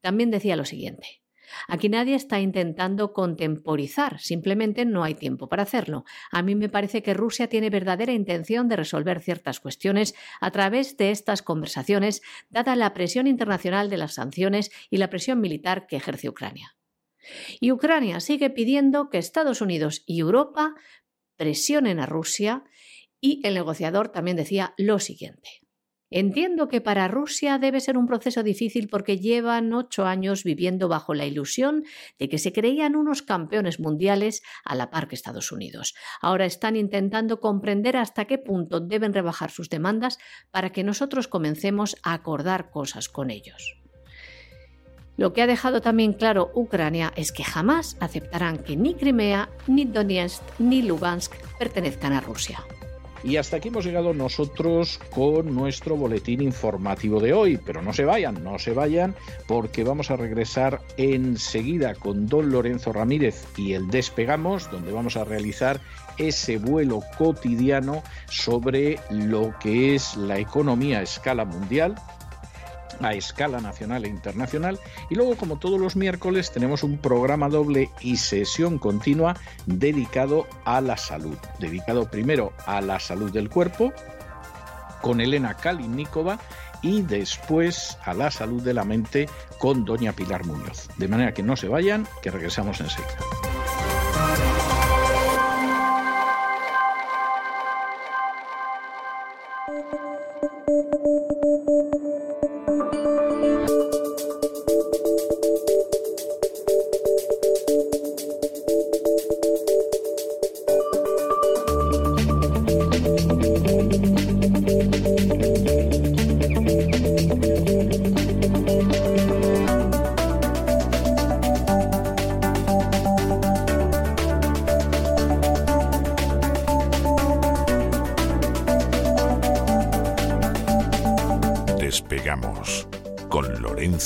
También decía lo siguiente. Aquí nadie está intentando contemporizar, simplemente no hay tiempo para hacerlo. A mí me parece que Rusia tiene verdadera intención de resolver ciertas cuestiones a través de estas conversaciones, dada la presión internacional de las sanciones y la presión militar que ejerce Ucrania. Y Ucrania sigue pidiendo que Estados Unidos y Europa presionen a Rusia y el negociador también decía lo siguiente. Entiendo que para Rusia debe ser un proceso difícil porque llevan ocho años viviendo bajo la ilusión de que se creían unos campeones mundiales a la par que Estados Unidos. Ahora están intentando comprender hasta qué punto deben rebajar sus demandas para que nosotros comencemos a acordar cosas con ellos. Lo que ha dejado también claro Ucrania es que jamás aceptarán que ni Crimea, ni Donetsk, ni Lugansk pertenezcan a Rusia. Y hasta aquí hemos llegado nosotros con nuestro boletín informativo de hoy. Pero no se vayan, no se vayan, porque vamos a regresar enseguida con don Lorenzo Ramírez y el Despegamos, donde vamos a realizar ese vuelo cotidiano sobre lo que es la economía a escala mundial a escala nacional e internacional. Y luego, como todos los miércoles, tenemos un programa doble y sesión continua dedicado a la salud. Dedicado primero a la salud del cuerpo, con Elena Kalinikova y después a la salud de la mente con doña Pilar Muñoz. De manera que no se vayan, que regresamos enseguida.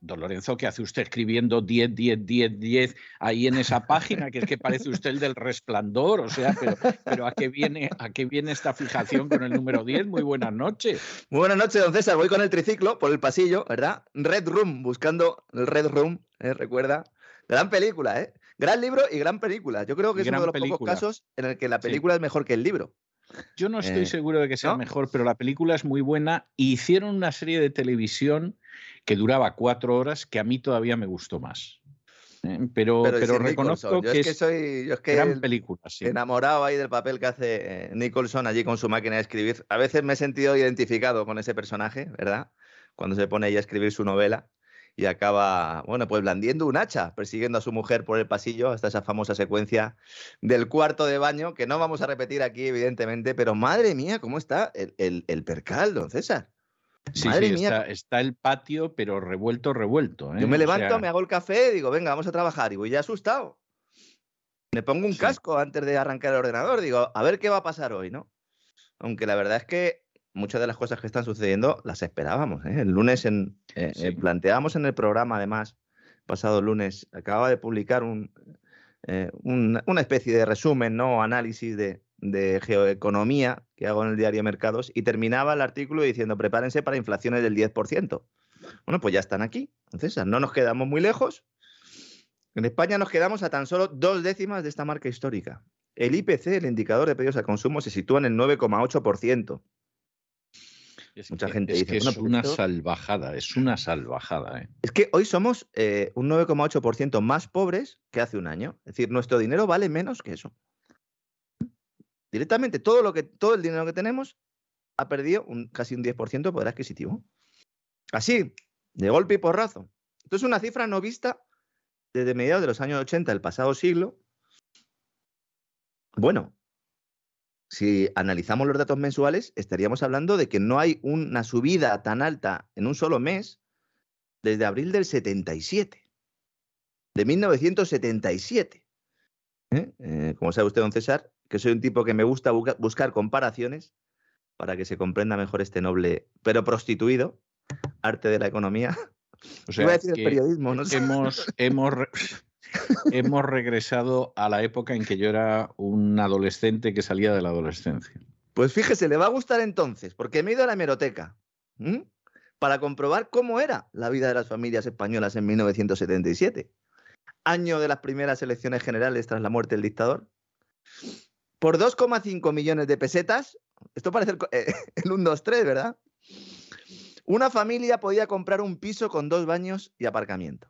Don Lorenzo, ¿qué hace usted escribiendo 10, 10, 10, 10 ahí en esa página? Que es que parece usted el del resplandor, o sea, pero, pero ¿a, qué viene, ¿a qué viene esta fijación con el número 10? Muy buenas noches. Muy buenas noches, don César. Voy con el triciclo por el pasillo, ¿verdad? Red Room, buscando el Red Room, ¿eh? recuerda. Gran película, ¿eh? Gran libro y gran película. Yo creo que es uno de los pocos casos en el que la película sí. es mejor que el libro. Yo no estoy eh, seguro de que sea ¿no? mejor, pero la película es muy buena. Hicieron una serie de televisión que duraba cuatro horas que a mí todavía me gustó más. ¿eh? Pero, pero, pero reconozco que, es, que soy yo es que gran película. Sí. Enamorado ahí del papel que hace Nicholson allí con su máquina de escribir. A veces me he sentido identificado con ese personaje, ¿verdad? Cuando se pone ahí a escribir su novela y acaba, bueno, pues blandiendo un hacha, persiguiendo a su mujer por el pasillo hasta esa famosa secuencia del cuarto de baño, que no vamos a repetir aquí, evidentemente, pero madre mía, ¿cómo está el, el, el percal, don César? Sí, Madre sí, mía. Está, está, el patio, pero revuelto, revuelto. ¿eh? Yo me levanto, o sea... me hago el café, digo, venga, vamos a trabajar, y voy ya asustado. Me pongo un sí. casco antes de arrancar el ordenador, digo, a ver qué va a pasar hoy, ¿no? Aunque la verdad es que muchas de las cosas que están sucediendo las esperábamos. ¿eh? El lunes en, eh, sí. planteamos en el programa, además, pasado lunes, acababa de publicar un, eh, un, una especie de resumen, ¿no? Análisis de, de geoeconomía que hago en el diario Mercados y terminaba el artículo diciendo prepárense para inflaciones del 10%. Bueno, pues ya están aquí. Entonces, no nos quedamos muy lejos. En España nos quedamos a tan solo dos décimas de esta marca histórica. El IPC, el indicador de precios al consumo, se sitúa en el 9,8%. Es Mucha que, gente es dice, que bueno, es una esto... salvajada, es una salvajada. ¿eh? Es que hoy somos eh, un 9,8% más pobres que hace un año. Es decir, nuestro dinero vale menos que eso. Directamente todo, lo que, todo el dinero que tenemos ha perdido casi un 10% de poder adquisitivo. Así, de golpe y porrazo. Esto es una cifra no vista desde mediados de los años 80 del pasado siglo. Bueno, si analizamos los datos mensuales, estaríamos hablando de que no hay una subida tan alta en un solo mes desde abril del 77, de 1977. ¿Eh? Eh, como sabe usted, don César, que soy un tipo que me gusta bu buscar comparaciones para que se comprenda mejor este noble, pero prostituido, arte de la economía. O *laughs* sea, Iba a decir el periodismo, ¿no? Hemos, hemos, *laughs* hemos regresado a la época en que yo era un adolescente que salía de la adolescencia. Pues fíjese, le va a gustar entonces, porque me he ido a la hemeroteca ¿m? para comprobar cómo era la vida de las familias españolas en 1977, año de las primeras elecciones generales tras la muerte del dictador. Por 2,5 millones de pesetas, esto parece el, eh, *laughs* el 1, 2, 3, ¿verdad? Una familia podía comprar un piso con dos baños y aparcamiento.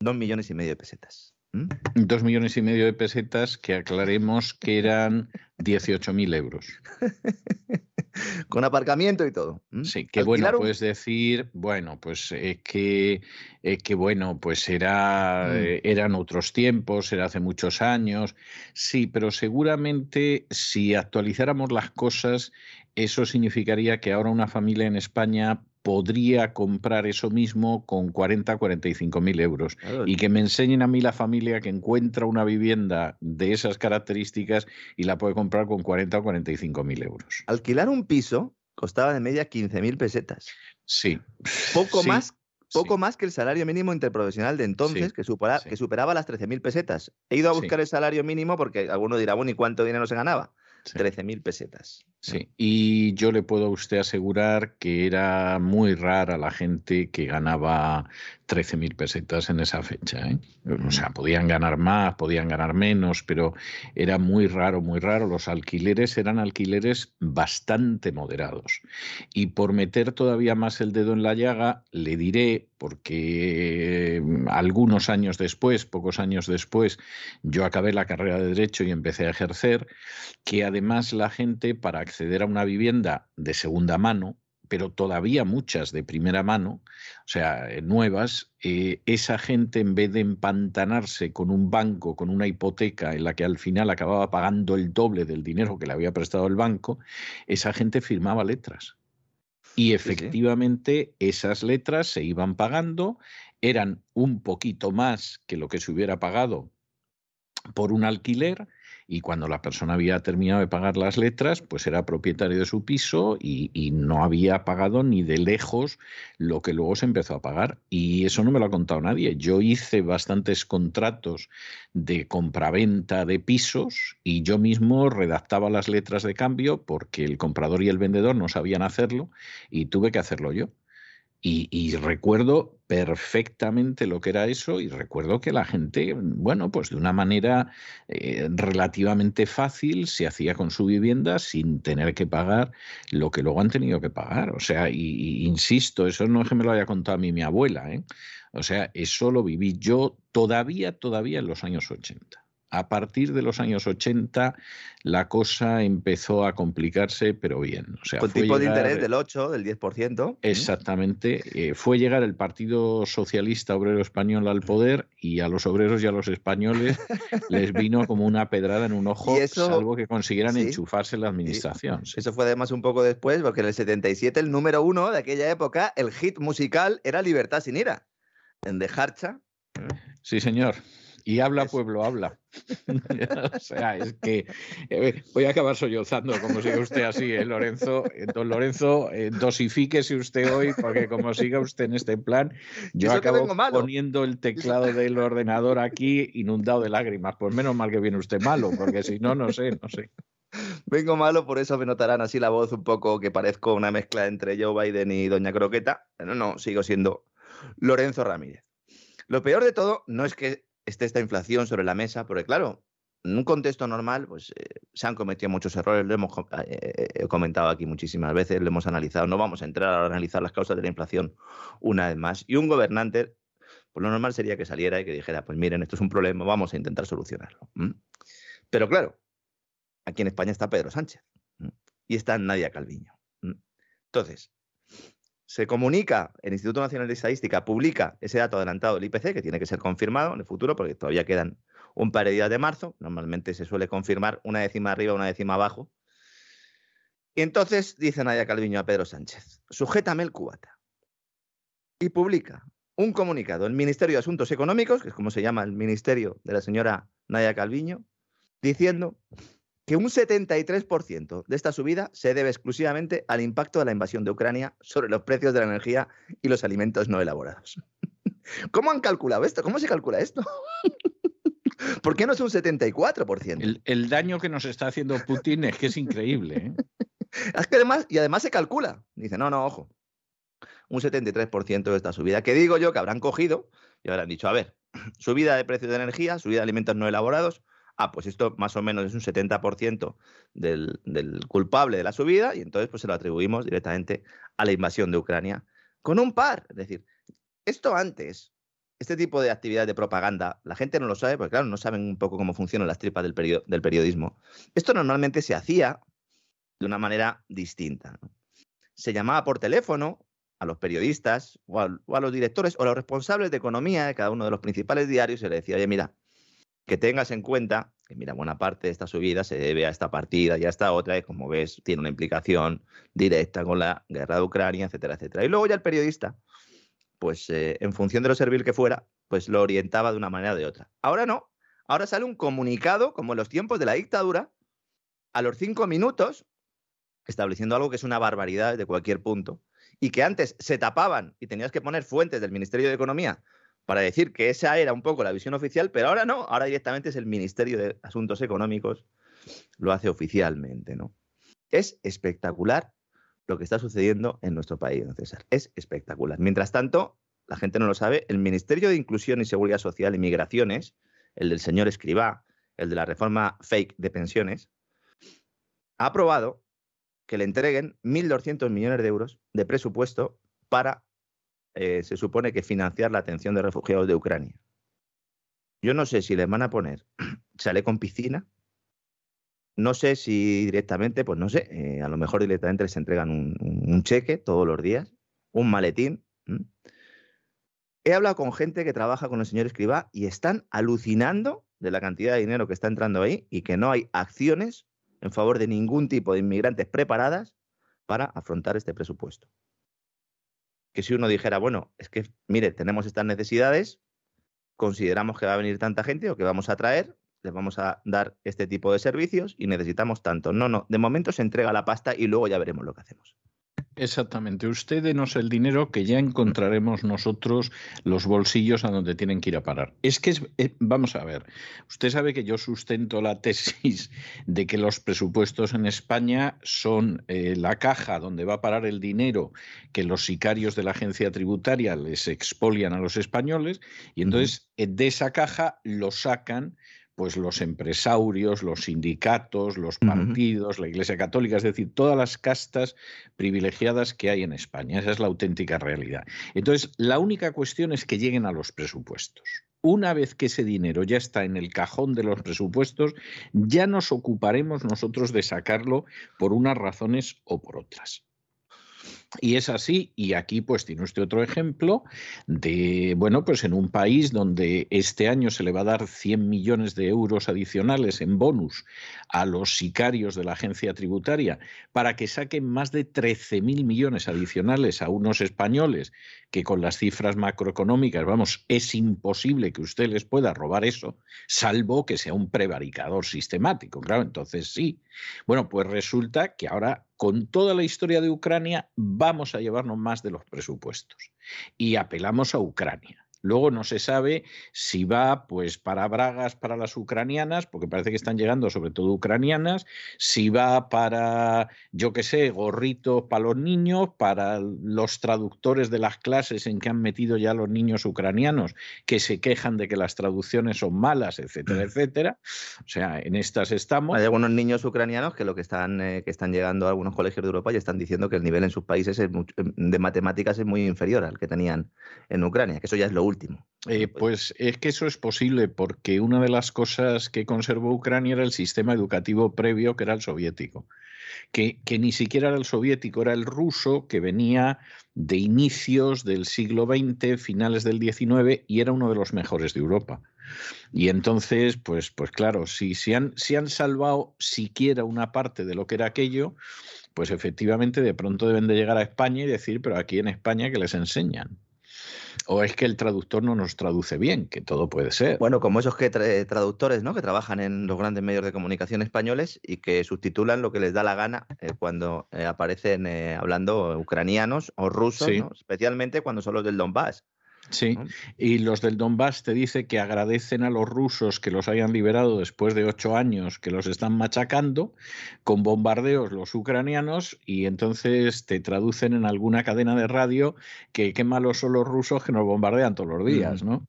Dos millones y medio de pesetas. ¿Mm? Dos millones y medio de pesetas que aclaremos que eran 18.000 euros. *laughs* *laughs* Con aparcamiento y todo. Sí, que bueno, un... puedes decir, bueno, pues eh, que, eh, que bueno, pues era, mm. eh, eran otros tiempos, era hace muchos años. Sí, pero seguramente si actualizáramos las cosas, eso significaría que ahora una familia en España podría comprar eso mismo con 40 45 mil euros claro. y que me enseñen a mí la familia que encuentra una vivienda de esas características y la puede comprar con 40 o 45 mil euros. Alquilar un piso costaba de media 15 mil pesetas. Sí. Poco sí. más poco sí. más que el salario mínimo interprofesional de entonces, sí, que, supera, sí. que, superaba las 13.000 pesetas. He ido a buscar el salario mínimo porque alguno dirá, bueno, ¿y cuánto dinero se ganaba? Sí. 13.000 pesetas. Sí, y yo le puedo a usted asegurar que era muy rara la gente que ganaba 13.000 pesetas en esa fecha. ¿eh? O sea, podían ganar más, podían ganar menos, pero era muy raro, muy raro. Los alquileres eran alquileres bastante moderados. Y por meter todavía más el dedo en la llaga, le diré, porque algunos años después, pocos años después, yo acabé la carrera de Derecho y empecé a ejercer, que además la gente para acceder a una vivienda de segunda mano, pero todavía muchas de primera mano, o sea, eh, nuevas, eh, esa gente en vez de empantanarse con un banco, con una hipoteca en la que al final acababa pagando el doble del dinero que le había prestado el banco, esa gente firmaba letras. Y efectivamente esas letras se iban pagando, eran un poquito más que lo que se hubiera pagado por un alquiler y cuando la persona había terminado de pagar las letras, pues era propietario de su piso y, no había pagado ni de lejos lo que luego se empezó a pagar. Y eso no me lo ha contado nadie. Yo hice bastantes contratos de compraventa de pisos y yo mismo redactaba las letras de cambio porque el comprador y el vendedor no sabían hacerlo y tuve que hacerlo yo. Y, recuerdo perfectamente lo que era eso y recuerdo que la gente, bueno, pues de una manera eh, relativamente fácil se hacía con su vivienda sin tener que pagar lo que luego han tenido que pagar. O sea, y, insisto, eso no es que me lo haya contado a mí mi abuela, ¿eh? O sea, eso lo viví yo todavía, todavía en los años 80 a partir de los años 80 la cosa empezó a complicarse, pero bien. O sea, Con tipo de interés del 8, del 10%. Exactamente. Eh, fue llegar el Partido Socialista Obrero Español al poder y a los obreros y a los españoles *laughs* les vino como una pedrada en un ojo, salvo que consiguieran enchufarse la administración. Eso fue además un poco después, porque en el 77 el número uno de aquella época, el hit musical era Libertad sin ira, en De Harcha. Sí, señor. Y habla pueblo, habla. *laughs* *laughs* o sea, es que eh, voy a acabar sollozando, como siga usted así, ¿eh, Lorenzo. Eh, don Lorenzo, eh, dosifíquese usted hoy, porque como siga usted en este plan, yo acabo poniendo el teclado del ordenador aquí inundado de lágrimas. Pues menos mal que viene usted malo, porque si no, no sé, no sé. Vengo malo, por eso me notarán así la voz un poco que parezco una mezcla entre Joe Biden y Doña Croqueta. Pero no, sigo siendo Lorenzo Ramírez. Lo peor de todo no es que esté esta inflación sobre la mesa, porque claro, en un contexto normal, pues eh, se han cometido muchos errores, lo hemos eh, eh, comentado aquí muchísimas veces, lo hemos analizado, no vamos a entrar a analizar las causas de la inflación una vez más. Y un gobernante, pues lo normal sería que saliera y que dijera, pues miren, esto es un problema, vamos a intentar solucionarlo. Pero claro, aquí en España está Pedro Sánchez y está Nadia Calviño. Entonces, se comunica, el Instituto Nacional de Estadística publica ese dato adelantado del IPC, que tiene que ser confirmado en el futuro, porque todavía quedan un par de días de marzo. Normalmente se suele confirmar una décima arriba, una décima abajo. Y entonces dice Nadia Calviño a Pedro Sánchez, sujétame el cubata. Y publica un comunicado el Ministerio de Asuntos Económicos, que es como se llama el ministerio de la señora Nadia Calviño, diciendo que un 73% de esta subida se debe exclusivamente al impacto de la invasión de Ucrania sobre los precios de la energía y los alimentos no elaborados. *laughs* ¿Cómo han calculado esto? ¿Cómo se calcula esto? *laughs* ¿Por qué no es un 74%? El, daño que nos está haciendo Putin es que es increíble. ¿eh? *laughs* Es que además, y además se calcula. Dice, no, no, ojo. Un 73% de esta subida. Que digo yo que habrán cogido y habrán dicho, a ver, subida de precios de energía, subida de alimentos no elaborados, ah, pues esto más o menos es un 70% del, culpable de la subida y entonces pues se lo atribuimos directamente a la invasión de Ucrania con un par. Es decir, esto antes, este tipo de actividad de propaganda, la gente no lo sabe porque claro, no saben un poco cómo funcionan las tripas del, del periodismo. Esto normalmente se hacía de una manera distinta. Se llamaba por teléfono a los periodistas o a, los directores o a los responsables de economía de cada uno de los principales diarios y se le decía, oye, mira, que tengas en cuenta que, mira, buena parte de esta subida se debe a esta partida y a esta otra, y como ves, tiene una implicación directa con la guerra de Ucrania, etcétera, etcétera. Y luego ya el periodista, pues eh, en función de lo servil que fuera, pues lo orientaba de una manera o de otra. Ahora no, ahora sale un comunicado, como en los tiempos de la dictadura, a los cinco minutos, estableciendo algo que es una barbaridad de cualquier punto, y que antes se tapaban y tenías que poner fuentes del Ministerio de Economía para decir que esa era un poco la visión oficial, pero ahora no, ahora directamente es el Ministerio de Asuntos Económicos, lo hace oficialmente, ¿no? Es espectacular lo que está sucediendo en nuestro país, César. Es espectacular. Mientras tanto, la gente no lo sabe, el Ministerio de Inclusión y Seguridad Social y Migraciones, el del señor Escribá, el de la reforma fake de pensiones, ha aprobado que le entreguen 1.200 millones de euros de presupuesto para eh, se supone que financiar la atención de refugiados de Ucrania. Yo no sé si les van a poner *clears throat* sale con piscina, no sé si directamente, pues no sé, eh, a lo mejor directamente les entregan un, cheque todos los días, un maletín. He hablado con gente que trabaja con el señor Escribá y están alucinando de la cantidad de dinero que está entrando ahí y que no hay acciones en favor de ningún tipo de inmigrantes preparadas para afrontar este presupuesto. Que si uno dijera, bueno, es que, mire, tenemos estas necesidades, consideramos que va a venir tanta gente o que vamos a traer, les vamos a dar este tipo de servicios y necesitamos tanto. No, no, de momento se entrega la pasta y luego ya veremos lo que hacemos. Exactamente. Usted denos el dinero que ya encontraremos nosotros los bolsillos a donde tienen que ir a parar. Es que, es, eh, vamos a ver, usted sabe que yo sustento la tesis de que los presupuestos en España son eh, la caja donde va a parar el dinero que los sicarios de la agencia tributaria les expolian a los españoles y entonces uh -huh. de esa caja lo sacan pues los empresarios, los sindicatos, los partidos, uh -huh. la Iglesia Católica, es decir, todas las castas privilegiadas que hay en España. Esa es la auténtica realidad. Entonces, la única cuestión es que lleguen a los presupuestos. Una vez que ese dinero ya está en el cajón de los presupuestos, ya nos ocuparemos nosotros de sacarlo por unas razones o por otras. Y es así, y aquí pues tiene usted otro ejemplo de, bueno, pues en un país donde este año se le va a dar 100 millones de euros adicionales en bonus a los sicarios de la agencia tributaria para que saquen más de 13.000 millones adicionales a unos españoles que con las cifras macroeconómicas, vamos, es imposible que usted les pueda robar eso, salvo que sea un prevaricador sistemático. Claro, entonces sí. Bueno, pues resulta que ahora, con toda la historia de Ucrania, vamos a llevarnos más de los presupuestos. Y apelamos a Ucrania. Luego no se sabe si va pues para bragas para las ucranianas, porque parece que están llegando sobre todo ucranianas, si va para, yo qué sé, gorritos para los niños, para los traductores de las clases en que han metido ya los niños ucranianos que se quejan de que las traducciones son malas, etcétera, etcétera. O sea, en estas estamos. Hay algunos niños ucranianos que lo que están, eh, que están llegando a algunos colegios de Europa y están diciendo que el nivel en sus países es muy, de matemáticas es muy inferior al que tenían en Ucrania, que eso ya es lo último. Eh, pues es que eso es posible porque una de las cosas que conservó Ucrania era el sistema educativo previo que era el soviético, que, que ni siquiera era el soviético, era el ruso que venía de inicios del siglo XX, finales del XIX y era uno de los mejores de Europa. Y entonces, pues, pues claro, si, si, han, si han salvado siquiera una parte de lo que era aquello, pues efectivamente de pronto deben de llegar a España y decir, pero aquí en España que les enseñan. O es que el traductor no nos traduce bien, que todo puede ser. Bueno, como esos que tra traductores, ¿no? Que trabajan en los grandes medios de comunicación españoles y que subtitulan lo que les da la gana eh, cuando eh, aparecen eh, hablando ucranianos o rusos, sí. ¿no? especialmente cuando son los del Donbass. Sí, y los del Donbass te dice que agradecen a los rusos que los hayan liberado después de ocho años que los están machacando con bombardeos los ucranianos y entonces te traducen en alguna cadena de radio que qué malos son los rusos que nos bombardean todos los días, ¿no?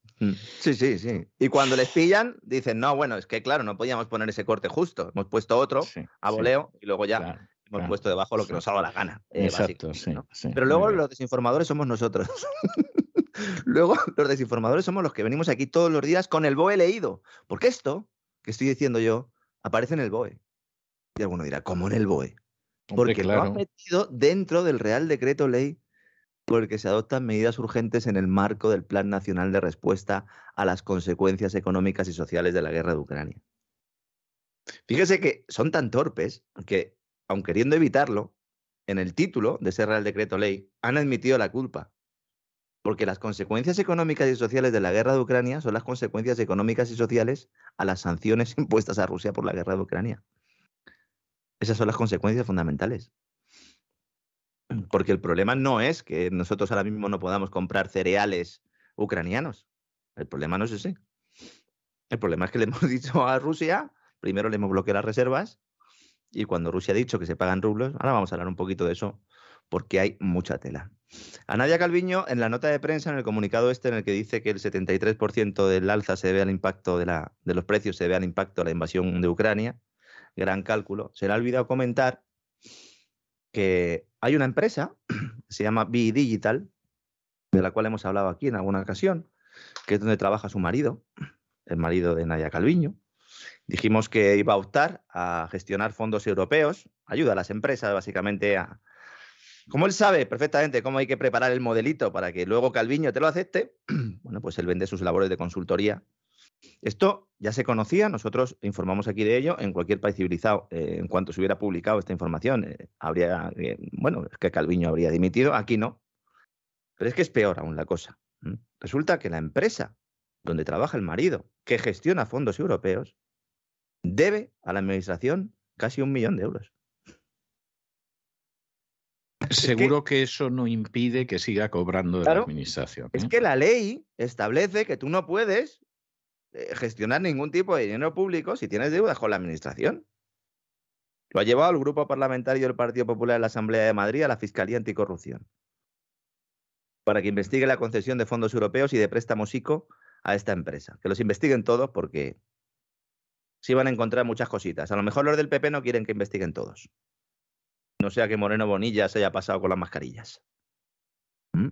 Sí, sí, sí. Y cuando les pillan, dicen, no, bueno, es que claro, no podíamos poner ese corte justo, hemos puesto otro sí, a voleo sí. y luego ya... Claro hemos claro. puesto debajo lo que nos haga la gana. Eh, Exacto, sí, ¿no? sí, Pero luego los desinformadores somos nosotros. *laughs* *laughs* luego los desinformadores somos los que venimos aquí todos los días con el BOE leído. Porque esto que estoy diciendo yo aparece en el BOE. Y alguno dirá, ¿cómo en el BOE? Porque Hombre, claro. lo han metido dentro del Real Decreto Ley por el que se adoptan medidas urgentes en el marco del Plan Nacional de Respuesta a las consecuencias económicas y sociales de la guerra de Ucrania. Fíjese que son tan torpes que aun queriendo evitarlo, en el título de ese Real Decreto Ley han admitido la culpa. Porque las consecuencias económicas y sociales de la guerra de Ucrania son las consecuencias económicas y sociales a las sanciones *laughs* impuestas a Rusia por la guerra de Ucrania. Esas son las consecuencias fundamentales. Porque el problema no es que nosotros ahora mismo no podamos comprar cereales ucranianos. El problema no es ese. El problema es que le hemos *laughs* dicho a Rusia, primero le hemos bloqueado las reservas y cuando Rusia ha dicho que se pagan rublos, ahora vamos a hablar un poquito de eso, porque hay mucha tela. A Nadia Calviño, en la nota de prensa, en el comunicado este, en el que dice que el 73% del alza se debe al impacto de, la, de los precios, se debe al impacto de la invasión de Ucrania, gran cálculo, se le ha olvidado comentar que hay una empresa, *clears throat* se llama B Digital, de la cual hemos hablado aquí en alguna ocasión, que es donde trabaja su marido, el marido de Nadia Calviño, Dijimos que iba a optar a gestionar fondos europeos, ayuda a las empresas básicamente a... Como él sabe perfectamente cómo hay que preparar el modelito para que luego Calviño te lo acepte, *clears throat* bueno, pues él vende sus labores de consultoría. Esto ya se conocía, nosotros informamos aquí de ello en cualquier país civilizado. Eh, en cuanto se hubiera publicado esta información, eh, habría, eh, bueno, es que Calviño habría dimitido, aquí no. Pero es que es peor aún la cosa. Resulta que la empresa donde trabaja el marido, que gestiona fondos europeos, debe a la administración casi un millón de euros. *laughs* Seguro que, eso no impide que siga cobrando de la administración. Es ¿eh? que la ley establece que tú no puedes eh, gestionar ningún tipo de dinero público si tienes deudas con la administración. Lo ha llevado el grupo parlamentario del Partido Popular en la Asamblea de Madrid a la Fiscalía Anticorrupción para que investigue la concesión de fondos europeos y de préstamos ICO a esta empresa. Que los investiguen todos porque sí van a encontrar muchas cositas. A lo mejor los del PP no quieren que investiguen todos. No sea que Moreno Bonilla se haya pasado con las mascarillas. ¿Mm?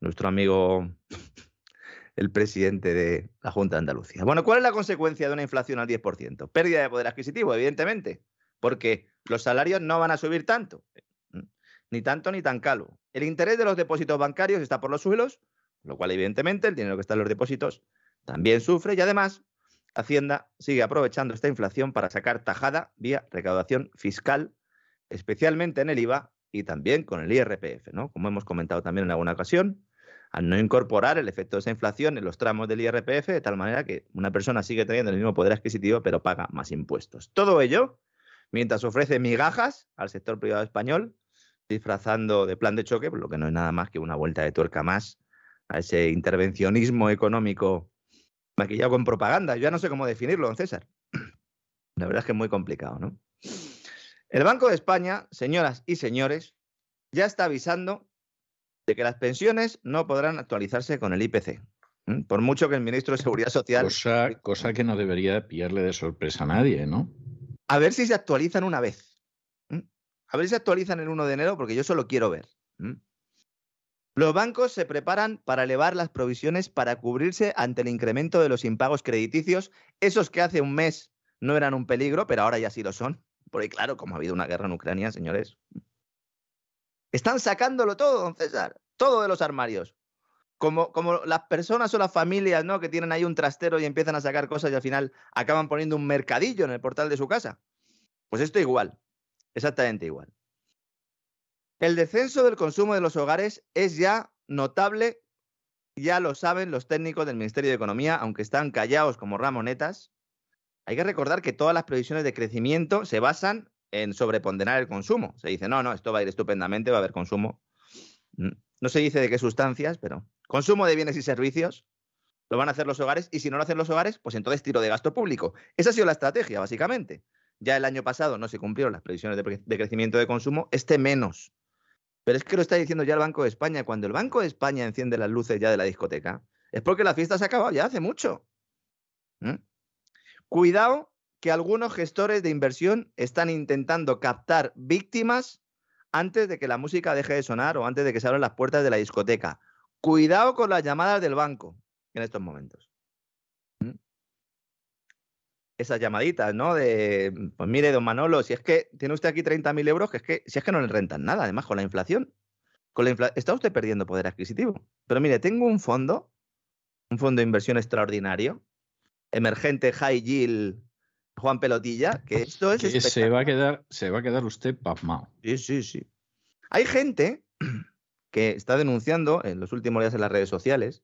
Nuestro amigo, *laughs* el presidente de la Junta de Andalucía. Bueno, ¿cuál es la consecuencia de una inflación al 10%? Pérdida de poder adquisitivo, evidentemente, porque los salarios no van a subir tanto. ¿Mm? Ni tanto ni tan calo. El interés de los depósitos bancarios está por los suelos, lo cual evidentemente el dinero que está en los depósitos también sufre y además Hacienda sigue aprovechando esta inflación para sacar tajada vía recaudación fiscal, especialmente en el IVA y también con el IRPF, ¿no? Como hemos comentado también en alguna ocasión, al no incorporar el efecto de esa inflación en los tramos del IRPF, de tal manera que una persona sigue teniendo el mismo poder adquisitivo, pero paga más impuestos. Todo ello mientras ofrece migajas al sector privado español, disfrazando de plan de choque, lo que no es nada más que una vuelta de tuerca más a ese intervencionismo económico maquillado con propaganda. Yo ya no sé cómo definirlo, don César. La verdad es que es muy complicado, ¿no? El Banco de España, señoras y señores, ya está avisando de que las pensiones no podrán actualizarse con el IPC. Por mucho que el ministro de Seguridad Social. Cosa, cosa que no debería pillarle de sorpresa a nadie, ¿no? A ver si se actualizan una vez. A ver si se actualizan el 1 de enero, porque yo solo quiero ver. Los bancos se preparan para elevar las provisiones para cubrirse ante el incremento de los impagos crediticios, esos que hace un mes no eran un peligro, pero ahora ya sí lo son. Porque claro, como ha habido una guerra en Ucrania, señores. Están sacándolo todo, don César, todo de los armarios. Como, como las personas o las familias ¿no? que tienen ahí un trastero y empiezan a sacar cosas y al final acaban poniendo un mercadillo en el portal de su casa. Pues esto igual, exactamente igual. El descenso del consumo de los hogares es ya notable, ya lo saben los técnicos del Ministerio de Economía, aunque están callados como ramonetas. Hay que recordar que todas las previsiones de crecimiento se basan en sobreponderar el consumo. Se dice, no, no, esto va a ir estupendamente, va a haber consumo. Mm, no se dice de qué sustancias, pero consumo de bienes y servicios lo van a hacer los hogares y si no lo hacen los hogares, pues entonces tiro de gasto público. Esa ha sido la estrategia, básicamente. Ya el año pasado no se cumplieron las previsiones de, crecimiento de consumo, este menos. Pero es que lo está diciendo ya el Banco de España. Cuando el Banco de España enciende las luces ya de la discoteca, es porque la fiesta se ha acabado ya hace mucho. ¿Mm? Cuidado que algunos gestores de inversión están intentando captar víctimas antes de que la música deje de sonar o antes de que se abran las puertas de la discoteca. Cuidado con las llamadas del banco en estos momentos esas llamaditas, ¿no? De, pues mire, don Manolo, si es que tiene usted aquí 30.000 euros, que es que si es que no le rentan nada, además con la inflación. Con la está usted perdiendo poder adquisitivo. Pero mire, tengo un fondo, un fondo de inversión extraordinario, emergente high yield Juan Pelotilla, que esto es que se va a quedar se va a quedar usted pasmado. Sí, sí, sí. Hay gente *clears throat* que está denunciando en los últimos días en las redes sociales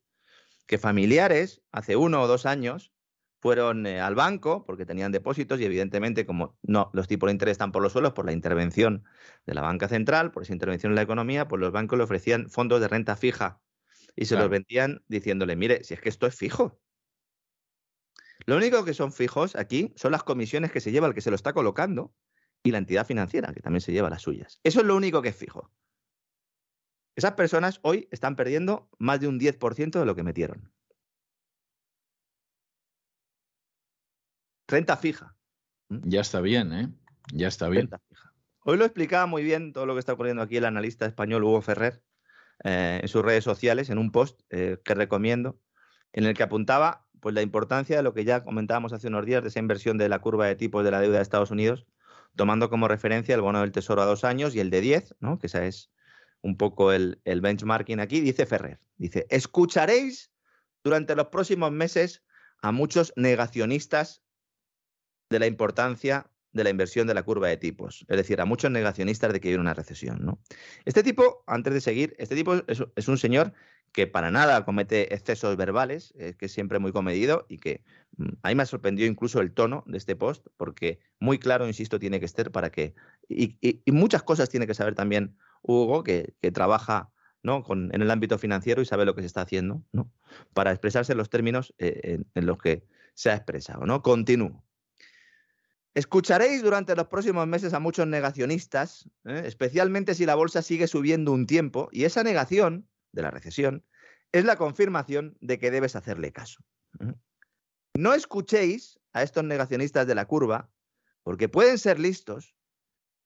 que familiares hace uno o dos años fueron eh, al banco porque tenían depósitos y evidentemente como no los tipos de interés están por los suelos por la intervención de la banca central, por esa intervención en la economía, pues los bancos le ofrecían fondos de renta fija y se los vendían diciéndole, mire, si es que esto es fijo. Lo único que son fijos aquí son las comisiones que se lleva el que se lo está colocando y la entidad financiera, que también se lleva las suyas. Eso es lo único que es fijo. Esas personas hoy están perdiendo más de un 10% de lo que metieron. Renta fija. Ya está bien, ¿eh? Ya está bien. fija. Hoy lo explicaba muy bien todo lo que está ocurriendo aquí el analista español Hugo Ferrer eh, en sus redes sociales, en un post eh, que recomiendo, en el que apuntaba pues la importancia de lo que ya comentábamos hace unos días de esa inversión de la curva de tipos de la deuda de Estados Unidos, tomando como referencia el bono del Tesoro a dos años y el de 10, ¿no? que esa es un poco el, el benchmarking aquí, dice Ferrer. Dice, escucharéis durante los próximos meses a muchos negacionistas de la importancia de la inversión de la curva de tipos, es decir, a muchos negacionistas de que viene una recesión. ¿no? Este tipo, antes de seguir, este tipo es, un señor que para nada comete excesos verbales, que es siempre muy comedido y que mm, a mí me ha sorprendido incluso el tono de este post, porque muy claro, insisto, tiene que estar para que... Y, muchas cosas tiene que saber también Hugo, que, que trabaja ¿no? Con, en el ámbito financiero y sabe lo que se está haciendo, ¿no? Para expresarse en los términos eh, en, en, los que se ha expresado, ¿no? Continúo. Escucharéis durante los próximos meses a muchos negacionistas, ¿eh? especialmente si la bolsa sigue subiendo un tiempo, y esa negación de la recesión es la confirmación de que debes hacerle caso. ¿eh? No escuchéis a estos negacionistas de la curva, porque pueden ser listos,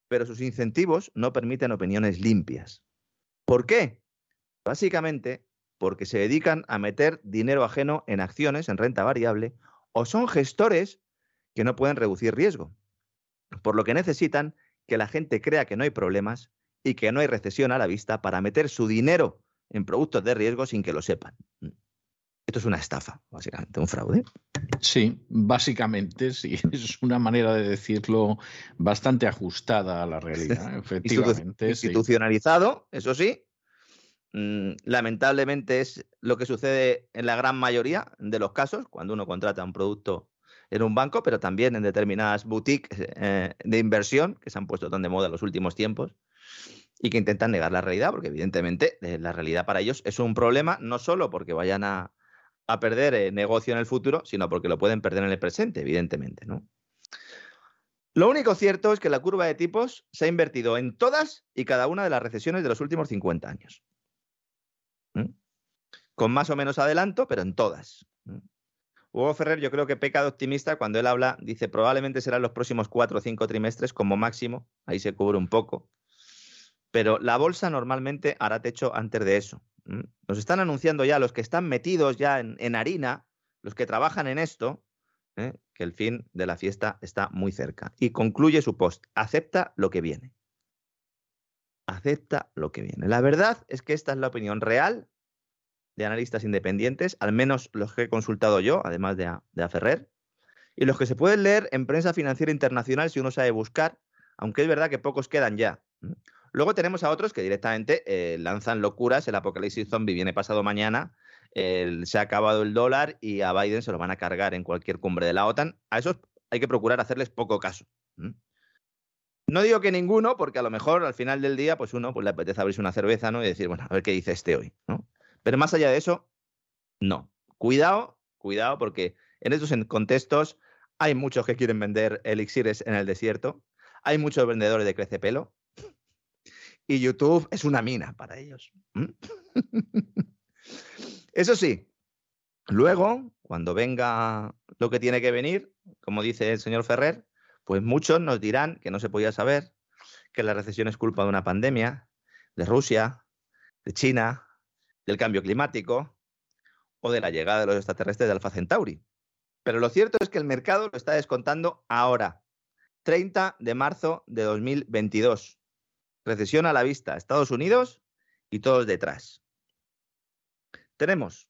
pero sus incentivos no permiten opiniones limpias. ¿Por qué? Básicamente porque se dedican a meter dinero ajeno en acciones, en renta variable, o son gestores que no pueden reducir riesgo, por lo que necesitan que la gente crea que no hay problemas y que no hay recesión a la vista para meter su dinero en productos de riesgo sin que lo sepan. Esto es una estafa, básicamente, un fraude. Sí, básicamente sí. *laughs* Es una manera de decirlo bastante ajustada a la realidad, *laughs* efectivamente. Institucionalizado, sí. eso sí, Mm, lamentablemente es lo que sucede en la gran mayoría de los casos cuando uno contrata un producto en un banco, pero también en determinadas boutiques eh, de inversión que se han puesto tan de moda en los últimos tiempos y que intentan negar la realidad, porque evidentemente eh, la realidad para ellos es un problema, no solo porque vayan a, perder eh, negocio en el futuro, sino porque lo pueden perder en el presente, evidentemente. Lo único cierto es que la curva de tipos se ha invertido en todas y cada una de las recesiones de los últimos 50 años. Con más o menos adelanto, pero en todas. Hugo Ferrer yo creo que peca de optimista cuando él habla, dice probablemente serán los próximos cuatro o cinco trimestres como máximo, ahí se cubre un poco, pero la bolsa normalmente hará techo antes de eso. Nos están anunciando ya los que están metidos ya en, en harina, los que trabajan en esto, ¿eh? que el fin de la fiesta está muy cerca. Y concluye su post, acepta lo que viene acepta lo que viene. La verdad es que esta es la opinión real de analistas independientes, al menos los que he consultado yo, además de a, de Ferrer, y los que se pueden leer en prensa financiera internacional si uno sabe buscar, aunque es verdad que pocos quedan ya. Luego tenemos a otros que directamente eh, lanzan locuras, el apocalipsis zombie viene pasado mañana, se ha acabado el dólar y a Biden se lo van a cargar en cualquier cumbre de la OTAN. A esos hay que procurar hacerles poco caso. No digo que ninguno, porque a lo mejor al final del día, pues uno pues, le apetece abrirse una cerveza, ¿no? Y decir, bueno, a ver qué dice este hoy, ¿no? Pero más allá de eso, no. Cuidado, cuidado, porque en estos contextos hay muchos que quieren vender elixires en el desierto, hay muchos vendedores de crece pelo, y YouTube es una mina para ellos. *laughs* Eso sí, luego, cuando venga lo que tiene que venir, como dice el señor Ferrer, pues muchos nos dirán que no se podía saber, que la recesión es culpa de una pandemia, de Rusia, de China, del cambio climático o de la llegada de los extraterrestres de Alfa Centauri. Pero lo cierto es que el mercado lo está descontando ahora, 30 de marzo de 2022. Recesión a la vista, Estados Unidos y todos detrás. Tenemos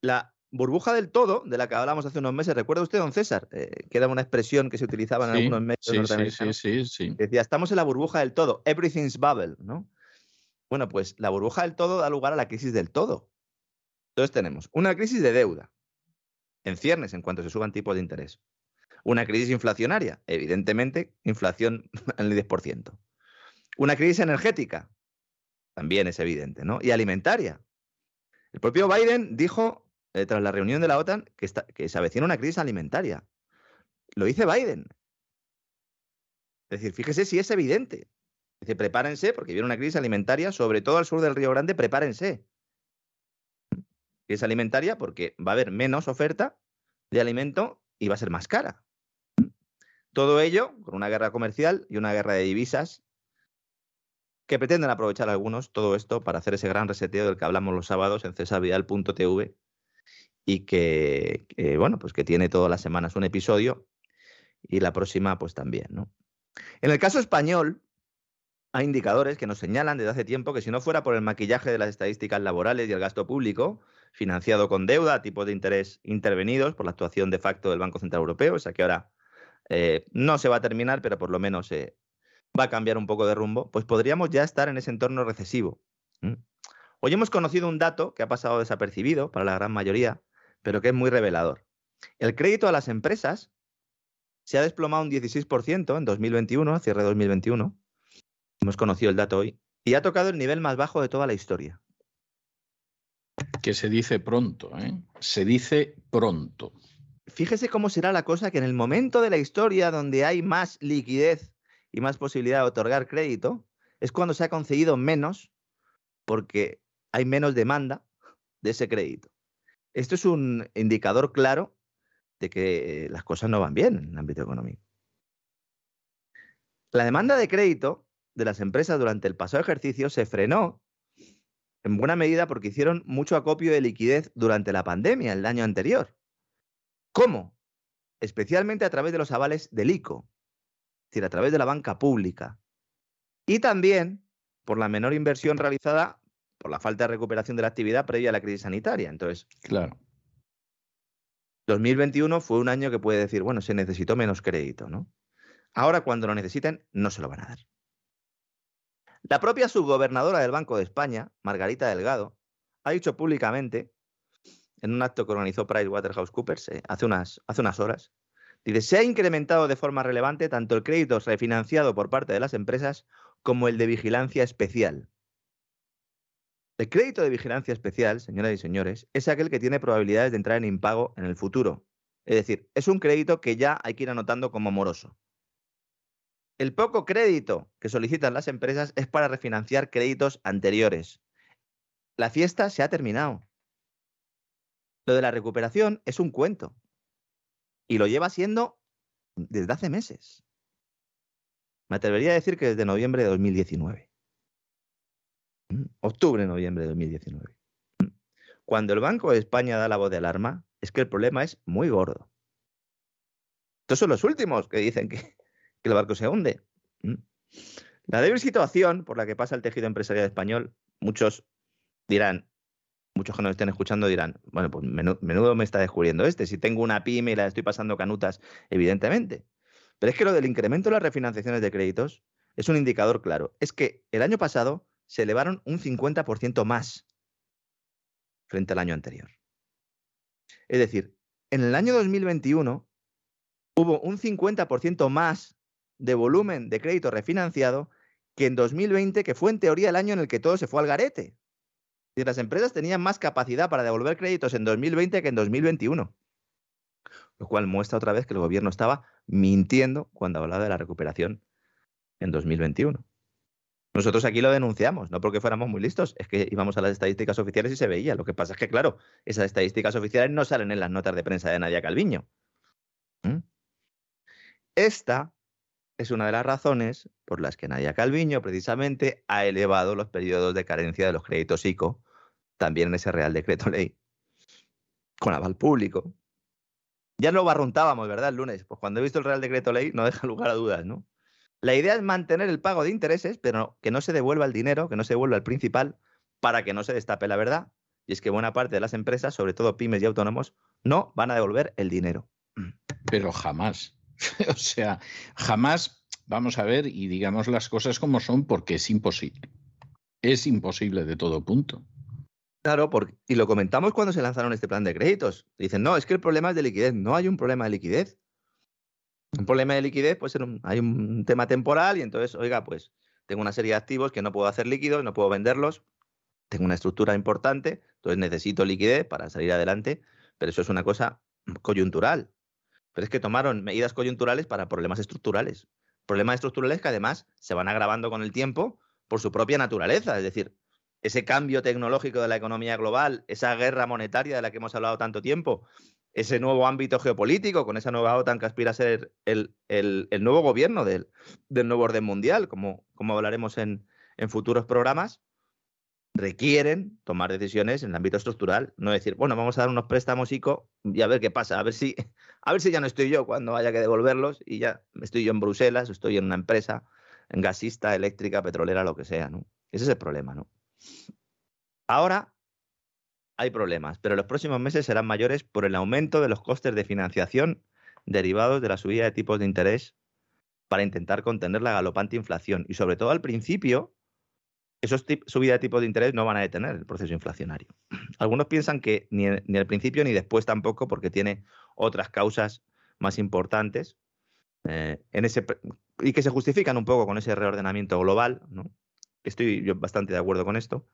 la burbuja del todo, de la que hablamos hace unos meses, ¿recuerda usted, don César? Eh, que era una expresión que se utilizaba en sí, algunos medios sí, norteamericanos. Sí, sí, sí, Decía, estamos en la burbuja del todo, everything's bubble, ¿no? Bueno, pues la burbuja del todo da lugar a la crisis del todo. Entonces tenemos una crisis de deuda, en ciernes en cuanto se suban tipos de interés. Una crisis inflacionaria, evidentemente, inflación *laughs* en el 10%. Una crisis energética, también es evidente, ¿no? Y alimentaria. El propio Biden dijo eh, tras la reunión de la OTAN que, está, que se avecina una crisis alimentaria. Lo dice Biden. Es decir, fíjese si es evidente. Dice, prepárense porque viene una crisis alimentaria, sobre todo al sur del Río Grande, prepárense. Crisis alimentaria porque va a haber menos oferta de alimento y va a ser más cara. Todo ello con una guerra comercial y una guerra de divisas que pretenden aprovechar algunos todo esto para hacer ese gran reseteo del que hablamos los sábados en cesarvidal.tv y que, que, bueno, pues que tiene todas las semanas un episodio y la próxima pues también, ¿no? En el caso español, hay indicadores que nos señalan desde hace tiempo que si no fuera por el maquillaje de las estadísticas laborales y el gasto público, financiado con deuda, tipos de interés intervenidos por la actuación de facto del Banco Central Europeo, o sea que ahora eh, no se va a terminar, pero por lo menos eh, va a cambiar un poco de rumbo, pues podríamos ya estar en ese entorno recesivo. Hoy hemos conocido un dato que ha pasado desapercibido para la gran mayoría, pero que es muy revelador. El crédito a las empresas se ha desplomado un 16% en 2021, cierre de 2021. Hemos conocido el dato hoy. Y ha tocado el nivel más bajo de toda la historia. Que se dice pronto, ¿eh? Se dice pronto. Fíjese cómo será la cosa que en el momento de la historia donde hay más liquidez y más posibilidad de otorgar crédito, es cuando se ha concedido menos porque hay menos demanda de ese crédito. Esto es un indicador claro de que las cosas no van bien en el ámbito económico. La demanda de crédito de las empresas durante el pasado ejercicio se frenó en buena medida porque hicieron mucho acopio de liquidez durante la pandemia, el año anterior. ¿Cómo? Especialmente a través de los avales del ICO, es decir, a través de la banca pública. Y también por la menor inversión realizada por la falta de recuperación de la actividad previa a la crisis sanitaria. Entonces, claro. 2021 fue un año que puede decir, bueno, se necesitó menos crédito, ¿no? Ahora, cuando lo necesiten, no se lo van a dar. La propia subgobernadora del Banco de España, Margarita Delgado, ha dicho públicamente, en un acto que organizó PricewaterhouseCoopers eh, hace, unas, hace unas horas, dice, se ha incrementado de forma relevante tanto el crédito refinanciado por parte de las empresas como el de vigilancia especial. El crédito de vigilancia especial, señoras y señores, es aquel que tiene probabilidades de entrar en impago en el futuro. Es decir, es un crédito que ya hay que ir anotando como moroso. El poco crédito que solicitan las empresas es para refinanciar créditos anteriores. La fiesta se ha terminado. Lo de la recuperación es un cuento. Y lo lleva siendo desde hace meses. Me atrevería a decir que desde noviembre de 2019. Mm, octubre, noviembre de 2019. Mm. Cuando el Banco de España da la voz de alarma, es que el problema es muy gordo. Estos son los últimos que dicen que, que el barco se hunde. La débil situación por la que pasa el tejido empresarial español, muchos dirán, muchos que nos estén escuchando dirán, bueno, pues menudo, me está descubriendo este, si tengo una pyme y la estoy pasando canutas, evidentemente. Pero es que lo del incremento de las refinanciaciones de créditos es un indicador claro. Es que el año pasado se elevaron un 50% más frente al año anterior. Es decir, en el año 2021 hubo un 50% más de volumen de crédito refinanciado que en 2020, que fue en teoría el año en el que todo se fue al garete. Y las empresas tenían más capacidad para devolver créditos en 2020 que en 2021. Lo cual muestra otra vez que el gobierno estaba mintiendo cuando hablaba de la recuperación en 2021. Nosotros aquí lo denunciamos, no porque fuéramos muy listos, es que íbamos a las estadísticas oficiales y se veía. Lo que pasa es que, claro, esas estadísticas oficiales no salen en las notas de prensa de Nadia Calviño. ¿Mm? Esta es una de las razones por las que Nadia Calviño precisamente ha elevado los periodos de carencia de los créditos ICO, también en ese Real Decreto Ley, con aval público. Ya lo barruntábamos, ¿verdad? El lunes. Pues cuando he visto el Real Decreto Ley no deja *laughs* lugar a dudas, ¿no? La idea es mantener el pago de intereses, pero que no se devuelva el dinero, que no se devuelva el principal, para que no se destape la verdad. Y es que buena parte de las empresas, sobre todo pymes y autónomos, no van a devolver el dinero. Pero jamás. *laughs* o sea, jamás vamos a ver y digamos las cosas como son porque es imposible. Es imposible de todo punto. Claro, porque, y lo comentamos cuando se lanzaron este plan de créditos. Dicen, no, es que el problema es de liquidez. No hay un problema de liquidez. Un problema de liquidez un, hay un tema temporal y entonces, oiga, pues tengo una serie de activos que no puedo hacer líquidos, no puedo venderlos, tengo una estructura importante, entonces necesito liquidez para salir adelante, pero eso es una cosa coyuntural. Pero es que tomaron medidas coyunturales para problemas estructurales. Problemas estructurales que además se van agravando con el tiempo por su propia naturaleza. Es decir, ese cambio tecnológico de la economía global, esa guerra monetaria de la que hemos hablado tanto tiempo, ese nuevo ámbito geopolítico, con esa nueva OTAN que aspira a ser el, nuevo gobierno del, nuevo orden mundial, como, como hablaremos en, en futuros programas, requieren tomar decisiones en el ámbito estructural, no decir, bueno, vamos a dar unos préstamos ICO y a ver qué pasa, a ver si, *laughs* a ver si ya no estoy yo cuando haya que devolverlos y ya estoy yo en Bruselas, estoy en una empresa, en gasista, eléctrica, petrolera, lo que sea, ¿no? Ese es el problema, ¿no? Ahora hay problemas, pero los próximos meses serán mayores por el aumento de los costes de financiación derivados de la subida de tipos de interés para intentar contener la galopante inflación y sobre todo al principio esos subidas de tipos de interés no van a detener el proceso inflacionario. *clears throat* Algunos piensan que ni, ni al principio ni después tampoco, porque tiene otras causas más importantes eh, en ese, y que se justifican un poco con ese reordenamiento global. ¿no? Estoy yo bastante de acuerdo con esto.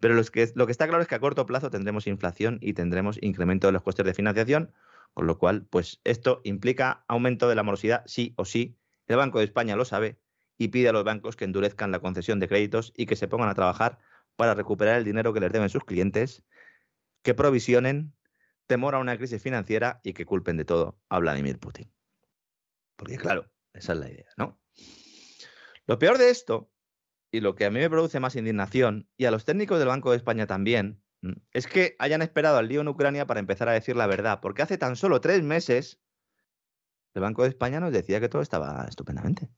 Pero que, lo que está claro es que a corto plazo tendremos inflación y tendremos incremento de los costes de financiación, con lo cual, pues esto implica aumento de la morosidad sí o sí. El Banco de España lo sabe y pide a los bancos que endurezcan la concesión de créditos y que se pongan a trabajar para recuperar el dinero que les deben sus clientes, que provisionen temor a una crisis financiera y que culpen de todo a Vladimir Putin. Porque claro, esa es la idea, ¿no? Lo peor de esto, y lo que a mí me produce más indignación, y a los técnicos del Banco de España también, es que hayan esperado al lío en Ucrania para empezar a decir la verdad, porque hace tan solo tres meses el Banco de España nos decía que todo estaba estupendamente.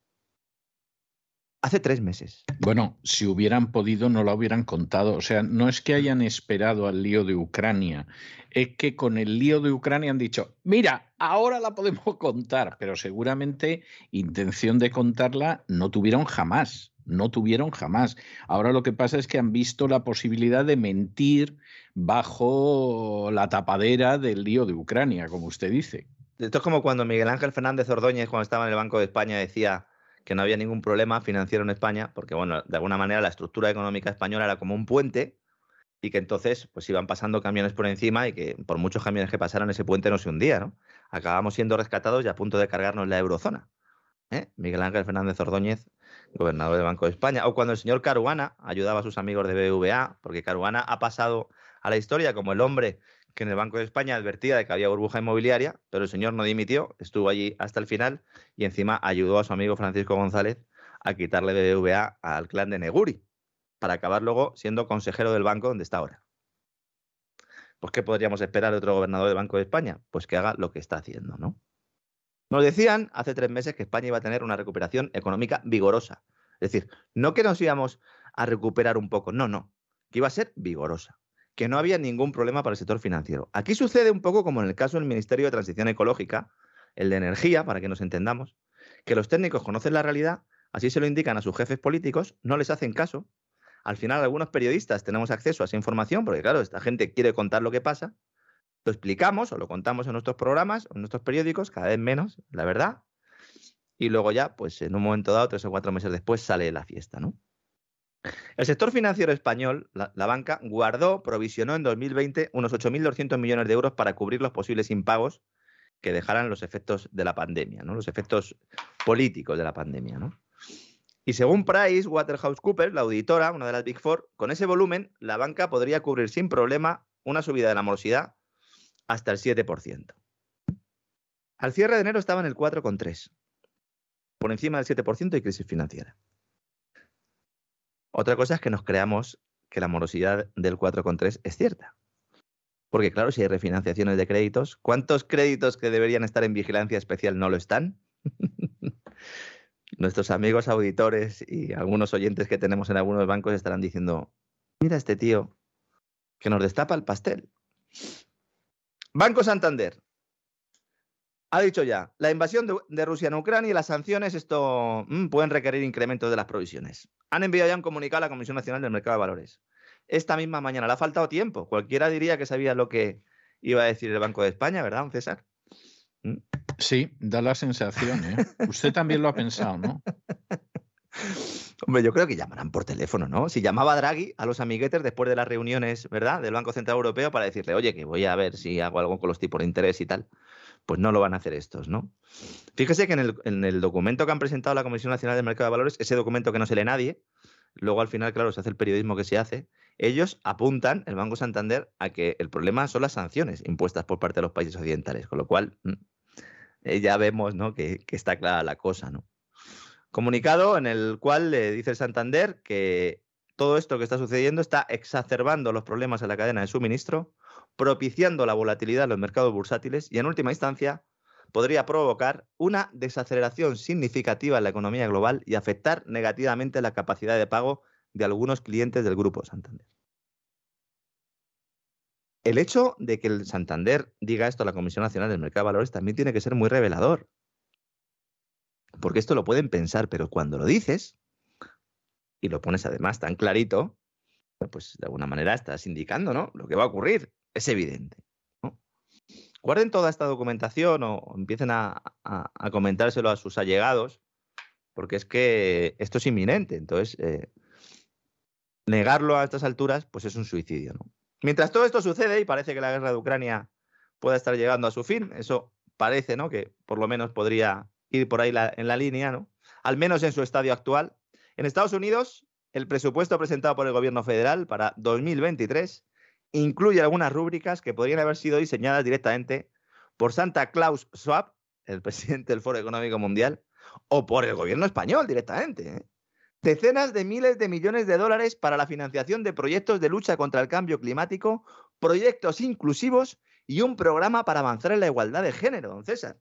Hace tres meses. Bueno, si hubieran podido no lo hubieran contado. O sea, no es que hayan esperado al lío de Ucrania, es que con el lío de Ucrania han dicho, mira, ahora la podemos *laughs* contar, pero seguramente intención de contarla no tuvieron jamás, no tuvieron jamás. Ahora lo que pasa es que han visto la posibilidad de mentir bajo la tapadera del lío de Ucrania, como usted dice. Esto es como cuando Miguel Ángel Fernández Ordóñez, cuando estaba en el Banco de España, decía que no había ningún problema financiero en España, porque, bueno, de alguna manera la estructura económica española era como un puente y que entonces pues iban pasando camiones por encima y que por muchos camiones que pasaran ese puente no se hundía, ¿no? Acabamos siendo rescatados y a punto de cargarnos la eurozona. ¿eh? Miguel Ángel Fernández Ordóñez, gobernador del Banco de España, o cuando el señor Caruana ayudaba a sus amigos de BBVA, porque Caruana ha pasado a la historia como el hombre que en el Banco de España advertía de que había burbuja inmobiliaria, pero el señor no dimitió, estuvo allí hasta el final y encima ayudó a su amigo Francisco González a quitarle BBVA al clan de Neguri, para acabar luego siendo consejero del banco donde está ahora. Pues, ¿qué podríamos esperar de otro gobernador del Banco de España? Pues que haga lo que está haciendo, ¿no? Nos decían hace tres meses que España iba a tener una recuperación económica vigorosa. Es decir, no que nos íbamos a recuperar un poco, no, no, que iba a ser vigorosa que no había ningún problema para el sector financiero. Aquí sucede un poco como en el caso del Ministerio de Transición Ecológica, el de Energía, para que nos entendamos, que los técnicos conocen la realidad, así se lo indican a sus jefes políticos, no les hacen caso. Al final, algunos periodistas tenemos acceso a esa información, porque claro, esta gente quiere contar lo que pasa. Lo explicamos o lo contamos en nuestros programas en nuestros periódicos, cada vez menos, la verdad. Y luego ya, pues en un momento dado, tres o cuatro meses después, sale la fiesta, ¿no? El sector financiero español, la, banca, guardó, provisionó en 2020 unos 8.200 millones de euros para cubrir los posibles impagos que dejaran los efectos de la pandemia, ¿no? los efectos políticos de la pandemia. ¿no? Y según Price Waterhouse la auditora, una de las Big Four, con ese volumen, la banca podría cubrir sin problema una subida de la morosidad hasta el 7%. Al cierre de enero estaba en el 4,3%, por encima del 7% y crisis financiera. Otra cosa es que nos creamos que la morosidad del 4,3 es cierta. Porque claro, si hay refinanciaciones de créditos, ¿cuántos créditos que deberían estar en vigilancia especial no lo están? *laughs* Nuestros amigos auditores y algunos oyentes que tenemos en algunos bancos estarán diciendo, mira este tío que nos destapa el pastel. Banco Santander, ha dicho ya, la invasión de, Rusia en Ucrania y las sanciones, esto mm, pueden requerir incrementos de las provisiones. Han enviado ya un comunicado a la Comisión Nacional del Mercado de Valores. Esta misma mañana, le ha faltado tiempo. Cualquiera diría que sabía lo que iba a decir el Banco de España, ¿verdad, César? ¿Mm? Sí, da la sensación, ¿eh? Usted también lo ha pensado, ¿no? Hombre, yo creo que llamarán por teléfono, ¿no? Si llamaba Draghi a los amiguetes después de las reuniones, ¿verdad?, del Banco Central Europeo para decirle, oye, que voy a ver si hago algo con los tipos de interés y tal pues no lo van a hacer estos, ¿no? Fíjese que en el, documento que han presentado la Comisión Nacional del Mercado de Valores, ese documento que no se lee nadie, luego al final, claro, se hace el periodismo que se hace, ellos apuntan, el Banco Santander, a que el problema son las sanciones impuestas por parte de los países occidentales, con lo cual mm, eh, ya vemos ¿no? que, está clara la cosa, ¿no? Comunicado en el cual le dice el Santander que todo esto que está sucediendo está exacerbando los problemas en la cadena de suministro, propiciando la volatilidad en los mercados bursátiles y, en última instancia, podría provocar una desaceleración significativa en la economía global y afectar negativamente la capacidad de pago de algunos clientes del Grupo Santander. El hecho de que el Santander diga esto a la Comisión Nacional del Mercado de Valores también tiene que ser muy revelador. Porque esto lo pueden pensar, pero cuando lo dices, y lo pones además tan clarito, pues de alguna manera estás indicando, ¿no? Lo que va a ocurrir. Es evidente. Guarden toda esta documentación o empiecen a, comentárselo a sus allegados, porque es que esto es inminente. Entonces, eh, negarlo a estas alturas, pues es un suicidio. Mientras todo esto sucede y parece que la guerra de Ucrania pueda estar llegando a su fin, eso parece, ¿no? Que por lo menos podría ir por ahí en la línea, ¿no? Al menos en su estadio actual, en Estados Unidos, el presupuesto presentado por el gobierno federal para 2023 incluye algunas rúbricas que podrían haber sido diseñadas directamente por Santa Claus Schwab, el *laughs* presidente del Foro Económico Mundial, o por el gobierno español directamente. ¿eh? Decenas de miles de millones de dólares para la financiación de proyectos de lucha contra el cambio climático, proyectos inclusivos y un programa para avanzar en la igualdad de género, don César.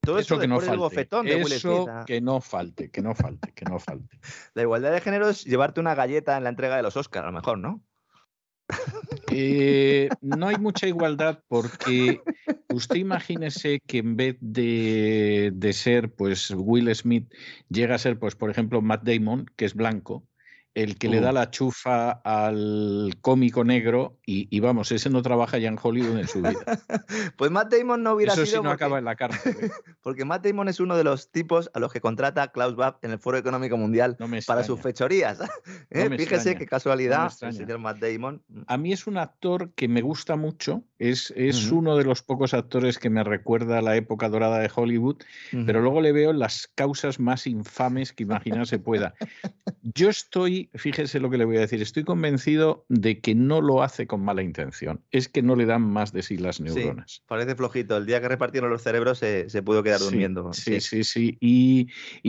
Todo eso, que no falte. eso que no falte, que no falte, que no falte. La igualdad de género es llevarte una galleta en la entrega de los Oscars, a lo mejor, ¿no? Eh, no hay mucha igualdad porque usted imagínese que en vez de, de, ser pues Will Smith llega a ser pues por ejemplo Matt Damon que es blanco el que le da la chufa al cómico negro y, vamos, ese no trabaja ya en Hollywood en su vida. *laughs* pues Matt Damon no hubiera Eso sido. sí no acaba en la cárcel. ¿eh? *laughs* porque Matt Damon es uno de los tipos a los que contrata Klaus Bab en el Foro Económico Mundial para sus fechorías. *laughs* ¿Eh? Fíjese qué casualidad, el señor Matt Damon. A mí es un actor que me gusta mucho, es, es uno de los pocos actores que me recuerda a la época dorada de Hollywood, pero luego le veo las causas más infames que imaginarse pueda. Yo estoy fíjese lo que le voy a decir, estoy convencido de que no lo hace con mala intención, es que no le dan más de sí las neuronas. parece flojito, el día que repartieron los cerebros se, pudo quedar durmiendo. Sí, sí, sí, Y,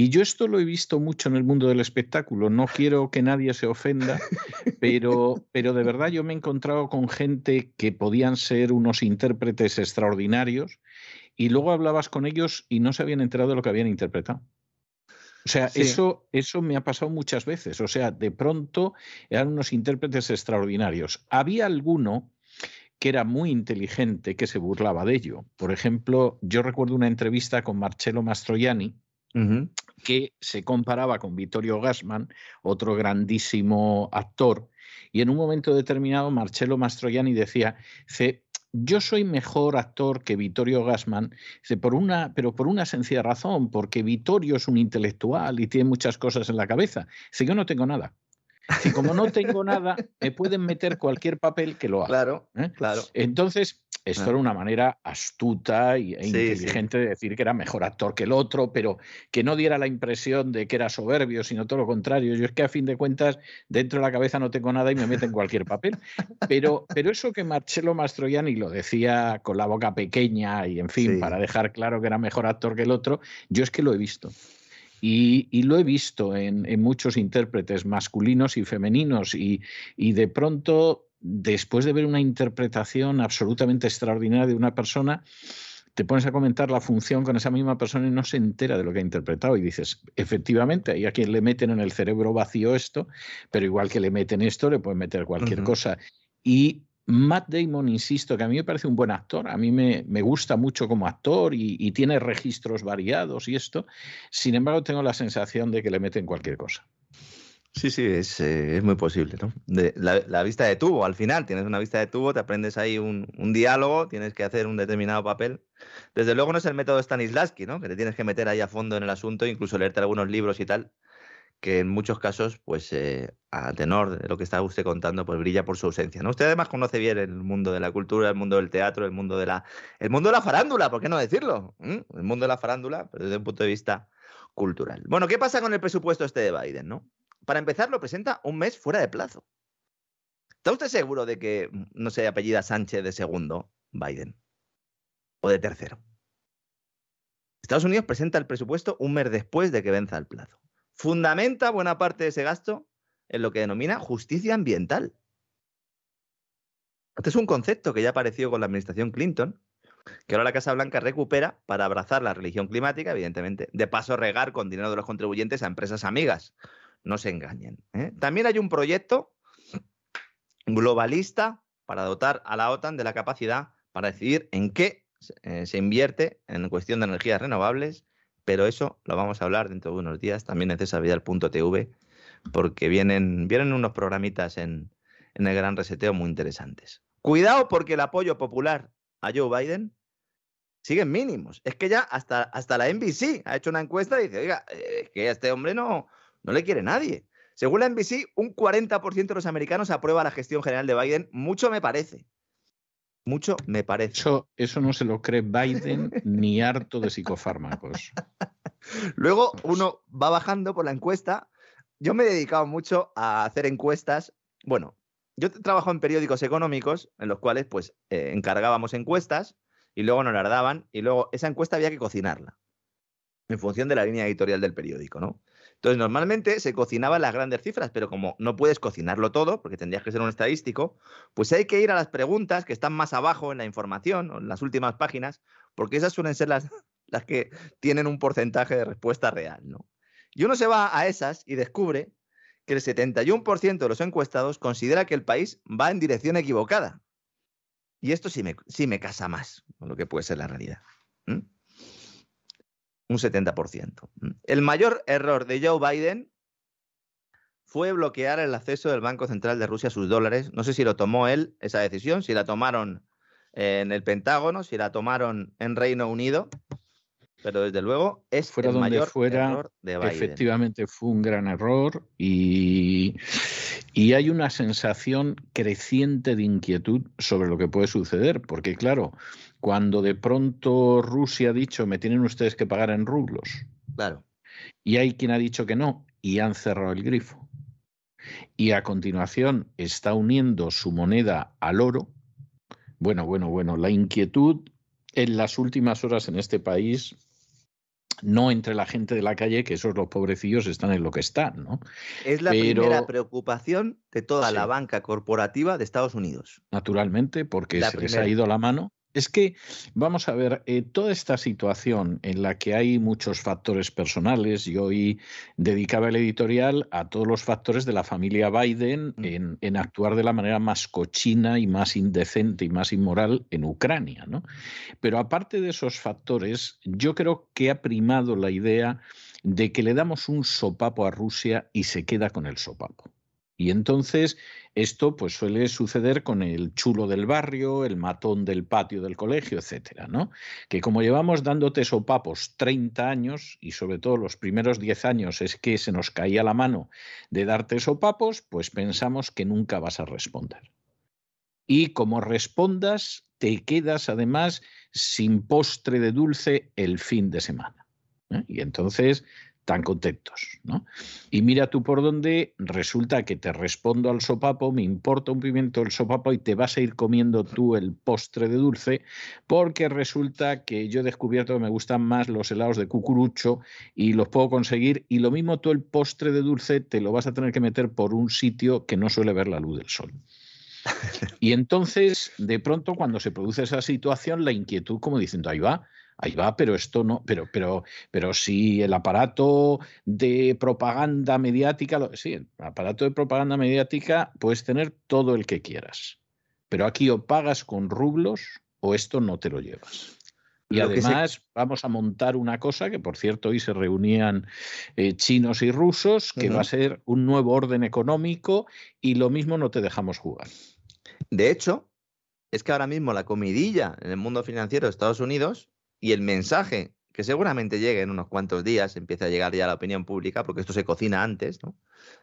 yo esto lo he visto mucho en el mundo del espectáculo, no quiero que nadie se ofenda, *laughs* pero, pero de verdad yo me he encontrado con gente que podían ser unos intérpretes extraordinarios y luego hablabas con ellos y no se habían enterado de lo que habían interpretado. O sea, eso, eso me ha pasado muchas veces. O sea, de pronto eran unos intérpretes extraordinarios. Había alguno que era muy inteligente que se burlaba de ello. Por ejemplo, yo recuerdo una entrevista con Marcello Mastroianni, que se comparaba con Vittorio Gassman, otro grandísimo actor, y en un momento determinado Marcello Mastroianni decía, yo soy mejor actor que Vittorio Gassman, por una, pero por una sencilla razón, porque Vittorio es un intelectual y tiene muchas cosas en la cabeza. Si yo no tengo nada. Si como no tengo nada, me pueden meter cualquier papel que lo haga. Claro, ¿eh? claro. Entonces, esto era una manera astuta e inteligente de decir que era mejor actor que el otro, pero que no diera la impresión de que era soberbio, sino todo lo contrario. Yo es que a fin de cuentas, dentro de la cabeza no tengo nada y me meten cualquier papel. Pero, pero eso que Marcello Mastroianni lo decía con la boca pequeña y, en fin, para dejar claro que era mejor actor que el otro, yo es que lo he visto. Y, lo he visto en, muchos intérpretes masculinos y femeninos y, de pronto, después de ver una interpretación absolutamente extraordinaria de una persona, te pones a comentar la función con esa misma persona y no se entera de lo que ha interpretado y dices, efectivamente, hay a quien le meten en el cerebro vacío esto, pero igual que le meten esto, le pueden meter cualquier cosa. Y Matt Damon, insisto, que a mí me parece un buen actor, a mí me, gusta mucho como actor y, tiene registros variados y esto, sin embargo tengo la sensación de que le meten cualquier cosa. Sí, sí, es, eh, muy posible, ¿no? la, vista de tubo, al final tienes una vista de tubo, te aprendes ahí un, un, diálogo, tienes que hacer un determinado papel. Desde luego no es el método Stanislavski, ¿no? Que te tienes que meter ahí a fondo en el asunto, incluso leerte algunos libros y tal que en muchos casos, pues eh, a tenor de lo que está usted contando, pues brilla por su ausencia. ¿no? Usted además conoce bien el mundo de la cultura, el mundo del teatro, el mundo de la, el mundo de la farándula, ¿por qué no decirlo? ¿Mm? El mundo de la farándula, pero desde un punto de vista cultural. Bueno, ¿qué pasa con el presupuesto este de Biden? ¿no? Para empezar, lo presenta un mes fuera de plazo. ¿Está usted seguro de que no se apellida Sánchez de segundo Biden? ¿O de tercero? Estados Unidos presenta el presupuesto un mes después de que venza el plazo fundamenta buena parte de ese gasto en lo que denomina justicia ambiental. Este es un concepto que ya apareció con la administración Clinton, que ahora la Casa Blanca recupera para abrazar la religión climática, evidentemente, de paso regar con dinero de los contribuyentes a empresas amigas. No se engañen. ¿eh? También hay un proyecto globalista para dotar a la OTAN de la capacidad para decidir en qué eh, se invierte en cuestión de energías renovables, pero eso lo vamos a hablar dentro de unos días también en cesavidal.tv, porque vienen, vienen unos programitas en, en el Gran Reseteo muy interesantes. Cuidado porque el apoyo popular a Joe Biden siguen mínimos. Es que ya hasta, hasta la NBC ha hecho una encuesta y dice, oiga, eh, es que a este hombre no, no le quiere nadie. Según la NBC, un 40% de los americanos aprueba la gestión general de Biden. Mucho me parece. Mucho me parece. Eso, eso no se lo cree Biden ni harto de psicofármacos. *laughs* Luego uno va bajando por la encuesta. Yo me he dedicado mucho a hacer encuestas. Bueno, yo trabajo en periódicos económicos en los cuales pues eh, encargábamos encuestas y luego nos las daban y luego esa encuesta había que cocinarla en función de la línea editorial del periódico, ¿no? Entonces, normalmente se cocinaban las grandes cifras, pero como no puedes cocinarlo todo, porque tendrías que ser un estadístico, pues hay que ir a las preguntas que están más abajo en la información, o en las últimas páginas, porque esas suelen ser las, *laughs* las que tienen un porcentaje de respuesta real, ¿no? Y uno se va a esas y descubre que el 71% de los encuestados considera que el país va en dirección equivocada. Y esto sí me, sí me casa más con lo que puede ser la realidad un 70%. Mm. El mayor error de Joe Biden fue bloquear el acceso del Banco Central de Rusia a sus dólares. No sé si lo tomó él, esa decisión, si la tomaron en el Pentágono, si la tomaron en Reino Unido, pero desde luego es fuera el donde mayor fuera, error de Biden. efectivamente fue un gran error y, y hay una sensación creciente de inquietud sobre lo que puede suceder, porque claro, cuando de pronto Rusia ha dicho me tienen ustedes que pagar en rublos. Claro. Y hay quien ha dicho que no y han cerrado el grifo. Y a continuación está uniendo su moneda al oro. Bueno, bueno, bueno, la inquietud en las últimas horas en este país, no entre la gente de la calle, que esos los pobrecillos están en lo que están, ¿no? Es la Pero- primera preocupación de toda Sí. la banca corporativa de Estados Unidos. naturalmente, porque La se les ha ido la mano. Es que, vamos a ver, eh, toda esta situación en la que hay muchos factores personales, yo hoy dedicaba el editorial a todos los factores de la familia Biden Mm. en, en actuar de la manera más cochina y más indecente y más inmoral en Ucrania, ¿no? Pero aparte de esos factores, yo creo que ha primado la idea de que le damos un sopapo a Rusia y se queda con el sopapo. Y entonces esto pues suele suceder con el chulo del barrio, el matón del patio del colegio, etcétera, ¿no? Que como llevamos dándote sopapos 30 años y sobre todo los primeros 10 años es que se nos caía la mano de darte sopapos, pues pensamos que nunca vas a responder. Y como respondas, te quedas además sin postre de dulce el fin de semana. ¿eh? Y entonces tan contentos, ¿no? Y mira tú por dónde resulta que te respondo al sopapo, me importa un pimiento el sopapo y te vas a ir comiendo tú el postre de dulce, porque resulta que yo he descubierto que me gustan más los helados de cucurucho y los puedo conseguir y lo mismo tú el postre de dulce te lo vas a tener que meter por un sitio que no suele ver la luz del sol. *laughs* Y entonces, de pronto, cuando se produce esa situación, la inquietud, como diciendo, ahí va, ahí va, pero esto no, pero, pero, pero si el aparato de propaganda mediática, lo- sí, el aparato de propaganda mediática puedes tener todo el que quieras, pero aquí o pagas con rublos o esto no te lo llevas. Y Lo que se- además vamos a montar una cosa que, por cierto, hoy se reunían eh, chinos y rusos, que va a ser un nuevo orden económico y lo mismo no te dejamos jugar. De hecho, es que ahora mismo la comidilla en el mundo financiero de Estados Unidos y el mensaje que seguramente llegue en unos cuantos días, empieza a llegar ya a la opinión pública, porque esto se cocina antes, ¿no?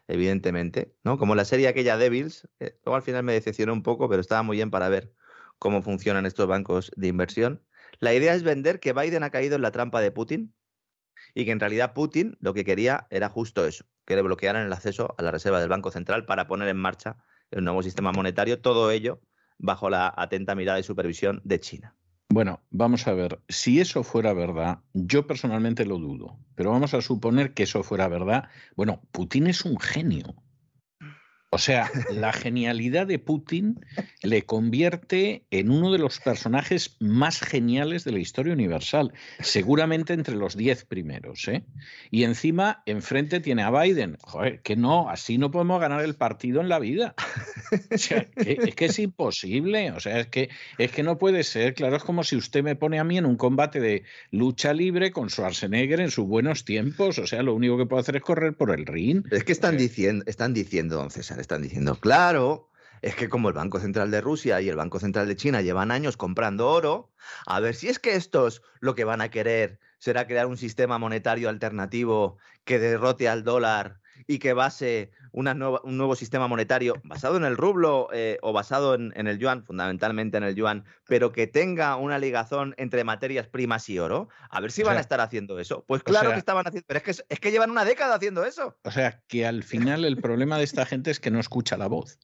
Evidentemente, ¿no? Como la serie aquella Devils, que luego al final me decepcionó un poco, pero estaba muy bien para ver cómo funcionan estos bancos de inversión. La idea es vender que Biden ha caído en la trampa de Putin y que en realidad Putin lo que quería era justo eso, que le bloquearan el acceso a la reserva del Banco Central para poner en marcha el nuevo sistema monetario, todo ello bajo la atenta mirada y supervisión de China. Bueno, vamos a ver, si eso fuera verdad, yo personalmente lo dudo, pero vamos a suponer que eso fuera verdad. Bueno, Putin es un genio. O sea, la genialidad de Putin le convierte en uno de los personajes más geniales de la historia universal, seguramente entre los diez primeros. ¿eh? Y encima, enfrente tiene a Biden. Joder, que no, así no podemos ganar el partido en la vida. O sea, es que es imposible. O sea, es que, es que no puede ser. Claro, es como si usted me pone a mí en un combate de lucha libre con Schwarzenegger en sus buenos tiempos. O sea, lo único que puedo hacer es correr por el ring. Es que están diciendo, están diciendo, don César, están diciendo, claro, es que como el Banco Central de Rusia y el Banco Central de China llevan años comprando oro, a ver si es que estos lo que van a querer será crear un sistema monetario alternativo que derrote al dólar y que base una nueva, un nuevo sistema monetario basado en el rublo eh, o basado en, en, el yuan, fundamentalmente en el yuan, pero que tenga una ligazón entre materias primas y oro. A ver si van a estar haciendo eso. Pues claro sea, que estaban haciendo, pero es que, es que llevan una década haciendo eso. O sea, que al final el problema de esta gente es que no escucha la voz.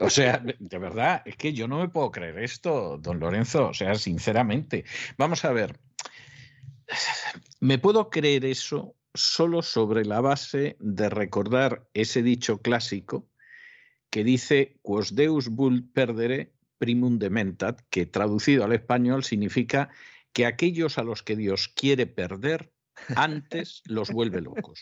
O sea, de verdad, es que yo no me puedo creer esto, don Lorenzo. O sea, sinceramente. Vamos a ver. ¿Me puedo creer eso solo sobre la base de recordar ese dicho clásico que dice quos deus vult perdere primum dementat, que traducido al español significa que aquellos a los que Dios quiere perder *laughs* antes los vuelve locos.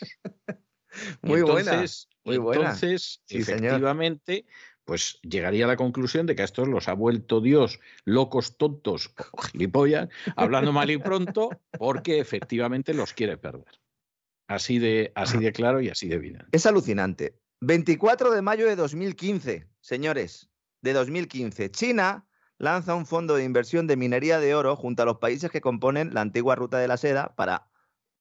Muy entonces, buena, muy buena. Entonces, Sí, efectivamente, señor. pues llegaría a la conclusión de que a estos los ha vuelto Dios locos, tontos gilipollas, hablando mal y pronto, porque efectivamente los quiere perder. Así de, así de claro y así de evidente. Es alucinante. 24 de mayo de 2015, señores, de 2015. China lanza un fondo de inversión de minería de oro junto a los países que componen la antigua ruta de la seda para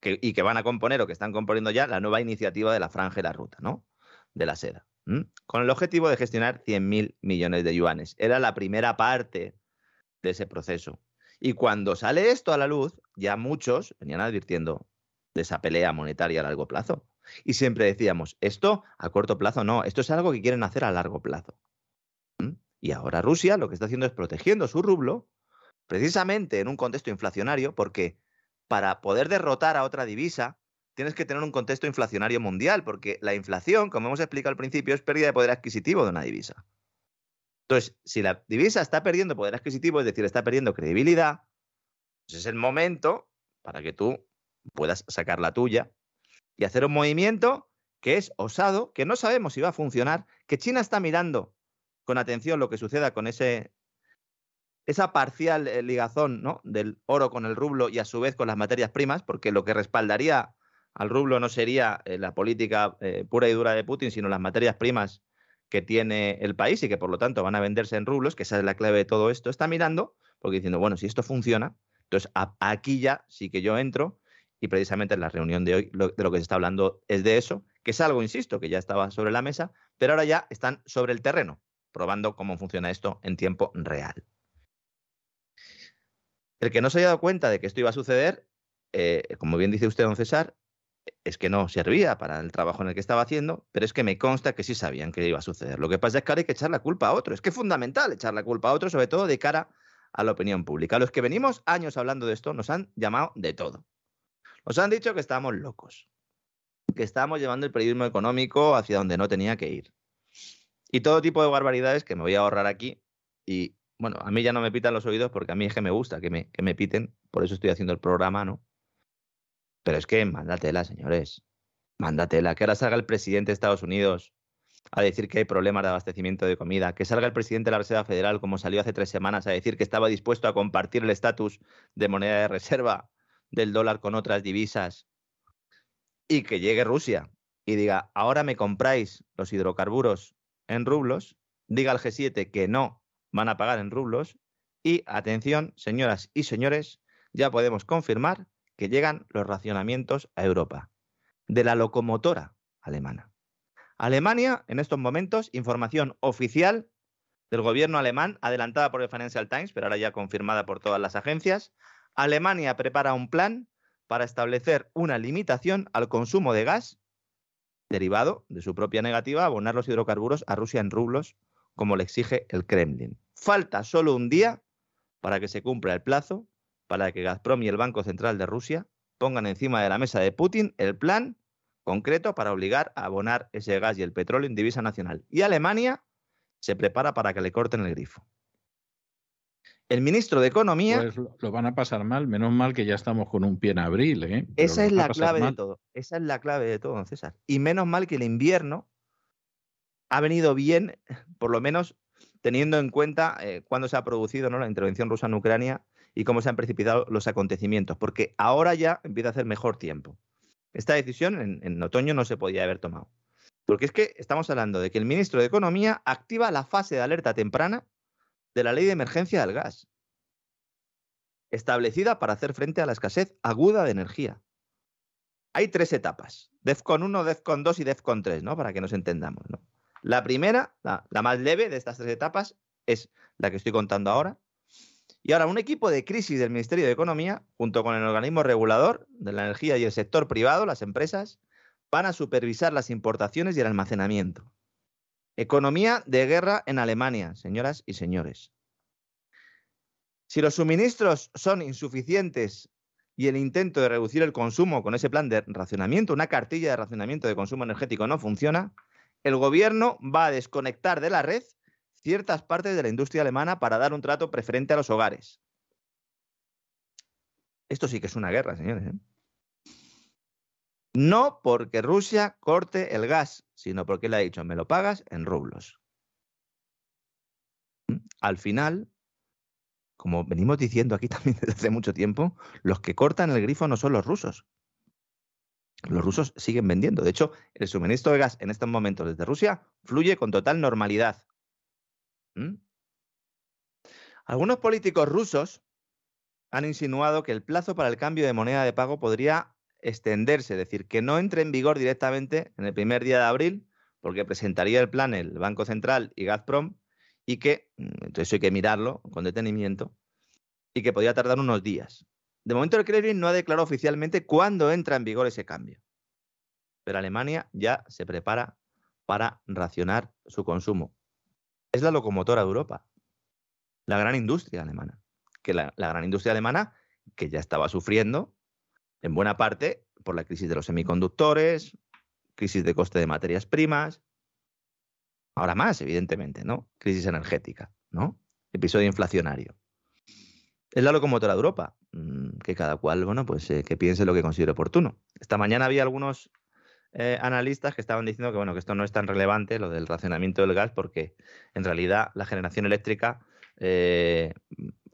que, y que van a componer o que están componiendo ya la nueva iniciativa de la franja y la ruta, ¿no? De la seda. Con el objetivo de gestionar 100.000 millones de yuanes. Era la primera parte de ese proceso. Y cuando sale esto a la luz, ya muchos venían advirtiendo de esa pelea monetaria a largo plazo. Y siempre decíamos, esto a corto plazo no, esto es algo que quieren hacer a largo plazo. ¿Mm? Y ahora Rusia lo que está haciendo es protegiendo su rublo, precisamente en un contexto inflacionario, porque para poder derrotar a otra divisa, tienes que tener un contexto inflacionario mundial, porque la inflación, como hemos explicado al principio, es pérdida de poder adquisitivo de una divisa. Entonces, si la divisa está perdiendo poder adquisitivo, es decir, está perdiendo credibilidad, pues es el momento para que tú puedas sacar la tuya y hacer un movimiento que es osado, que no sabemos si va a funcionar, que China está mirando con atención lo que suceda con ese esa parcial eh, ligazón ¿no? del oro con el rublo y a su vez con las materias primas, porque lo que respaldaría al rublo no sería eh, la política eh, pura y dura de Putin, sino las materias primas que tiene el país y que por lo tanto van a venderse en rublos, que esa es la clave de todo esto, está mirando, porque diciendo, bueno, si esto funciona, entonces aquí ya sí que yo entro y precisamente en la reunión de hoy de lo que se está hablando es de eso, que es algo, insisto, que ya estaba sobre la mesa, pero ahora ya están sobre el terreno, probando cómo funciona esto en tiempo real. El que no se haya dado cuenta de que esto iba a suceder, eh, como bien dice usted, don César, es que no servía para el trabajo en el que estaba haciendo, pero es que me consta que sí sabían que iba a suceder. Lo que pasa es que ahora hay que echar la culpa a otro. Es que es fundamental echar la culpa a otro, sobre todo de cara a la opinión pública. Los que venimos años hablando de esto nos han llamado de todo. Nos han dicho que estamos locos, que estamos llevando el periodismo económico hacia donde no tenía que ir. Y todo tipo de barbaridades que me voy a ahorrar aquí. Y bueno, a mí ya no me pitan los oídos porque a mí es que me gusta que me, que me piten, por eso estoy haciendo el programa, ¿no? Pero es que mándatela, señores. Mándatela. Que ahora salga el presidente de Estados Unidos a decir que hay problemas de abastecimiento de comida. Que salga el presidente de la Reserva Federal, como salió hace tres semanas, a decir que estaba dispuesto a compartir el estatus de moneda de reserva del dólar con otras divisas. Y que llegue Rusia y diga, ahora me compráis los hidrocarburos en rublos. Diga al G7 que no van a pagar en rublos. Y atención, señoras y señores, ya podemos confirmar que llegan los racionamientos a Europa, de la locomotora alemana. Alemania, en estos momentos, información oficial del gobierno alemán, adelantada por el Financial Times, pero ahora ya confirmada por todas las agencias, Alemania prepara un plan para establecer una limitación al consumo de gas derivado de su propia negativa a abonar los hidrocarburos a Rusia en rublos, como le exige el Kremlin. Falta solo un día para que se cumpla el plazo para que Gazprom y el Banco Central de Rusia pongan encima de la mesa de Putin el plan concreto para obligar a abonar ese gas y el petróleo en divisa nacional. Y Alemania se prepara para que le corten el grifo. El ministro de Economía. Pues lo van a pasar mal, menos mal que ya estamos con un pie en abril. ¿eh? esa es la clave de todo. Esa es la clave de todo, César. Y menos mal que el invierno ha venido bien, por lo menos teniendo en cuenta eh, cuándo se ha producido ¿no? la intervención rusa en Ucrania y cómo se han precipitado los acontecimientos, porque ahora ya empieza a hacer mejor tiempo. Esta decisión en, en otoño no se podía haber tomado. Porque es que estamos hablando de que el ministro de Economía activa la fase de alerta temprana de la ley de emergencia del gas, establecida para hacer frente a la escasez aguda de energía. Hay tres etapas, DEFCON 1, DEFCON 2 y DEFCON 3, ¿no? Para que nos entendamos. La primera, la, la más leve de estas tres etapas, es la que estoy contando ahora, y ahora, un equipo de crisis del Ministerio de Economía, junto con el organismo regulador de la energía y el sector privado, las empresas, van a supervisar las importaciones y el almacenamiento. Economía de guerra en Alemania, señoras y señores. Si los suministros son insuficientes y el intento de reducir el consumo con ese plan de racionamiento, una cartilla de racionamiento de consumo energético no funciona, el gobierno va a desconectar de la red ciertas partes de la industria alemana para dar un trato preferente a los hogares. Esto sí que es una guerra, señores. ¿eh? No porque Rusia corte el gas, sino porque le ha dicho, me lo pagas en rublos. Al final, como venimos diciendo aquí *laughs* también desde hace mucho tiempo, los que cortan el grifo no son los rusos. Los rusos siguen vendiendo. De hecho, el suministro de gas en estos momentos desde Rusia fluye con total normalidad. ¿Mm? Algunos políticos rusos han insinuado que el plazo para el cambio de moneda de pago podría extenderse, es decir, que no entre en vigor directamente en el primer día de abril, porque presentaría el plan el Banco Central y Gazprom, y que, mm, entonces hay que mirarlo con detenimiento, y que podría tardar unos días. De momento el Kremlin no ha declarado oficialmente cuándo entra en vigor ese cambio, pero Alemania ya se prepara para racionar su consumo es la locomotora de Europa, la gran industria alemana. Que la, la, gran industria alemana, que ya estaba sufriendo, en buena parte, por la crisis de los semiconductores, crisis de coste de materias primas, ahora más, evidentemente, ¿no? Crisis energética, ¿no? Episodio inflacionario. Es la locomotora de Europa, mm, que cada cual, bueno, pues eh, que piense lo que considere oportuno. Esta mañana había algunos eh, analistas que estaban diciendo que bueno que esto no es tan relevante lo del racionamiento del gas porque en realidad la generación eléctrica eh,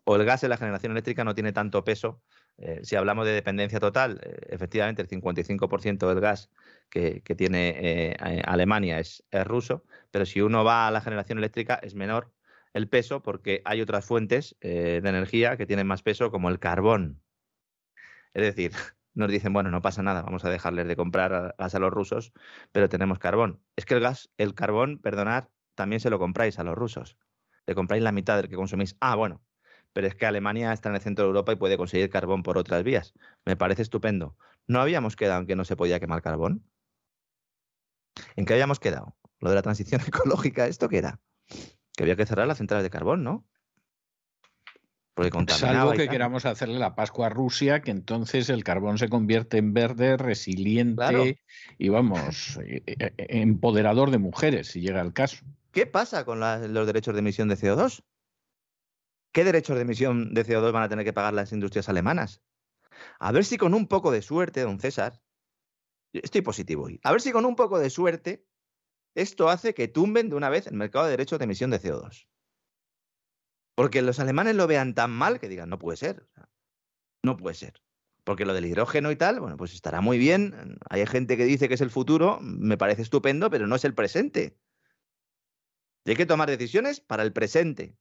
o el gas en la generación eléctrica no tiene tanto peso eh, si hablamos de dependencia total eh, efectivamente el 55% del gas que, tiene Alemania es, es ruso pero si uno va a la generación eléctrica es menor el peso porque hay otras fuentes de energía que tienen más peso como el carbón es decir *laughs* nos dicen, bueno, no pasa nada, vamos a dejarles de comprar gas a los rusos, pero tenemos carbón. Es que el gas, el carbón, perdonad, también se lo compráis a los rusos. Le compráis la mitad del que consumís. Ah, bueno, pero es que Alemania está en el centro de Europa y puede conseguir carbón por otras vías. Me parece estupendo. ¿No habíamos quedado en que no se podía quemar carbón? ¿En qué habíamos quedado? Lo de la transición *laughs* ecológica, ¿esto qué era? Que había que cerrar las centrales de carbón, ¿no? Salvo que queramos hacerle la Pascua a Rusia, que entonces el carbón se convierte en verde, resiliente claro. y vamos, eh, eh, empoderador de mujeres, si llega el caso. ¿Qué pasa con la, los derechos de emisión de CO2? ¿Qué derechos de emisión de CO2 van a tener que pagar las industrias alemanas? A ver si con un poco de suerte, don César, estoy positivo hoy, a ver si con un poco de suerte esto hace que tumben de una vez el mercado de derechos de emisión de CO2. Porque los alemanes lo vean tan mal que digan, no puede ser. No puede ser. Porque lo del hidrógeno y tal, bueno, pues estará muy bien. Hay gente que dice que es el futuro, me parece estupendo, pero no es el presente. Y hay que tomar decisiones para el presente.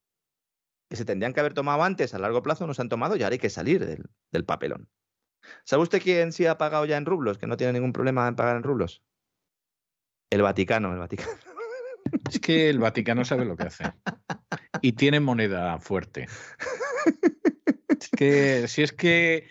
Que se tendrían que haber tomado antes, a largo plazo, no se han tomado y ahora hay que salir del, del papelón. ¿Sabe usted quién sí ha pagado ya en rublos? Que no tiene ningún problema en pagar en rublos. El Vaticano, el Vaticano. *laughs* Es que el Vaticano sabe lo que hace. Y tiene moneda fuerte. Es que si es que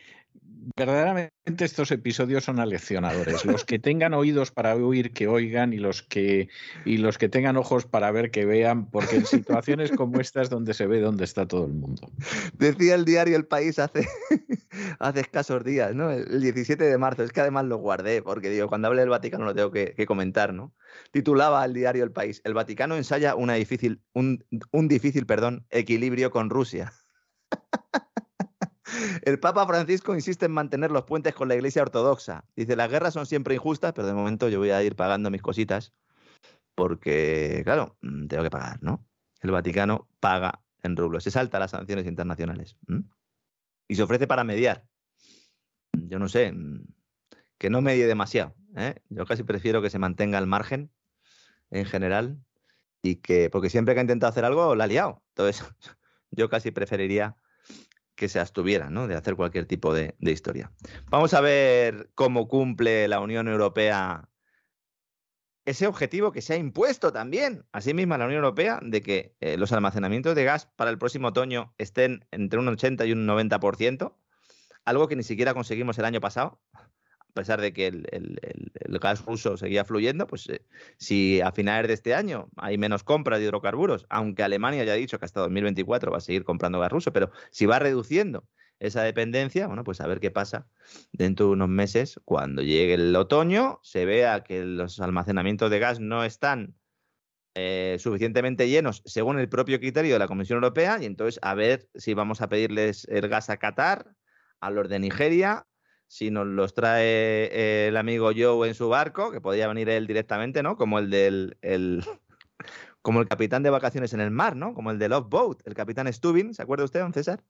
verdaderamente estos episodios son aleccionadores. Los que tengan oídos para oír, que oigan, y los que, y los que tengan ojos para ver, que vean, porque en situaciones como esta es donde se ve dónde está todo el mundo. Decía el diario El País hace, *laughs* hace escasos días, ¿no? El 17 de marzo, es que además lo guardé, porque digo, cuando hable del Vaticano lo tengo que, comentar, ¿no? Titulaba al diario El País, el Vaticano ensaya una difícil, un, un difícil perdón, equilibrio con Rusia. *laughs* El Papa Francisco insiste en mantener los puentes con la Iglesia Ortodoxa. Dice, las guerras son siempre injustas, pero de momento yo voy a ir pagando mis cositas, porque, claro, mm, tengo que pagar, ¿no? El Vaticano paga en rublos, se salta las sanciones internacionales y se ofrece para mediar. Yo no sé, mm, que no medie demasiado. ¿eh? Yo casi prefiero que se mantenga al margen en general y que, porque siempre que ha intentado hacer algo, la ha liado. Entonces, *laughs* yo casi preferiría que se abstuviera ¿no? de hacer cualquier tipo de, historia. Vamos a ver cómo cumple la Unión Europea ese objetivo que se ha impuesto también, así misma la Unión Europea, de que eh, los almacenamientos de gas para el próximo otoño estén entre un 80 y un 90%, algo que ni siquiera conseguimos el año pasado, a pesar de que el, gas ruso seguía fluyendo, pues eh, si a finales de este año hay menos compras de hidrocarburos, aunque Alemania ya ha dicho que hasta 2024 va a seguir comprando gas ruso, pero si va reduciendo esa dependencia, bueno, pues a ver qué pasa dentro de unos meses, cuando llegue el otoño, se vea que los almacenamientos de gas no están eh, suficientemente llenos según el propio criterio de la Comisión Europea, y entonces a ver si vamos a pedirles el gas a Qatar, a los de Nigeria, si nos los trae el amigo Joe en su barco, que podría venir él directamente, ¿no? Como el del el, *laughs* como el capitán de vacaciones en el mar, ¿no? Como el de Love Boat, el capitán Stubin, ¿se acuerda usted, don César?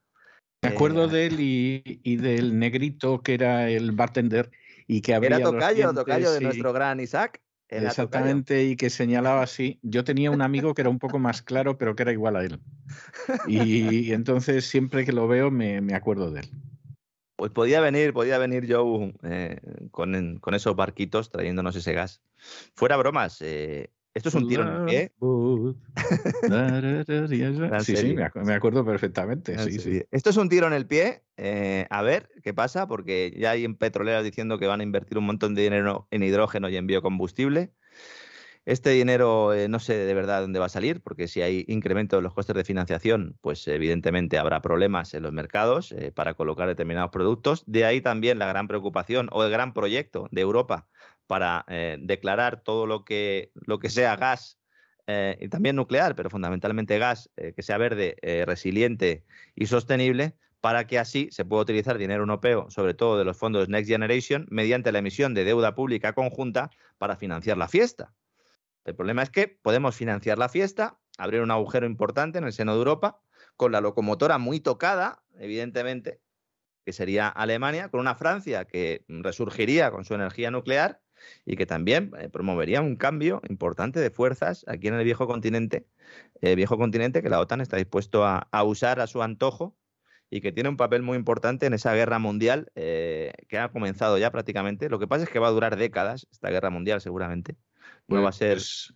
Me acuerdo eh, de él y, del negrito que era el bartender y que había. Era tocayo, tocayo de nuestro gran Isaac. Exactamente, y que señalaba así. Yo tenía un amigo que era un poco más claro, pero que era igual a él. *laughs* Y, entonces siempre que lo veo me, acuerdo de él. Pues podía venir, podía venir Joe eh, con, con, esos barquitos trayéndonos ese gas. Fuera bromas, eh, esto es un tiro en el pie. *laughs* sí, sí, me acuerdo perfectamente. Esto es un tiro en el pie. Eh, a ver qué pasa, porque ya hay en petroleras diciendo que van a invertir un montón de dinero en hidrógeno y en biocombustible. Este dinero eh, no sé de verdad dónde va a salir, porque si hay incremento de los costes de financiación, pues evidentemente habrá problemas en los mercados eh, para colocar determinados productos. De ahí también la gran preocupación o el gran proyecto de Europa para eh, declarar todo lo que, lo que sea gas y también nuclear, pero fundamentalmente gas, que sea verde, resiliente y sostenible, para que así se pueda utilizar dinero europeo, sobre todo de los fondos Next Generation, mediante la emisión de deuda pública conjunta para financiar la fiesta. El problema es que podemos financiar la fiesta, abrir un agujero importante en el seno de Europa, con la locomotora muy tocada, evidentemente, que sería Alemania, con una Francia que resurgiría con su energía nuclear y que también eh, promovería un cambio importante de fuerzas aquí en el viejo continente, el viejo continente que la OTAN está dispuesto a, usar a su antojo y que tiene un papel muy importante en esa guerra mundial eh, que ha comenzado ya prácticamente. Lo que pasa es que va a durar décadas esta guerra mundial seguramente. No va a ser... Pues,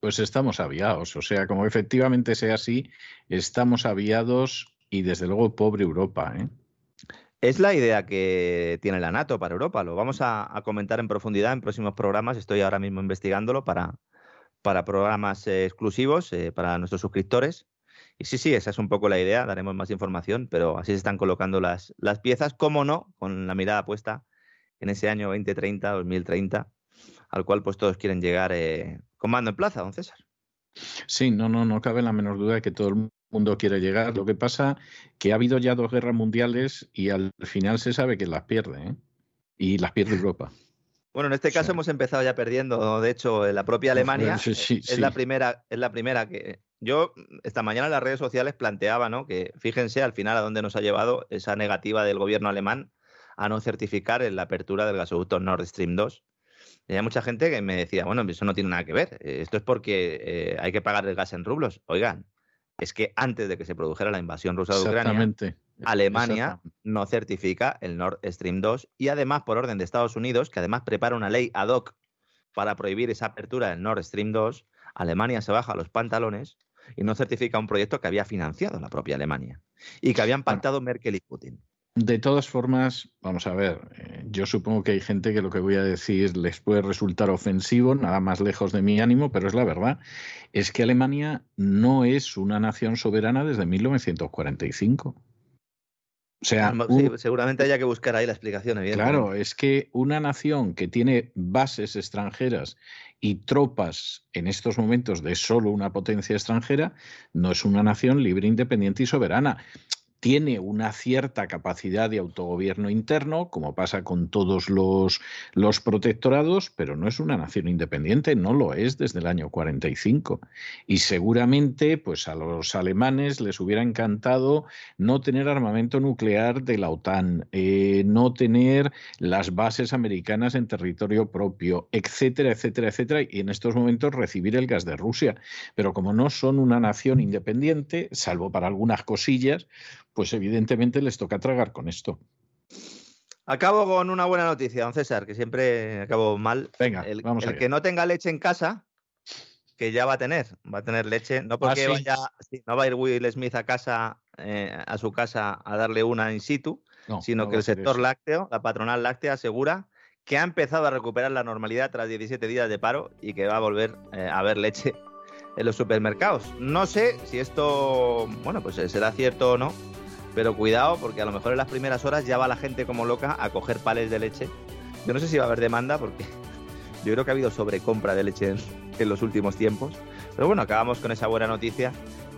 pues estamos aviados, o sea, como efectivamente sea así, estamos aviados y desde luego pobre Europa. ¿eh? Es la idea que tiene la NATO para Europa. Lo vamos a, comentar en profundidad en próximos programas. Estoy ahora mismo investigándolo para, para programas eh, exclusivos eh, para nuestros suscriptores. Y sí, sí, esa es un poco la idea. Daremos más información, pero así se están colocando las, las piezas, cómo no, con la mirada puesta en ese año 2030, 2030, al cual pues todos quieren llegar eh, con mando en plaza, don César. Sí, no, no, no cabe la menor duda de que todo el mundo quiere llegar. Lo que pasa que ha habido ya dos guerras mundiales y al final se sabe que las pierde, ¿eh? Y las pierde Europa. *laughs* Bueno, en este caso hemos empezado ya perdiendo. De hecho, la propia Alemania es, la primera, es la primera que. Yo esta mañana en las redes sociales planteaba, ¿no? Que fíjense al final a dónde nos ha llevado esa negativa del gobierno alemán a no certificar en la apertura del gasoducto Nord Stream 2. Y hay mucha gente que me decía, bueno, eso no tiene nada que ver. Esto es porque eh, hay que pagar el gas en rublos. Oigan, es que antes de que se produjera la invasión rusa de Ucrania, Alemania no certifica el Nord Stream 2 y además por orden de Estados Unidos, que además prepara una ley ad hoc para prohibir esa apertura del Nord Stream 2, Alemania se baja los pantalones y no certifica un proyecto que había financiado la propia Alemania y que habían pactado Merkel y Putin. De todas formas, vamos a ver, eh, yo supongo que hay gente que lo que voy a decir les puede resultar ofensivo, nada más lejos de mi ánimo, pero es la verdad. Es que Alemania no es una nación soberana desde 1945. O sea, sí, seguramente haya que buscar ahí la explicación. Claro, es que una nación que tiene bases extranjeras y tropas en estos momentos de solo una potencia extranjera no es una nación libre, independiente y soberana tiene una cierta capacidad de autogobierno interno, como pasa con todos los, los, protectorados, pero no es una nación independiente, no lo es desde el año 45. Y seguramente pues a los alemanes les hubiera encantado no tener armamento nuclear de la OTAN, eh, no tener las bases americanas en territorio propio, etcétera, etcétera, etcétera, y en estos momentos recibir el gas de Rusia. Pero como no son una nación independiente, salvo para algunas cosillas, pues evidentemente les toca tragar con esto. Acabo con una buena noticia, don César, que siempre acabo mal. Venga, el, vamos el que no tenga leche en casa, que ya va a tener, va a tener leche, no porque Ah, sí. vaya, sí, no va a ir Will Smith a casa, eh, a su casa a darle una in situ, No, sino no que el sector eso. lácteo, la patronal láctea, asegura que ha empezado a recuperar la normalidad tras 17 días de paro y que va a volver eh, a haber leche en los supermercados. No sé si esto, bueno, pues eh, será cierto o no, pero cuidado porque a lo mejor en las primeras horas ya va la gente como loca a coger pales de leche. Yo no sé si va a haber demanda porque *laughs* yo creo que ha habido sobrecompra de leche en, en los últimos tiempos. Pero bueno, acabamos con esa buena noticia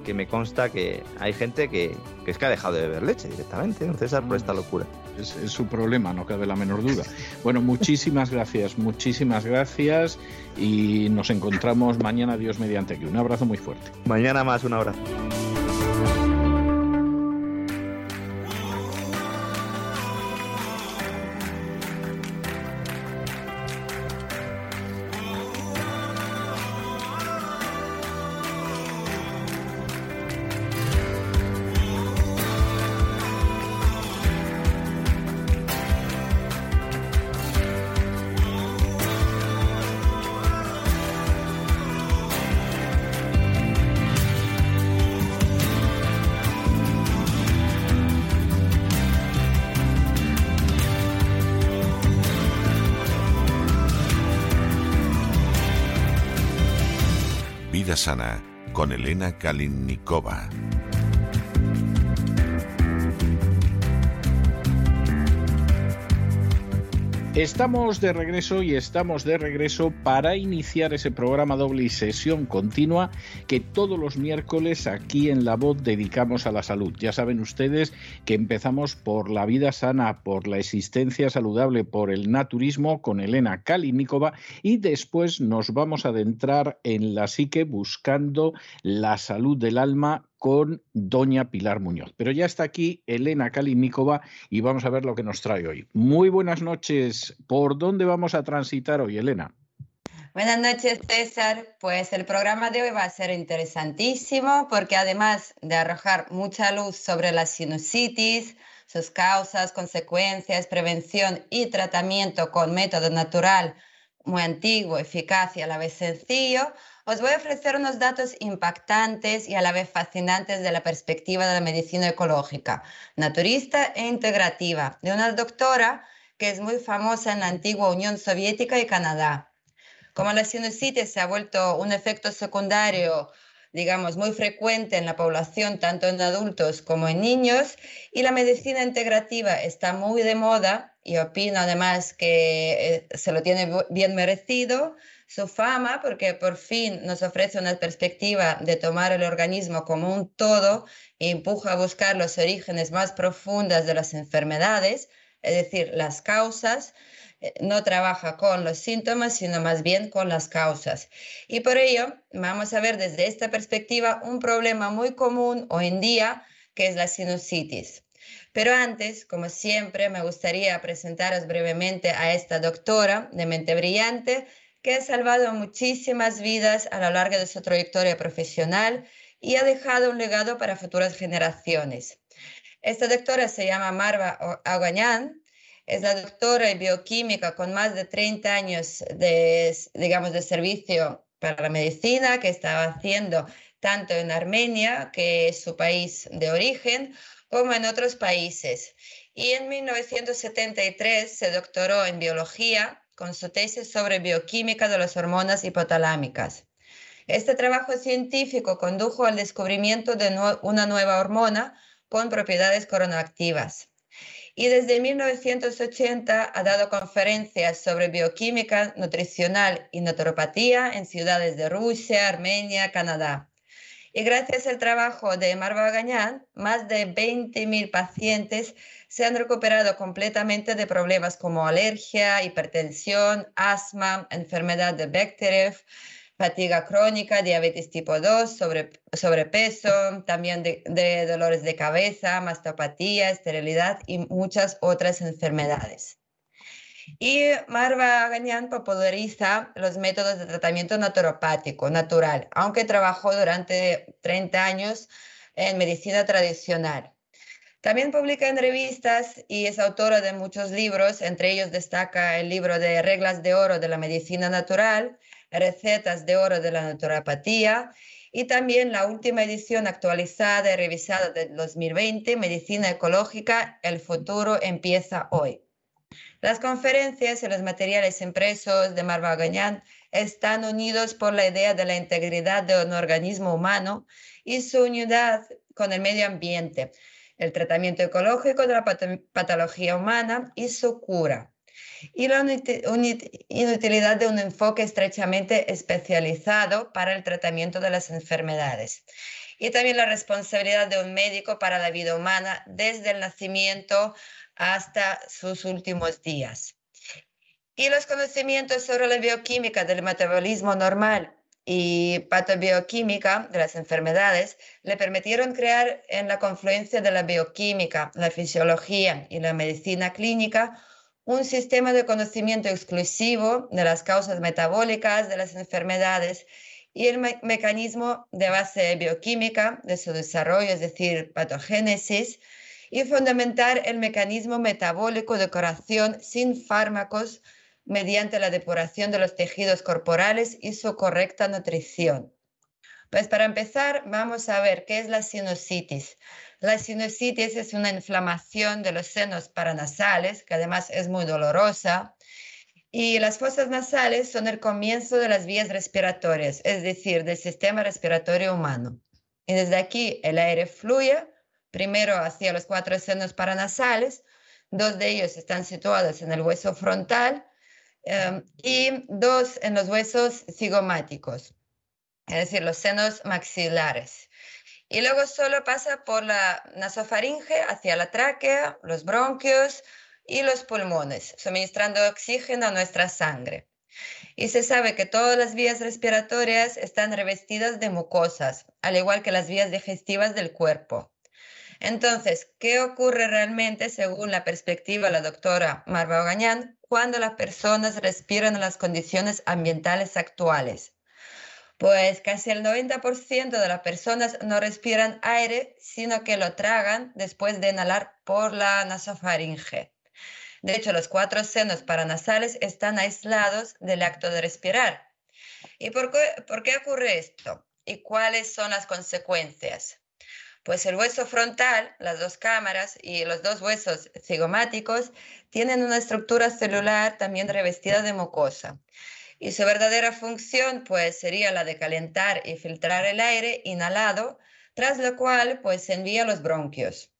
que me consta que hay gente que, que es que ha dejado de beber leche directamente, don César, por esta locura. Es, es su problema, no cabe la menor duda. *laughs* Bueno, muchísimas gracias, muchísimas gracias y nos encontramos mañana, Dios mediante aquí. Un abrazo muy fuerte. Mañana más, un abrazo. Kalinnikova. Estamos de regreso y estamos de regreso para iniciar ese programa doble y sesión continua que todos los miércoles aquí en La Voz dedicamos a la salud. Ya saben ustedes que empezamos por la vida sana, por la existencia saludable, por el naturismo con Elena Kalinikova y después nos vamos a adentrar en la psique buscando la salud del alma con doña Pilar Muñoz. Pero ya está aquí Elena Kalinikova y vamos a ver lo que nos trae hoy. Muy buenas noches. ¿Por dónde vamos a transitar hoy, Elena? Buenas noches, César. Pues el programa de hoy va a ser interesantísimo porque además de arrojar mucha luz sobre la sinusitis, sus causas, consecuencias, prevención y tratamiento con método natural muy antiguo, eficaz y a la vez sencillo, os voy a ofrecer unos datos impactantes y a la vez fascinantes de la perspectiva de la medicina ecológica, naturista e integrativa, de una doctora que es muy famosa en la antigua Unión Soviética y Canadá. Como la sinusitis se ha vuelto un efecto secundario, digamos, muy frecuente en la población, tanto en adultos como en niños, y la medicina integrativa está muy de moda, y opino además que eh, se lo tiene bien merecido, su fama, porque por fin nos ofrece una perspectiva de tomar el organismo como un todo e empuja a buscar los orígenes más profundas de las enfermedades, es decir, las causas, no trabaja con los síntomas, sino más bien con las causas. Y por ello, vamos a ver desde esta perspectiva un problema muy común hoy en día, que es la sinusitis. Pero antes, como siempre, me gustaría presentaros brevemente a esta doctora de mente brillante que ha salvado muchísimas vidas a lo largo de su trayectoria profesional y ha dejado un legado para futuras generaciones. Esta doctora se llama Marva Agañán, es la doctora en bioquímica con más de 30 años de, digamos, de servicio para la medicina que estaba haciendo tanto en Armenia, que es su país de origen, como en otros países. Y en 1973 se doctoró en biología con su tesis sobre bioquímica de las hormonas hipotalámicas. Este trabajo científico condujo al descubrimiento de una nueva hormona con propiedades coronaactivas. Y desde 1980 ha dado conferencias sobre bioquímica nutricional y naturopatía en ciudades de Rusia, Armenia, Canadá. Y gracias al trabajo de Marva Gañán, más de 20.000 pacientes se han recuperado completamente de problemas como alergia, hipertensión, asma, enfermedad de Bechterew, fatiga crónica, diabetes tipo 2, sobre, sobrepeso, también de, dolores de cabeza, mastopatía, esterilidad y muchas otras enfermedades. Y Marva Gañán populariza los métodos de tratamiento naturopático, natural, aunque trabajó durante 30 años en medicina tradicional. También publica en revistas y es autora de muchos libros, entre ellos destaca el libro de Reglas de Oro de la Medicina Natural, Recetas de Oro de la Naturopatía y también la última edición actualizada y revisada de 2020, Medicina Ecológica, El futuro empieza hoy. Las conferencias y los materiales impresos de Marva Gañán están unidos por la idea de la integridad de un organismo humano y su unidad con el medio ambiente, el tratamiento ecológico de la patología humana y su cura y la inutilidad de un enfoque estrechamente especializado para el tratamiento de las enfermedades. Y también la responsabilidad de un médico para la vida humana desde el nacimiento hasta sus últimos días. Y los conocimientos sobre la bioquímica del metabolismo normal y patobioquímica de las enfermedades le permitieron crear en la confluencia de la bioquímica, la fisiología y la medicina clínica un sistema de conocimiento exclusivo de las causas metabólicas de las enfermedades y el me mecanismo de base bioquímica de su desarrollo, es decir, patogénesis, y fundamentar el mecanismo metabólico de curación sin fármacos mediante la depuración de los tejidos corporales y su correcta nutrición. Pues para empezar, vamos a ver qué es la sinusitis. La sinusitis es una inflamación de los senos paranasales, que además es muy dolorosa. Y las fosas nasales son el comienzo de las vías respiratorias, es decir, del sistema respiratorio humano. Y desde aquí el aire fluye primero hacia los cuatro senos paranasales, dos de ellos están situados en el hueso frontal um, y dos en los huesos cigomáticos, es decir, los senos maxilares. Y luego solo pasa por la nasofaringe hacia la tráquea, los bronquios y los pulmones, suministrando oxígeno a nuestra sangre. Y se sabe que todas las vías respiratorias están revestidas de mucosas, al igual que las vías digestivas del cuerpo. Entonces, ¿qué ocurre realmente según la perspectiva de la doctora Marva Ogañán cuando las personas respiran en las condiciones ambientales actuales? pues casi el 90% de las personas no respiran aire, sino que lo tragan después de inhalar por la nasofaringe. De hecho, los cuatro senos paranasales están aislados del acto de respirar. ¿Y por qué, ocurre esto? ¿Y cuáles son las consecuencias? Pues el hueso frontal, las dos cámaras y los dos huesos cigomáticos tienen una estructura celular también revestida de mucosa y su verdadera función pues sería la de calentar y filtrar el aire inhalado, tras lo cual pues envía los bronquios.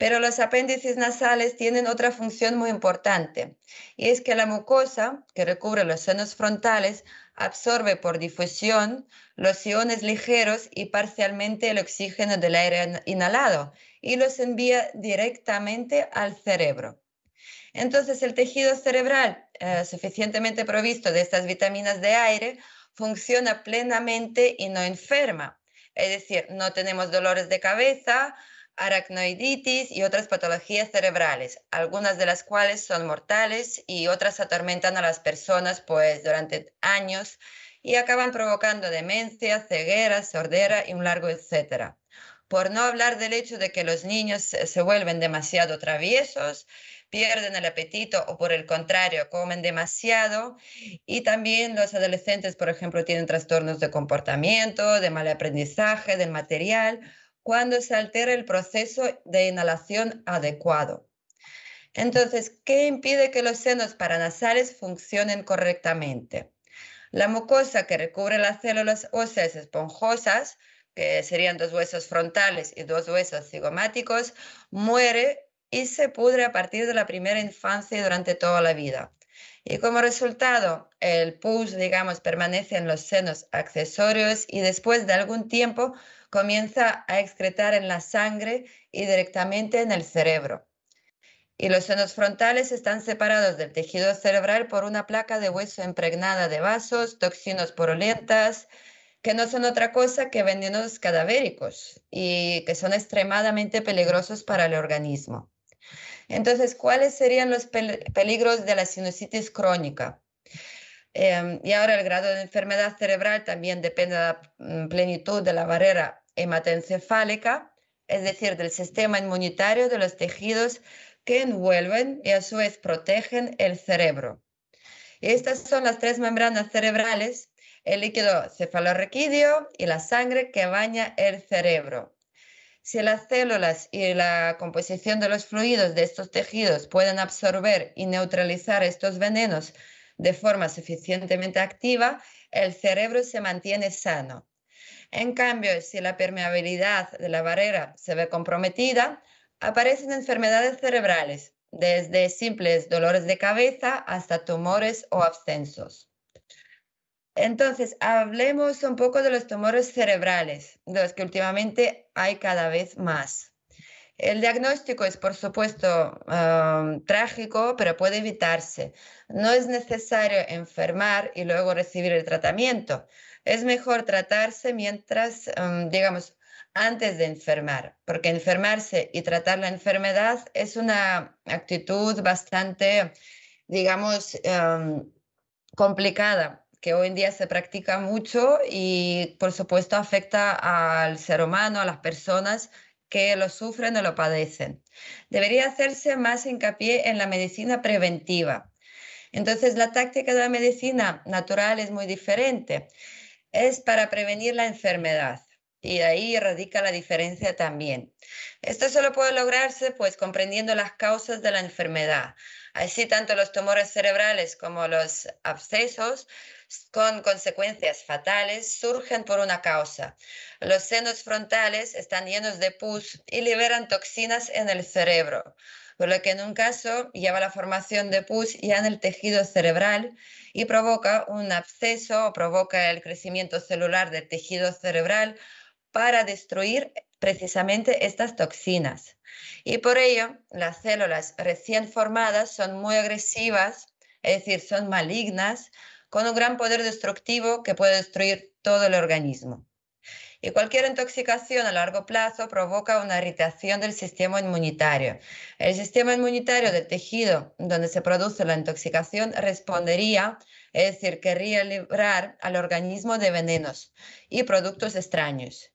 Pero los apéndices nasales tienen otra función muy importante, y es que la mucosa que recubre los senos frontales absorbe por difusión los iones ligeros y parcialmente el oxígeno del aire inhalado y los envía directamente al cerebro. Entonces, el tejido cerebral eh, suficientemente provisto de estas vitaminas de aire funciona plenamente y no enferma. Es decir, no tenemos dolores de cabeza, aracnoiditis y otras patologías cerebrales, algunas de las cuales son mortales y otras atormentan a las personas pues durante años y acaban provocando demencia, ceguera, sordera y un largo etcétera. Por no hablar del hecho de que los niños se vuelven demasiado traviesos pierden el apetito o por el contrario comen demasiado. Y también los adolescentes, por ejemplo, tienen trastornos de comportamiento, de mal aprendizaje, del material, cuando se altera el proceso de inhalación adecuado. Entonces, ¿qué impide que los senos paranasales funcionen correctamente? La mucosa que recubre las células óseas esponjosas que serían dos huesos frontales y dos huesos cigomáticos, muere y se pudre a partir de la primera infancia y durante toda la vida. Y como resultado, el pus, digamos, permanece en los senos accesorios y después de algún tiempo comienza a excretar en la sangre y directamente en el cerebro. Y los senos frontales están separados del tejido cerebral por una placa de hueso impregnada de vasos, toxinas purulentas, que no son otra cosa que venenos cadavéricos y que son extremadamente peligrosos para el organismo. Entonces, ¿cuáles serían los peligros de la sinusitis crónica? Em, y ahora el grado de enfermedad cerebral también depende de la mm, plenitud de la barrera hematoencefálica, es decir, del sistema inmunitario de los tejidos que envuelven y a su vez protegen el cerebro. estas son las tres membranas cerebrales, el líquido cefalorraquídeo y la sangre que baña el cerebro. Si las células y la composición de los fluidos de estos tejidos pueden absorber y neutralizar estos venenos de forma suficientemente activa, el cerebro se mantiene sano. En cambio, si la permeabilidad de la barrera se ve comprometida, aparecen enfermedades cerebrales, desde simples dolores de cabeza hasta tumores o abscensos. Entonces, hablemos un poco de los tumores cerebrales, de los que últimamente hay cada vez más. El diagnóstico es, por supuesto, um, trágico, pero puede evitarse. No es necesario enfermar y luego recibir el tratamiento. Es mejor tratarse mientras, um, digamos, antes de enfermar, porque enfermarse y tratar la enfermedad es una actitud bastante, digamos, um, complicada que hoy en día se practica mucho y por supuesto afecta al ser humano, a las personas que lo sufren o lo padecen. Debería hacerse más hincapié en la medicina preventiva. Entonces, la táctica de la medicina natural es muy diferente. Es para prevenir la enfermedad y ahí radica la diferencia también. Esto solo puede lograrse pues comprendiendo las causas de la enfermedad. Así tanto los tumores cerebrales como los abscesos con consecuencias fatales surgen por una causa. Los senos frontales están llenos de pus y liberan toxinas en el cerebro, por lo que en un caso lleva la formación de pus ya en el tejido cerebral y provoca un absceso o provoca el crecimiento celular del tejido cerebral para destruir precisamente estas toxinas. Y por ello, las células recién formadas son muy agresivas, es decir, son malignas, con un gran poder destructivo que puede destruir todo el organismo. Y cualquier intoxicación a largo plazo provoca una irritación del sistema inmunitario. El sistema inmunitario del tejido donde se produce la intoxicación respondería, es decir, querría librar al organismo de venenos y productos extraños.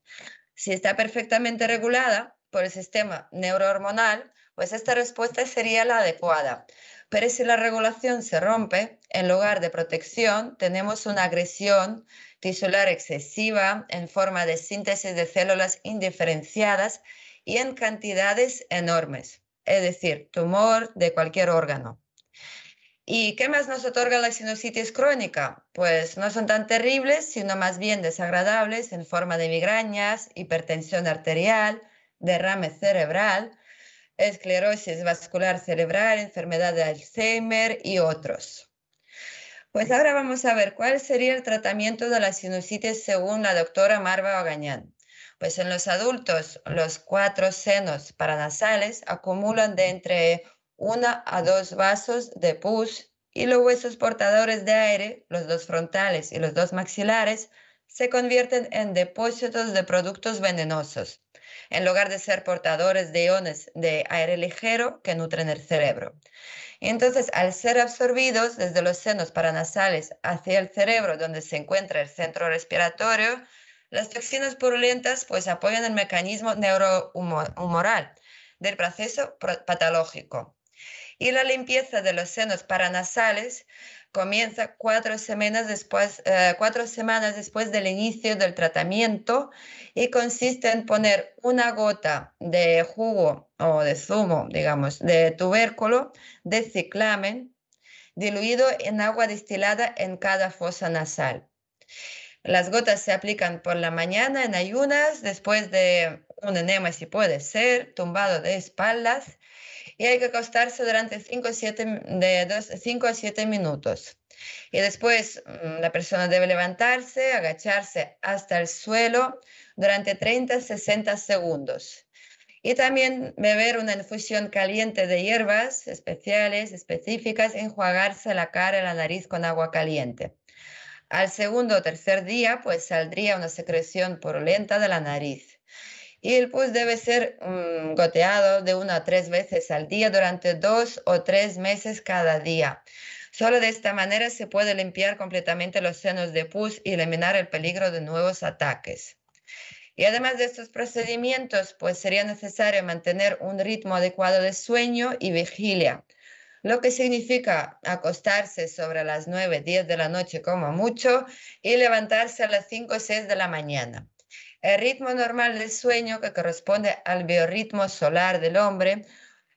Si está perfectamente regulada por el sistema neurohormonal, pues esta respuesta sería la adecuada. Pero si la regulación se rompe, en lugar de protección, tenemos una agresión tisular excesiva en forma de síntesis de células indiferenciadas y en cantidades enormes, es decir, tumor de cualquier órgano. ¿Y qué más nos otorga la sinusitis crónica? Pues no son tan terribles, sino más bien desagradables en forma de migrañas, hipertensión arterial, derrame cerebral, esclerosis vascular cerebral, enfermedad de Alzheimer y otros. Pues ahora vamos a ver cuál sería el tratamiento de la sinusitis según la doctora Marva Ogañán. Pues en los adultos, los cuatro senos paranasales acumulan de entre una a dos vasos de pus y los huesos portadores de aire, los dos frontales y los dos maxilares, se convierten en depósitos de productos venenosos en lugar de ser portadores de iones de aire ligero que nutren el cerebro. entonces, al ser absorbidos desde los senos paranasales hacia el cerebro, donde se encuentra el centro respiratorio, las toxinas purulentas pues apoyan el mecanismo neurohumoral del proceso patológico. Y la limpieza de los senos paranasales comienza cuatro semanas después, eh, cuatro semanas después del inicio del tratamiento y consiste en poner una gota de jugo o de zumo, digamos, de tubérculo de ciclamen diluido en agua destilada en cada fosa nasal. Las gotas se aplican por la mañana en ayunas, después de un enema si puede ser, tumbado de espaldas, y hay que acostarse durante 5 a 7 minutos. Y después mm, la persona debe levantarse, agacharse hasta el suelo durante 30 60 segundos. Y también beber una infusión caliente de hierbas especiales, específicas, enjuagarse la cara y la nariz con agua caliente. Al segundo o tercer día, pues saldría una secreción purulenta de la nariz. Y el pus debe ser mm, goteado de una a tres veces al día durante dos o tres meses cada día. Solo de esta manera se puede limpiar completamente los senos de pus y eliminar el peligro de nuevos ataques. Y además de estos procedimientos, pues sería necesario mantener un ritmo adecuado de sueño y vigilia, lo que significa acostarse sobre las 9, 10 de la noche como mucho y levantarse a las 5 o 6 de la mañana. El ritmo normal del sueño, que corresponde al biorritmo solar del hombre,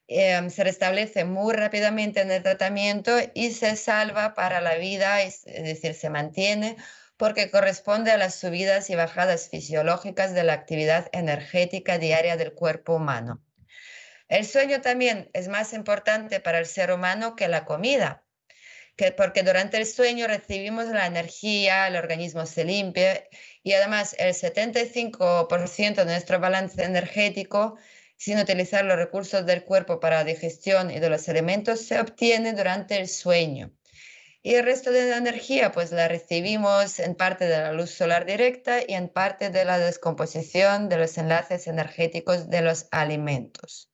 em, se restablece muy rápidamente en el tratamiento y se salva para la vida, es decir, se mantiene porque corresponde a las subidas y bajadas fisiológicas de la actividad energética diaria del cuerpo humano. El sueño también es más importante para el ser humano que la comida, que porque durante el sueño recibimos la energía, el organismo se limpia y además el 75% de nuestro balance energético, sin utilizar los recursos del cuerpo para la digestión y de los elementos, se obtiene durante el sueño. Y el resto de la energía, pues la recibimos en parte de la luz solar directa y en parte de la descomposición de los enlaces energéticos de los alimentos.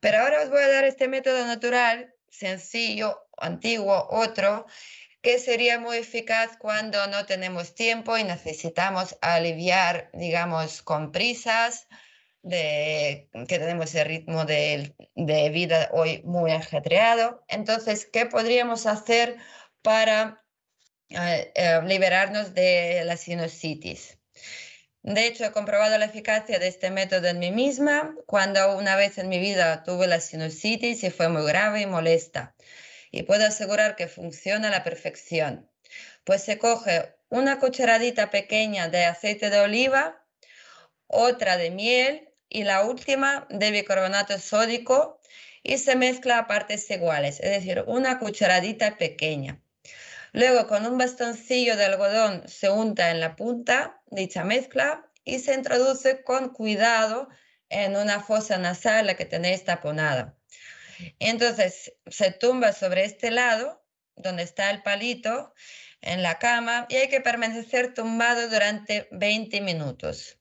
Pero ahora os voy a dar este método natural, sencillo, antiguo, otro, que sería muy eficaz cuando no tenemos tiempo y necesitamos aliviar, digamos, con prisas, de, que tenemos el ritmo de, vida hoy muy ajetreado. Entonces, ¿qué podríamos hacer para eh, eh, liberarnos de la sinusitis? De hecho, he comprobado la eficacia de este método en mí misma cuando una vez en mi vida tuve la sinusitis y fue muy grave y molesta. Y puedo asegurar que funciona a la perfección. Pues se coge una cucharadita pequeña de aceite de oliva, otra de miel y la última de bicarbonato sódico y se mezcla a partes iguales, es decir, una cucharadita pequeña. Luego con un bastoncillo de algodón se unta en la punta dicha mezcla y se introduce con cuidado en una fosa nasal la que tenéis taponada. Entonces se tumba sobre este lado, donde está el palito, en la cama y hay que permanecer tumbado durante 20 minutos.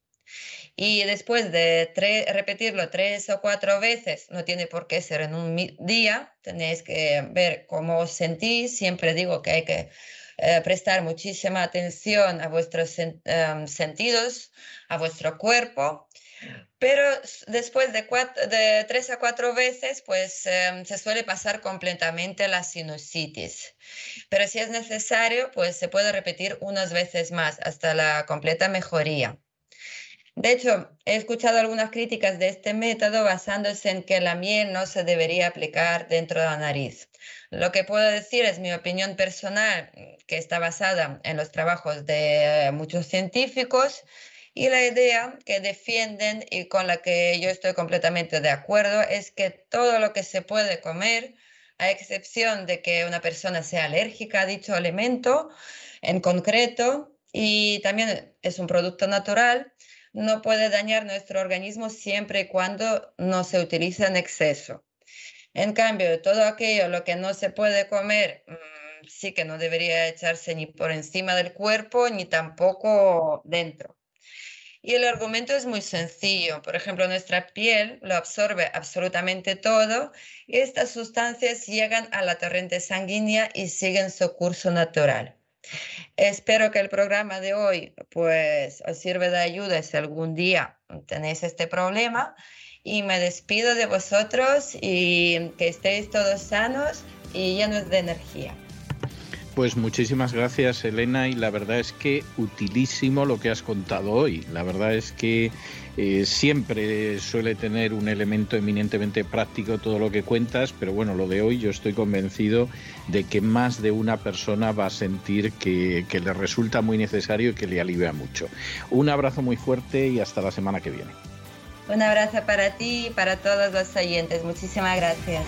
Y después de repetirlo tres o cuatro veces, no tiene por qué ser en un día, tenéis que ver cómo os sentís. Siempre digo que hay que eh, prestar muchísima atención a vuestros em, sentidos, a vuestro cuerpo. Pero después de, de tres a cuatro veces, pues em, se suele pasar completamente la sinusitis. Pero si es necesario, pues se puede repetir unas veces más hasta la completa mejoría. De hecho, he escuchado algunas críticas de este método basándose en que la miel no se debería aplicar dentro de la nariz. Lo que puedo decir es mi opinión personal, que está basada en los trabajos de muchos científicos y la idea que defienden y con la que yo estoy completamente de acuerdo es que todo lo que se puede comer, a excepción de que una persona sea alérgica a dicho alimento en concreto, y también es un producto natural, no puede dañar nuestro organismo siempre y cuando no se utilice en exceso. En cambio, todo aquello lo que no se puede comer, mm, sí que no debería echarse ni por encima del cuerpo ni tampoco dentro. Y el argumento es muy sencillo. Por ejemplo, nuestra piel lo absorbe absolutamente todo y estas sustancias llegan a la torrente sanguínea y siguen su curso natural. Espero que el programa de hoy pues os sirva de ayuda si algún día tenéis este problema y me despido de vosotros y que estéis todos sanos y llenos de energía. Pues muchísimas gracias Elena y la verdad es que utilísimo lo que has contado hoy. La verdad es que eh, siempre suele tener un elemento eminentemente práctico todo lo que cuentas, pero bueno, lo de hoy yo estoy convencido de que más de una persona va a sentir que, que le resulta muy necesario y que le alivia mucho. Un abrazo muy fuerte y hasta la semana que viene. Un abrazo para ti y para todos los oyentes. Muchísimas gracias.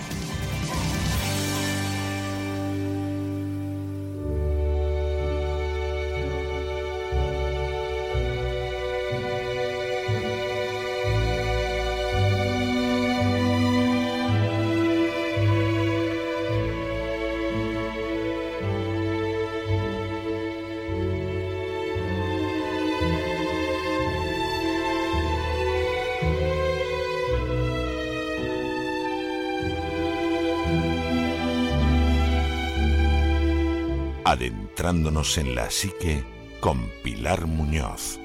Adentrándonos en la psique con Pilar Muñoz.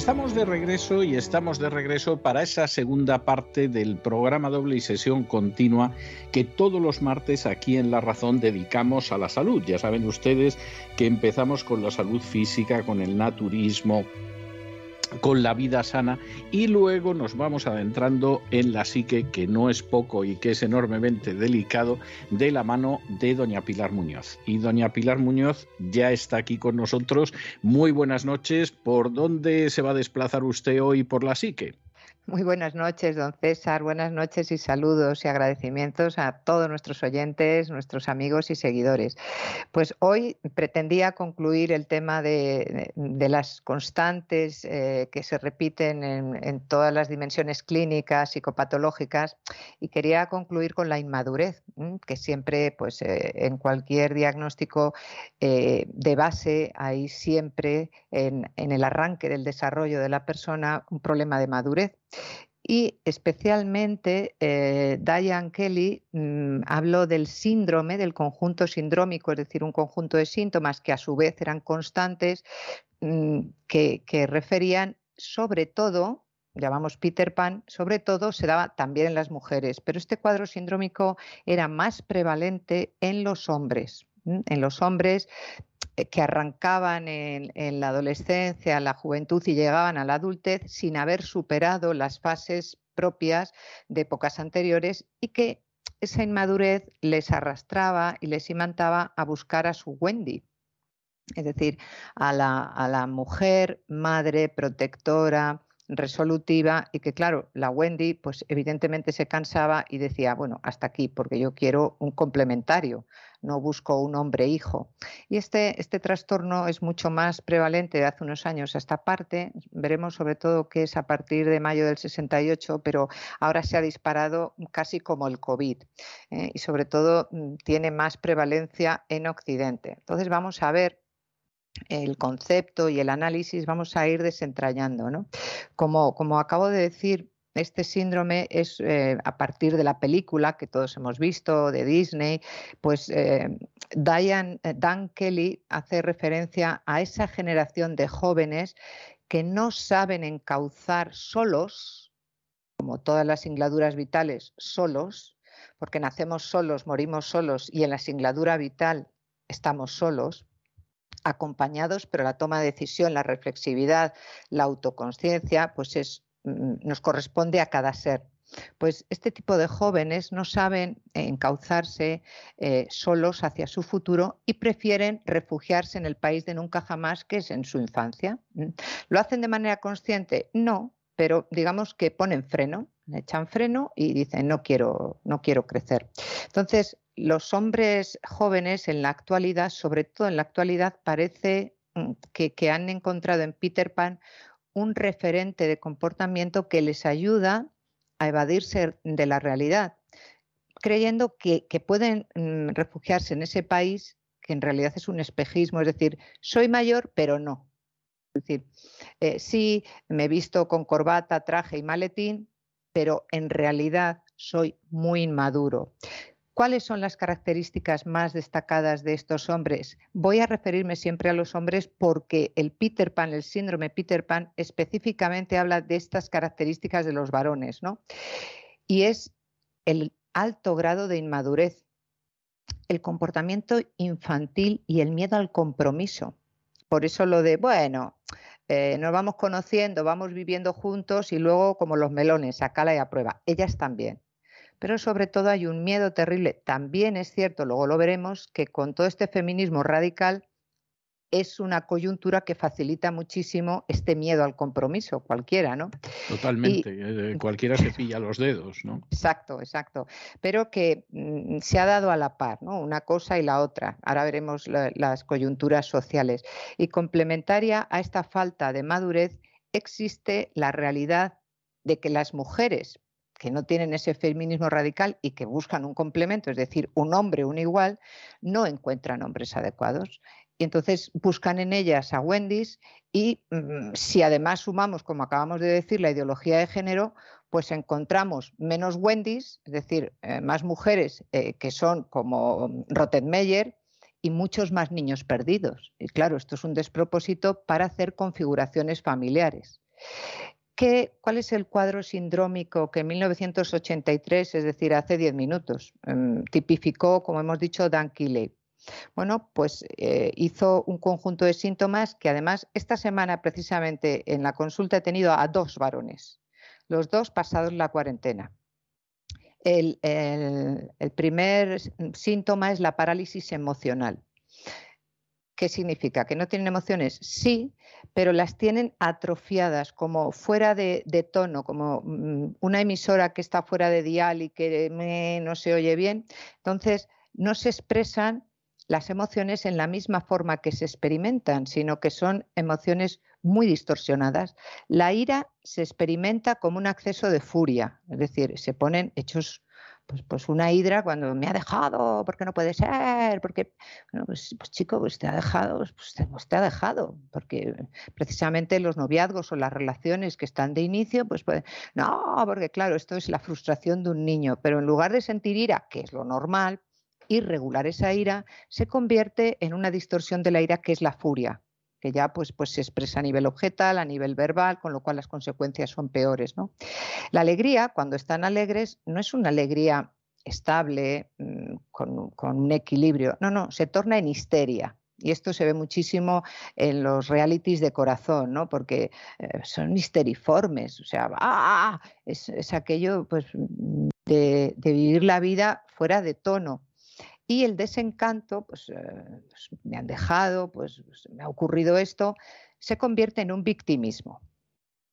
Estamos de regreso y estamos de regreso para esa segunda parte del programa doble y sesión continua que todos los martes aquí en La Razón dedicamos a la salud. Ya saben ustedes que empezamos con la salud física, con el naturismo, con la vida sana y luego nos vamos adentrando en la psique, que no es poco y que es enormemente delicado, de la mano de doña Pilar Muñoz. Y doña Pilar Muñoz ya está aquí con nosotros. Muy buenas noches. ¿Por dónde se va a desplazar usted hoy por la psique? Muy buenas noches, don César. Buenas noches y saludos y agradecimientos a todos nuestros oyentes, nuestros amigos y seguidores. Pues hoy pretendía concluir el tema de, las constantes eh, que se repiten en, todas las dimensiones clínicas, psicopatológicas, y quería concluir con la inmadurez, que siempre, pues eh, en cualquier diagnóstico eh, de base hay siempre en el arranque del desarrollo de la persona un problema de madurez y especialmente eh, Diane Kelly mm, habló del síndrome, del conjunto sindrómico, es decir, un conjunto de síntomas que a su vez eran constantes, mm, que, que referían sobre todo llamamos Peter Pan, sobre todo se daba también en las mujeres, pero este cuadro sindrómico era más prevalente en los hombres. En los hombres eh, que arrancaban en, la adolescencia, la juventud y llegaban a la adultez sin haber superado las fases propias de épocas anteriores y que esa inmadurez les arrastraba y les imantaba a buscar a su Wendy, es decir, a la, a la mujer, madre, protectora, resolutiva y que claro, la Wendy pues evidentemente se cansaba y decía, bueno, hasta aquí porque yo quiero un complementario, no busco un hombre hijo. Y este, este trastorno es mucho más prevalente de hace unos años a esta parte, veremos sobre todo que es a partir de mayo del 68, pero ahora se ha disparado casi como el COVID ¿eh? y sobre todo mm, tiene más prevalencia en Occidente. Entonces vamos a ver el concepto y el análisis vamos a ir desentrañando. ¿no? Como, como acabo de decir, este síndrome es eh, a partir de la película que todos hemos visto de Disney, pues eh, Diane, eh, Dan Kelly hace referencia a esa generación de jóvenes que no saben encauzar solos, como todas las singladuras vitales, solos, porque nacemos solos, morimos solos y en la singladura vital estamos solos, acompañados, pero la toma de decisión, la reflexividad, la autoconciencia, pues es, mm, nos corresponde a cada ser. Pues este tipo de jóvenes no saben encauzarse eh, solos hacia su futuro y prefieren refugiarse en el país de nunca jamás, que es en su infancia. ¿Lo hacen de manera consciente? No, pero digamos que ponen freno, echan freno y dicen no quiero, no quiero crecer. Entonces, los hombres jóvenes en la actualidad, sobre todo en la actualidad, parece mm, que, han encontrado en Peter Pan un referente de comportamiento que les ayuda a evadirse de la realidad, creyendo que, pueden mm, refugiarse en ese país que en realidad es un espejismo, es decir, soy mayor, pero no. Es decir, eh, sí, me he visto con corbata, traje y maletín, pero en realidad soy muy inmaduro. ¿Cuáles son las características más destacadas de estos hombres? Voy a referirme siempre a los hombres porque el Peter Pan, el síndrome Peter Pan, específicamente habla de estas características de los varones, ¿no? Y es el alto grado de inmadurez, el comportamiento infantil y el miedo al compromiso. Por eso lo de, bueno, eh, nos vamos conociendo, vamos viviendo juntos y luego como los melones, a cala y a prueba. Ellas también pero sobre todo hay un miedo terrible. También es cierto, luego lo veremos, que con todo este feminismo radical es una coyuntura que facilita muchísimo este miedo al compromiso, cualquiera, ¿no? Totalmente, eh, cualquiera se pilla los dedos, ¿no? Exacto, exacto, pero que mm, se ha dado a la par, ¿no? Una cosa y la otra. Ahora veremos las coyunturas sociales. Y complementaria a esta falta de madurez existe la realidad de que las mujeres, que no tienen ese feminismo radical y que buscan un complemento, es decir, un hombre, un igual, no encuentran hombres adecuados. Y entonces buscan en ellas a Wendy's y mm, si además sumamos, como acabamos de decir, la ideología de género, pues encontramos menos Wendy's, es decir, eh, más mujeres eh, que son como Rottenmeier y muchos más niños perdidos. Y claro, esto es un despropósito para hacer configuraciones familiares. ¿Cuál es el cuadro sindrómico que en 1983, es decir, hace 10 minutos, em, tipificó, como hemos dicho, Dan Keeley? Bueno, pues eh, hizo un conjunto de síntomas que además esta semana precisamente en la consulta he tenido a dos varones, los dos pasados la cuarentena. el primer síntoma es la parálisis emocional. ¿Qué significa? ¿Que no tienen emociones? Sí, pero las tienen atrofiadas, como fuera de, tono, como mm, una emisora que está fuera de dial y que no se oye bien. Entonces, no se expresan las emociones en la misma forma que se experimentan, sino que son emociones muy distorsionadas. La ira se experimenta como un acceso de furia, es decir, se ponen hechos pues, pues una hidra cuando me ha dejado, porque no puede ser, porque, bueno, pues, pues chico, pues te ha dejado, pues, pues te, ha dejado, porque precisamente los noviazgos o las relaciones que están de inicio, pues, pues no, porque claro, esto es la frustración de un niño, pero en lugar de sentir ira, que es lo normal, y regular esa ira, se convierte en una distorsión de la ira que es la furia que ya pues, pues se expresa a nivel objetal, a nivel verbal, con lo cual las consecuencias son peores. ¿no? La alegría, cuando están alegres, no es una alegría estable, mm, con, un equilibrio, no, no, se torna en histeria. Y esto se ve muchísimo en los realities de corazón, ¿no? Porque eh, son histeriformes, o sea, ¡ah! es, aquello pues, de, de vivir la vida fuera de tono y el desencanto, pues, eh, pues, me han dejado, pues, pues, me ha ocurrido esto, se convierte en un victimismo.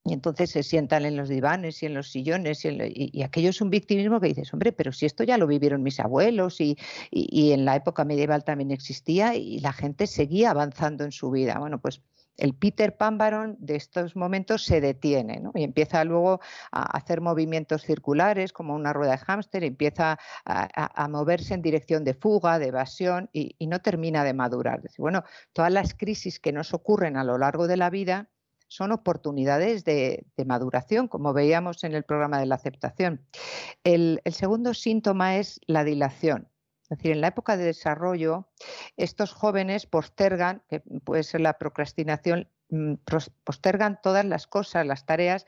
Y entonces se sientan en los divanes y en los sillones y, aquello es un victimismo que dices, hombre, pero si esto ya lo vivieron mis abuelos y, y, en la época medieval también existía y la gente seguía avanzando en su vida. Bueno, pues el Peter Pan de estos momentos se detiene y empieza luego a hacer movimientos circulares como una rueda de hámster, empieza a, moverse en dirección de fuga, de evasión y, no termina de madurar. bueno, todas las crisis que nos ocurren a lo largo de la vida son oportunidades de, maduración, como veíamos en el programa de la aceptación. el segundo síntoma es la dilación. Es decir, en la época de desarrollo, estos jóvenes postergan, que puede ser la procrastinación, mm, postergan todas las cosas, las tareas,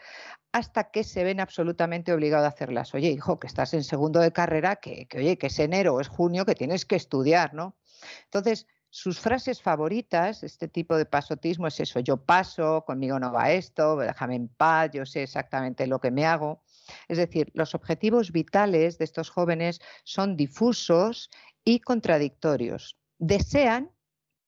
hasta que se ven absolutamente obligados a hacerlas. Oye, hijo, que estás en segundo de carrera, que, oye, que es enero es junio, que tienes que estudiar, ¿no? Entonces, sus frases favoritas, este tipo de pasotismo, es eso, yo paso, conmigo no va esto, déjame en paz, yo sé exactamente lo que me hago. Es decir, los objetivos vitales de estos jóvenes son difusos y contradictorios. Desean,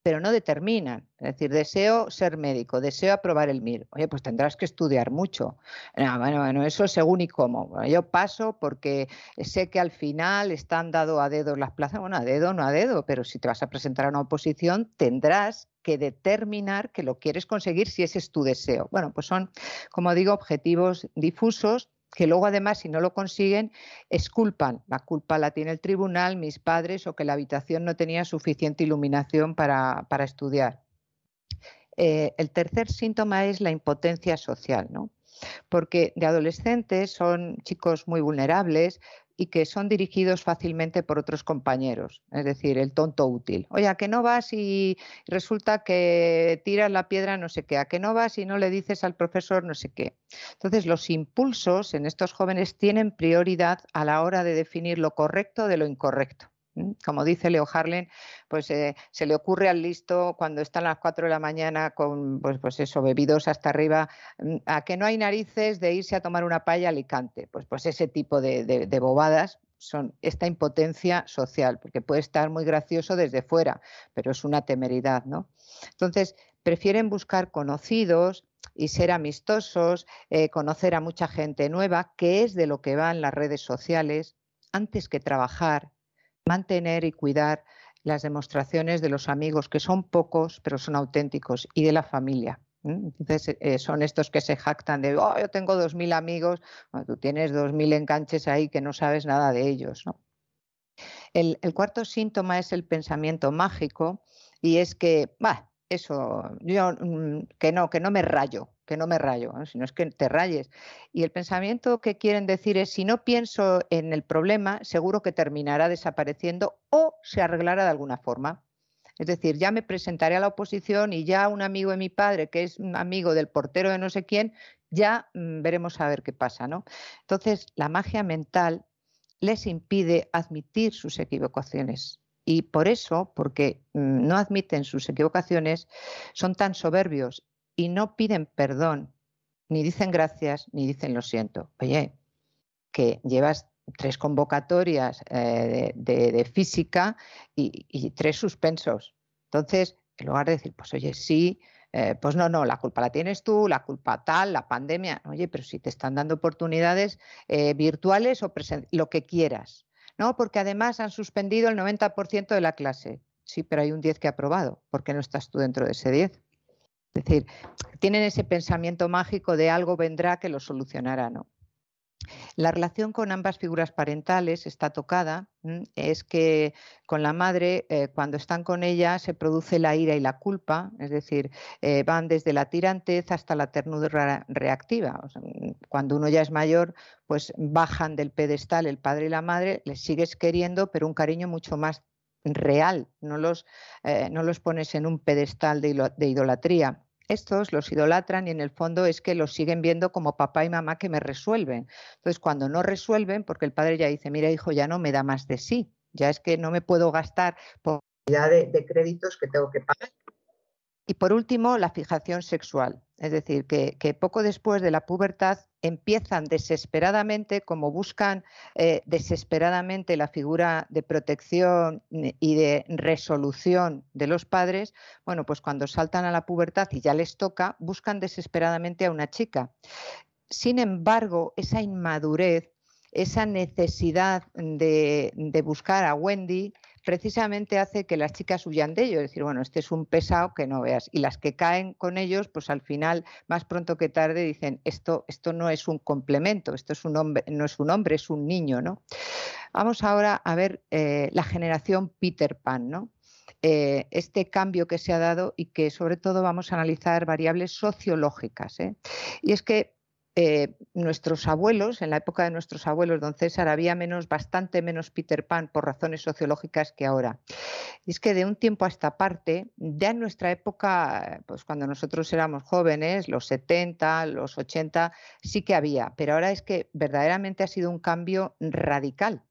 pero no determinan. Es decir, deseo ser médico, deseo aprobar el MIR. Oye, pues tendrás que estudiar mucho. bueno, bueno, eso según y cómo. yo paso porque sé que al final están dado a dedo las plazas. Bueno, a dedo, no a dedo, pero si te vas a presentar a una oposición, tendrás que determinar que lo quieres conseguir si ese es tu deseo. Bueno, pues son, como digo, objetivos difusos que luego además si no lo consiguen esculpan. La culpa la tiene el tribunal, mis padres o que la habitación no tenía suficiente iluminación para, estudiar. Eh, el tercer síntoma es la impotencia social, ¿no? porque de adolescentes son chicos muy vulnerables y que son dirigidos fácilmente por otros compañeros, es decir, el tonto útil. Oye, ¿a que no vas y resulta que tiras la piedra no sé qué? ¿A que no vas y no le dices al profesor no sé qué? Entonces, los impulsos en estos jóvenes tienen prioridad a la hora de definir lo correcto de lo incorrecto. Como dice Leo Harlen, pues eh, se le ocurre al listo cuando están a las 4 de la mañana con, pues, pues eso, bebidos hasta arriba, mm, a que no hay narices de irse a tomar una palla a Alicante. Pues, pues ese tipo de, de bobadas son esta impotencia social, porque puede estar muy gracioso desde fuera, pero es una temeridad, ¿no? Entonces, prefieren buscar conocidos y ser amistosos, eh, conocer a mucha gente nueva, que es de lo que van las redes sociales, antes que trabajar mantener y cuidar las demostraciones de los amigos, que son pocos, pero son auténticos, y de la familia. Entonces, eh, son estos que se jactan de, oh, yo tengo dos mil amigos, tú tienes dos mil enganches ahí que no sabes nada de ellos. El, cuarto síntoma es el pensamiento mágico, y es que, bah, eso, yo mm, que no, que no me rayo, que no me rayo, sino es que te rayes. Y el pensamiento que quieren decir es, si no pienso en el problema, seguro que terminará desapareciendo o se arreglará de alguna forma. Es decir, ya me presentaré a la oposición y ya un amigo de mi padre, que es un amigo del portero de no sé quién, ya mm, veremos a ver qué pasa, ¿no? Entonces, la magia mental les impide admitir sus equivocaciones. Y por eso, porque mm, no admiten sus equivocaciones, son tan soberbios y no piden perdón, ni dicen gracias, ni dicen lo siento. Oye, que llevas tres convocatorias eh, de, física y, tres suspensos. Entonces, en lugar de decir, pues oye, sí, eh, pues no, no, la culpa la tienes tú, la culpa tal, la pandemia. Oye, pero si te están dando oportunidades eh, virtuales o lo que quieras. No, porque además han suspendido el 90% de la clase. Sí, pero hay un 10 que ha aprobado. ¿Por qué no estás tú dentro de ese 10? Es decir, tienen ese pensamiento mágico de algo vendrá que lo solucionará, ¿no? La relación con ambas figuras parentales está tocada. Es que con la madre, eh, cuando están con ella, se produce la ira y la culpa, es decir, eh, van desde la tirantez hasta la ternura reactiva. cuando uno ya es mayor, pues bajan del pedestal el padre y la madre, les sigues queriendo, pero un cariño mucho más real, no los, eh, no los pones en un pedestal de, idolatría. Estos los idolatran y en el fondo es que los siguen viendo como papá y mamá que me resuelven. Entonces, cuando no resuelven, porque el padre ya dice, mira hijo, ya no me da más de sí, ya es que no me puedo gastar por de, de créditos que tengo que pagar. Y por último, la fijación sexual. Es decir, que, poco después de la pubertad empiezan desesperadamente, como buscan eh, desesperadamente la figura de protección y de resolución de los padres, bueno, pues cuando saltan a la pubertad y ya les toca, buscan desesperadamente a una chica. Sin embargo, esa inmadurez, esa necesidad de buscar a Wendy, precisamente hace que las chicas huyan de ello, decir, bueno, este es un pesado que no veas. Y las que caen con ellos, pues al final, más pronto que tarde, dicen, esto, esto no es un complemento, esto es un hombre, no es un hombre, es un niño, ¿no? Vamos ahora a ver eh, la generación Peter Pan, ¿no? Eh, este cambio que se ha dado y que sobre todo vamos a analizar variables sociológicas. ¿eh? Y es que eh, nuestros abuelos, en la época de nuestros abuelos, don César, había menos, bastante menos Peter Pan por razones sociológicas que ahora. Y es que de un tiempo a esta parte, ya en nuestra época, pues cuando nosotros éramos jóvenes, los 70, los 80, sí que había, pero ahora es que verdaderamente ha sido un cambio radical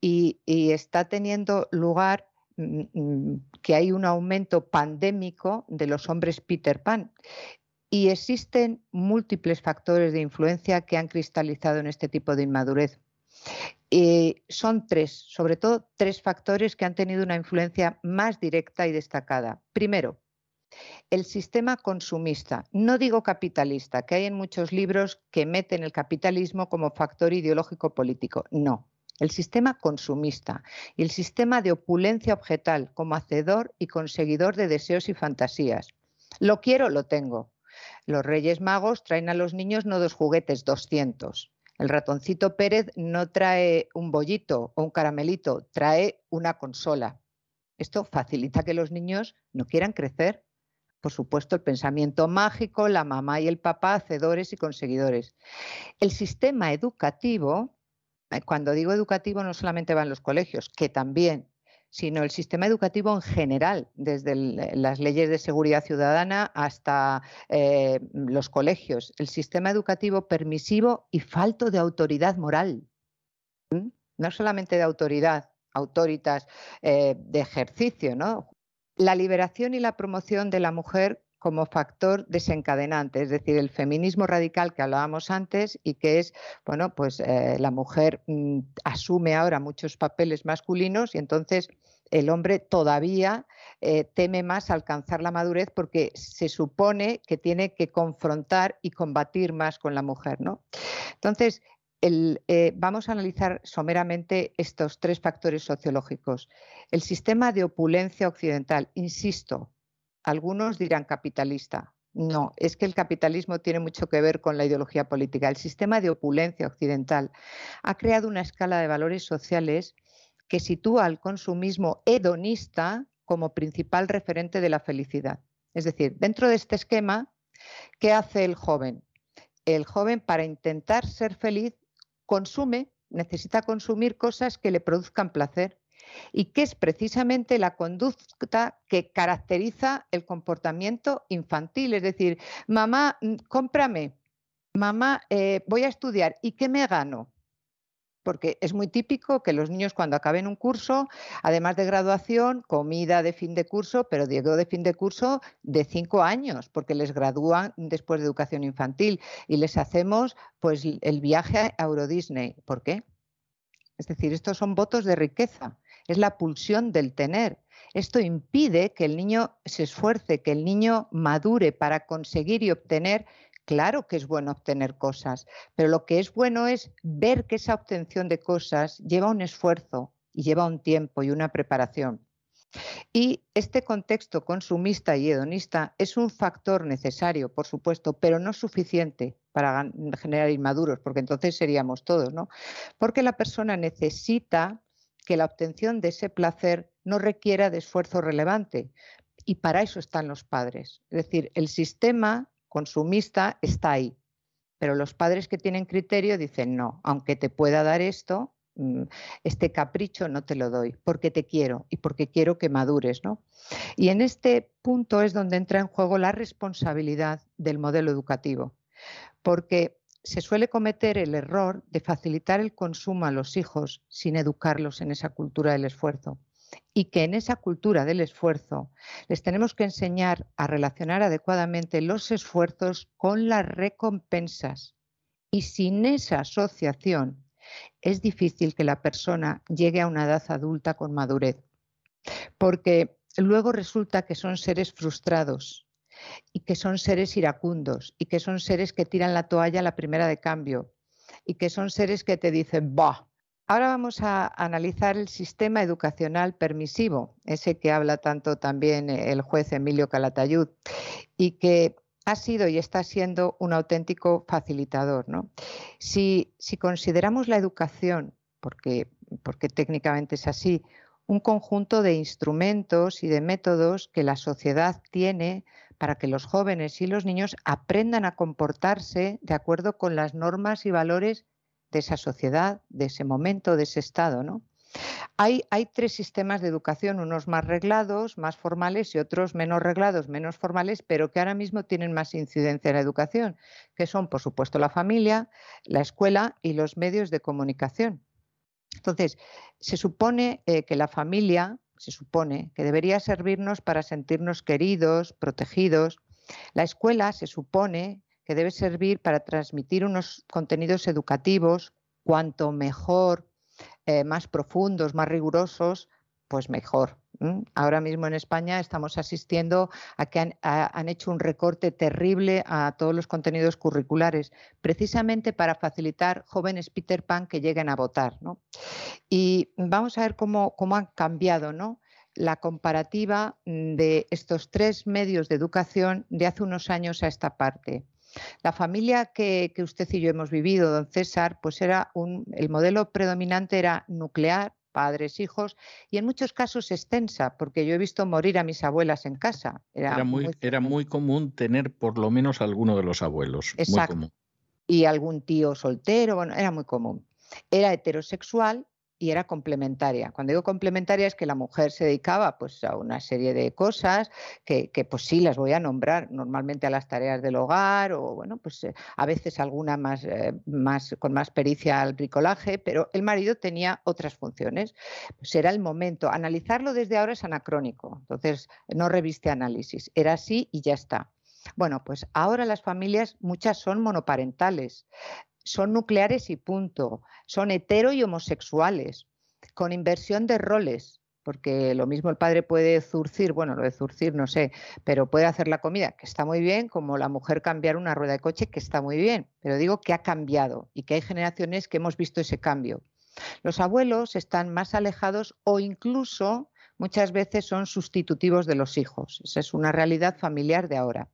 y, está teniendo lugar mm, mm, que hay un aumento pandémico de los hombres Peter Pan. Y existen múltiples factores de influencia que han cristalizado en este tipo de inmadurez. Eh, son tres, sobre todo tres factores que han tenido una influencia más directa y destacada. Primero, el sistema consumista, no digo capitalista, que hay en muchos libros que meten el capitalismo como factor ideológico político. No, el sistema consumista y el sistema de opulencia objetal como hacedor y conseguidor de deseos y fantasías. Lo quiero, lo tengo. Los Reyes Magos traen a los niños no dos juguetes, 200. El ratoncito Pérez no trae un bollito o un caramelito, trae una consola. Esto facilita que los niños no quieran crecer. Por supuesto, el pensamiento mágico, la mamá y el papá, hacedores y conseguidores. El sistema educativo eh, cuando digo educativo no solamente van los colegios, que también, sino el sistema educativo en general, desde las leyes de seguridad ciudadana hasta eh, los colegios, el sistema educativo permisivo y falto de autoridad moral. No solamente de autoridad, autoritas eh, de ejercicio, ¿no? La liberación y la promoción de la mujer como factor desencadenante, es decir, el feminismo radical que hablábamos antes y que es, bueno, pues eh, la mujer mm, asume ahora muchos papeles masculinos y entonces el hombre todavía eh, teme más alcanzar la madurez porque se supone que tiene que confrontar y combatir más con la mujer, ¿no? Entonces, eh, vamos a analizar someramente estos tres factores sociológicos. El sistema de opulencia occidental, insisto, algunos dirán capitalista. No, es que el capitalismo tiene mucho que ver con la ideología política. El sistema de opulencia occidental ha creado una escala de valores sociales que sitúa al consumismo hedonista como principal referente de la felicidad. Es decir, dentro de este esquema, ¿qué hace el joven? El joven para intentar ser feliz consume, necesita consumir cosas que le produzcan placer y que es precisamente la conducta que caracteriza el comportamiento infantil. Es decir, mamá, mm, cómprame, mamá, eh, voy a estudiar, ¿y qué me gano? porque es muy típico que los niños cuando acaben un curso, además de graduación, comida de fin de curso, pero digo de fin de curso de cinco años, porque les gradúan después de educación infantil y les hacemos pues el viaje a Euro Disney. ¿Por qué? Es decir, estos son votos de riqueza es la pulsión del tener. Esto impide que el niño se esfuerce, que el niño madure para conseguir y obtener. Claro que es bueno obtener cosas, pero lo que es bueno es ver que esa obtención de cosas lleva un esfuerzo y lleva un tiempo y una preparación. Y este contexto consumista y hedonista es un factor necesario, por supuesto, pero no suficiente para generar inmaduros, porque entonces seríamos todos, ¿no? Porque la persona necesita que la obtención de ese placer no requiera de esfuerzo relevante. Y para eso están los padres. Es decir, el sistema consumista está ahí, pero los padres que tienen criterio dicen, no, aunque te pueda dar esto, mm, este capricho no te lo doy, porque te quiero y porque quiero que madures. ¿no? Y en este punto es donde entra en juego la responsabilidad del modelo educativo, porque se suele cometer el error de facilitar el consumo a los hijos sin educarlos en esa cultura del esfuerzo. Y que en esa cultura del esfuerzo les tenemos que enseñar a relacionar adecuadamente los esfuerzos con las recompensas. Y sin esa asociación es difícil que la persona llegue a una edad adulta con madurez. Porque luego resulta que son seres frustrados, y que son seres iracundos y que son seres que tiran la toalla a la primera de cambio y que son seres que te dicen, bah. Ahora vamos a analizar el sistema educacional permisivo, ese que habla tanto también el juez Emilio Calatayud y que ha sido y está siendo un auténtico facilitador. ¿no? Si, si consideramos la educación, porque, porque técnicamente es así, un conjunto de instrumentos y de métodos que la sociedad tiene para que los jóvenes y los niños aprendan a comportarse de acuerdo con las normas y valores de esa sociedad, de ese momento, de ese estado. ¿no? Hay, tres sistemas de educación, unos más reglados, más formales y otros menos reglados, menos formales, pero que ahora mismo tienen más incidencia en la educación, que son, por supuesto, la familia, la escuela y los medios de comunicación. Entonces, se supone eh, que la familia se supone que debería servirnos para sentirnos queridos, protegidos. La escuela se supone que debe servir para transmitir unos contenidos educativos, cuanto mejor, eh, más profundos, más rigurosos, pues mejor. Ahora mismo en España estamos asistiendo a que han, hecho un recorte terrible a todos los contenidos curriculares, precisamente para facilitar jóvenes Peter Pan que lleguen a votar. Y vamos a ver cómo, cómo han cambiado ¿no? la comparativa de estos tres medios de educación de hace unos años a esta parte. La familia que, usted y yo hemos vivido, don César, pues era un, el modelo predominante era nuclear, padres, hijos, y en muchos casos extensa, porque yo he visto morir a mis abuelas en casa. Era, muy, era muy común tener por lo menos alguno de los abuelos. Exacto. Y algún tío soltero, bueno, era muy común. Era heterosexual y era complementaria. Cuando digo complementaria es que la mujer se dedicaba pues, a una serie de cosas que, pues sí las voy a nombrar, normalmente a las tareas del hogar o bueno, pues eh, a veces alguna más, eh, más con más pericia al bricolaje, pero el marido tenía otras funciones. Pues era el momento. Analizarlo desde ahora es anacrónico, entonces no reviste análisis. Era así y ya está. Bueno, pues ahora las familias, muchas son monoparentales son nucleares y punto, son hetero y homosexuales, con inversión de roles, porque lo mismo el padre puede zurcir, bueno, lo de zurcir no sé, pero puede hacer la comida, que está muy bien, como la mujer cambiar una rueda de coche, que está muy bien, pero digo que ha cambiado y que hay generaciones que hemos visto ese cambio. Los abuelos están más alejados o incluso muchas veces son sustitutivos de los hijos. Esa es una realidad familiar de ahora.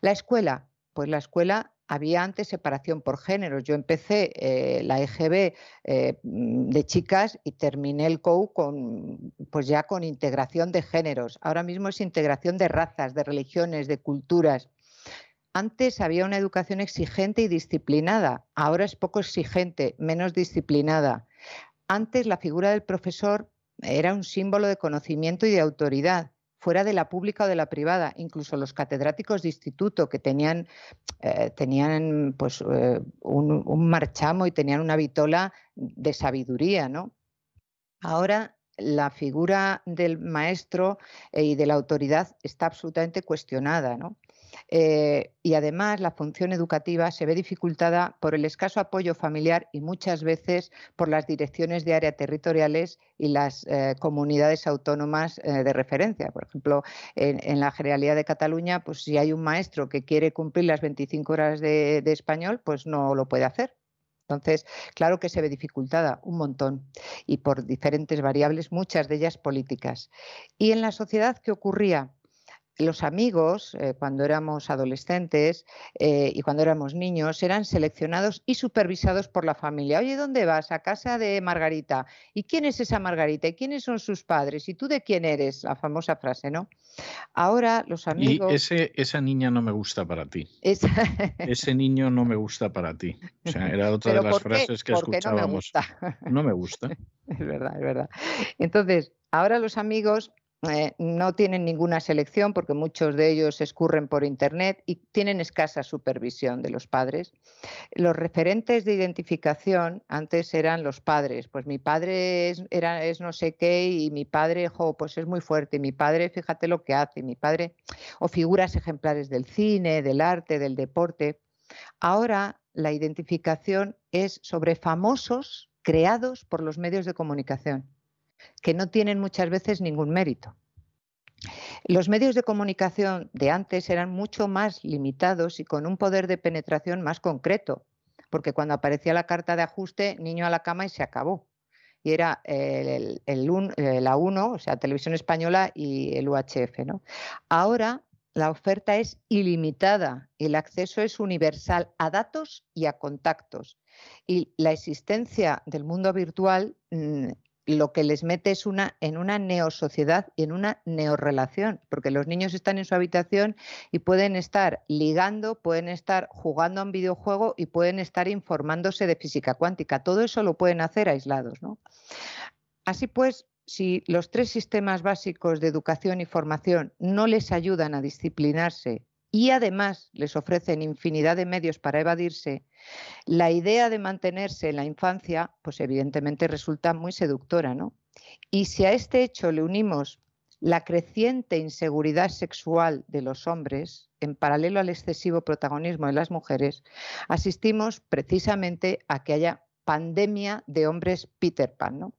La escuela, pues la escuela había antes separación por géneros. Yo empecé eh, la EGB eh, de chicas y terminé el COU con, pues ya con integración de géneros. Ahora mismo es integración de razas, de religiones, de culturas. Antes había una educación exigente y disciplinada, ahora es poco exigente, menos disciplinada. Antes la figura del profesor era un símbolo de conocimiento y de autoridad fuera de la pública o de la privada, incluso los catedráticos de instituto que tenían, eh, tenían pues, eh, un, marchamo y tenían una vitola de sabiduría, ¿no? Ahora la figura del maestro eh, y de la autoridad está absolutamente cuestionada, ¿no? Eh, y además la función educativa se ve dificultada por el escaso apoyo familiar y muchas veces por las direcciones de área territoriales y las eh, comunidades autónomas eh, de referencia. Por ejemplo, en, la Generalidad de Cataluña, pues si hay un maestro que quiere cumplir las 25 horas de, de español, pues no lo puede hacer. Entonces, claro que se ve dificultada un montón y por diferentes variables, muchas de ellas políticas. ¿Y en la sociedad qué ocurría? Los amigos, eh, cuando éramos adolescentes eh, y cuando éramos niños, eran seleccionados y supervisados por la familia. Oye, ¿dónde vas? A casa de Margarita. ¿Y quién es esa Margarita? ¿Y quiénes son sus padres? ¿Y tú de quién eres? La famosa frase, ¿no? Ahora los amigos... Y ese, esa niña no me gusta para ti. ese niño no me gusta para ti. O sea, era otra de las frases que escuchábamos. No me gusta. No me gusta. *laughs* es verdad, es verdad. Entonces, ahora los amigos eh, no tienen ninguna selección porque muchos de ellos escurren por Internet y tienen escasa supervisión de los padres. Los referentes de identificación antes eran los padres. Pues mi padre es, no sé qué y mi padre, pues es muy fuerte. mi padre, fíjate lo que hace. Mi padre, o figuras ejemplares del cine, del arte, del deporte. Ahora la identificación es sobre famosos creados por los medios de comunicación que no tienen muchas veces ningún mérito. Los medios de comunicación de antes eran mucho más limitados y con un poder de penetración más concreto, porque cuando aparecía la carta de ajuste, niño a la cama y se acabó. Y era el, eh, la 1, o sea, Televisión Española y el UHF. Ahora la oferta es ilimitada el acceso es universal a datos y a contactos. Y la existencia del mundo virtual mm, lo que les mete es una, en una neosociedad y en una neorelación, porque los niños están en su habitación y pueden estar ligando, pueden estar jugando a un videojuego y pueden estar informándose de física cuántica. Todo eso lo pueden hacer aislados. ¿no? Así pues, si los tres sistemas básicos de educación y formación no les ayudan a disciplinarse y además les ofrecen infinidad de medios para evadirse, la idea de mantenerse en la infancia, pues evidentemente resulta muy seductora, ¿no? Y si a este hecho le unimos la creciente inseguridad sexual de los hombres, en paralelo al excesivo protagonismo de las mujeres, asistimos precisamente a que haya pandemia de hombres Peter Pan, ¿no?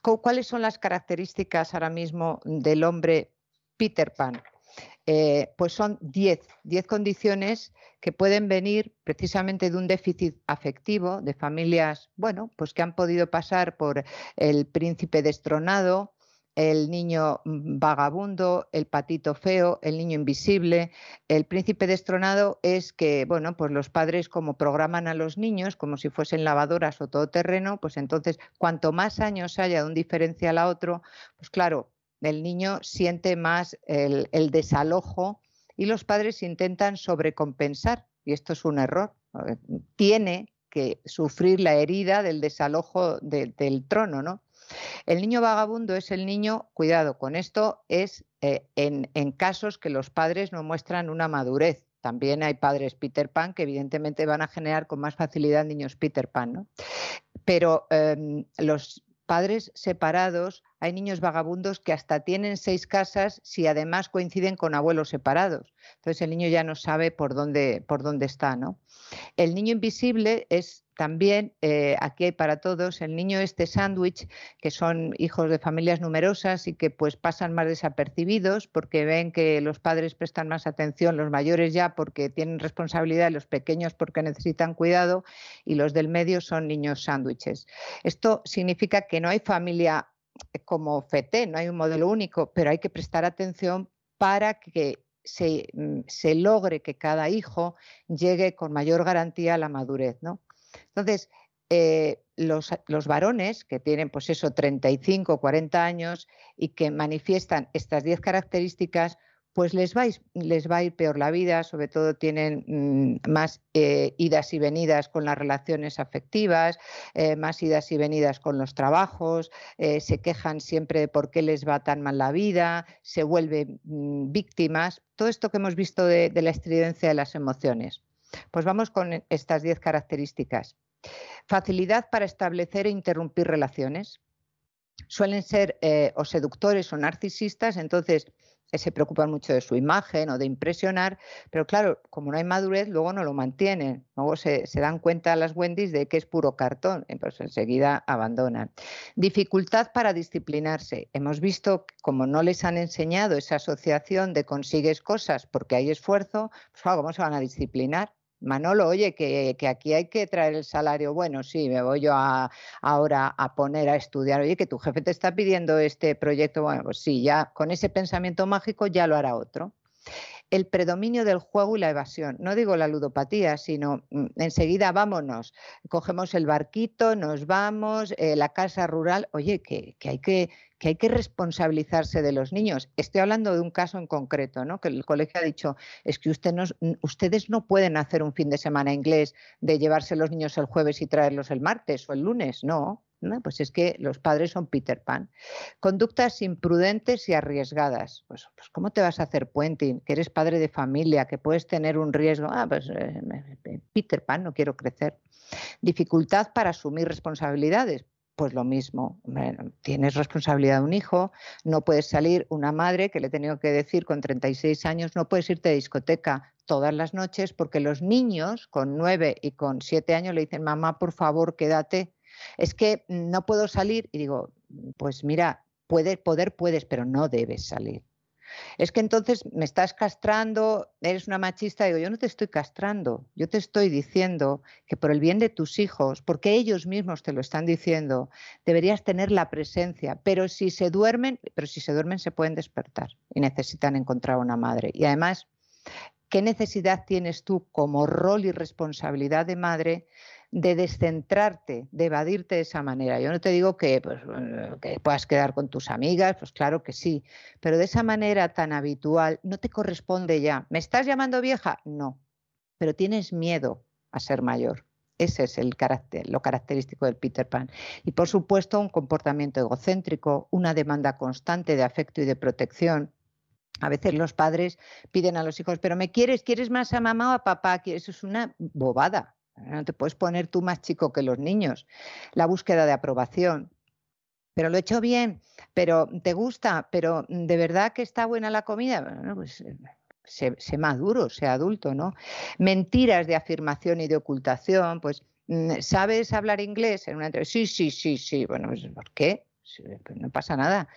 ¿Cuáles son las características ahora mismo del hombre Peter Pan? Eh, pues son 10, 10 condiciones que pueden venir precisamente de un déficit afectivo de familias, bueno, pues que han podido pasar por el príncipe destronado, el niño vagabundo, el patito feo, el niño invisible. El príncipe destronado es que, bueno, pues los padres como programan a los niños como si fuesen lavadoras o todoterreno, pues entonces cuanto más años haya de un diferencial a otro, pues claro, el niño siente más el, desalojo y los padres intentan sobrecompensar, y esto es un error. Tiene que sufrir la herida del desalojo del trono, ¿no? El niño vagabundo es el niño, cuidado con esto, es eh, en, en, casos que los padres no muestran una madurez. También hay padres Peter Pan que evidentemente van a generar con más facilidad niños Peter Pan, ¿no? Pero em, los padres separados, hay niños vagabundos que hasta tienen seis casas si además coinciden con abuelos separados. Entonces el niño ya no sabe por dónde, por dónde está, ¿no? El niño invisible es también, eh, aquí hay para todos, el niño este sándwich, que son hijos de familias numerosas y que pues pasan más desapercibidos porque ven que los padres prestan más atención, los mayores ya porque tienen responsabilidad, los pequeños porque necesitan cuidado y los del medio son niños sándwiches. Esto significa que no hay familia como FETE, no hay un modelo único, pero hay que prestar atención para que se, mm, se, logre que cada hijo llegue con mayor garantía a la madurez. ¿no? Entonces, eh, los, los, varones que tienen, pues eso, 35, 40 años y que manifiestan estas 10 características, pues les va, les va a ir peor la vida, sobre todo tienen mm, más eh, idas y venidas con las relaciones afectivas, eh, más idas y venidas con los trabajos, se quejan siempre de por qué les va tan mal la vida, se vuelven mm, víctimas, todo esto que hemos visto de, de la estridencia de las emociones. Pues vamos con estas 10 características. Facilidad para establecer e interrumpir relaciones. Suelen ser eh, o seductores o narcisistas, entonces eh, se preocupan mucho de su imagen o de impresionar, pero claro, como no hay madurez, luego no lo mantienen. Luego se, dan cuenta las Wendy's de que es puro cartón, pues enseguida abandonan. Dificultad para disciplinarse. Hemos visto que como no les han enseñado esa asociación de consigues cosas porque hay esfuerzo, pues ¿cómo se van a disciplinar? Manolo, oye, que, aquí hay que traer el salario. Bueno, sí, me voy yo ahora a poner a estudiar. Oye, que tu jefe te está pidiendo este proyecto. Bueno, pues sí, ya con ese pensamiento mágico ya lo hará otro el predominio del juego y la evasión. No digo la ludopatía, sino mm, enseguida vámonos, cogemos el barquito, nos vamos, eh, la casa rural. Oye, que, hay que, que hay que responsabilizarse de los niños. Estoy hablando de un caso en concreto, ¿no? que el colegio ha dicho, es que usted ustedes no pueden hacer un fin de semana inglés de llevarse los niños el jueves y traerlos el martes o el lunes, no. Pues es que los padres son Peter Pan. Conductas imprudentes y arriesgadas. Pues, pues ¿cómo te vas a hacer puenting? Que eres padre de familia, que puedes tener un riesgo. Ah, pues eh, Peter Pan, no quiero crecer. Dificultad para asumir responsabilidades. Pues lo mismo, tienes responsabilidad de un hijo, no puedes salir, una madre que le he tenido que decir con 36 años, no puedes irte de discoteca todas las noches porque los niños con 9 y con 7 años le dicen, mamá, por favor, quédate es que no puedo salir y digo, pues mira, puede, poder puedes, pero no debes salir. Es que entonces me estás castrando, eres una machista, digo, yo no te estoy castrando, yo te estoy diciendo que por el bien de tus hijos, porque ellos mismos te lo están diciendo, deberías tener la presencia, pero si se duermen, pero si se duermen se pueden despertar y necesitan encontrar una madre. Y además, ¿qué necesidad tienes tú como rol y responsabilidad de madre de descentrarte, de evadirte de esa manera. Yo no te digo que, pues, que puedas quedar con tus amigas, pues claro que sí, pero de esa manera tan habitual no te corresponde ya. ¿Me estás llamando vieja? No, pero tienes miedo a ser mayor. Ese es el carácter, lo característico del Peter Pan. Y por supuesto, un comportamiento egocéntrico, una demanda constante de afecto y de protección, a veces los padres piden a los hijos, pero ¿me quieres? ¿Quieres más a mamá o a papá? Eso es una bobada. No te puedes poner tú más chico que los niños. La búsqueda de aprobación. Pero lo he hecho bien, pero te gusta, pero de verdad que está buena la comida. Bueno, pues eh, sé, maduro, sé adulto, ¿no? Mentiras de afirmación y de ocultación, pues mm, ¿sabes hablar inglés en una entrevista? Sí, sí, sí, sí. Bueno, pues, ¿por qué? Pues no pasa nada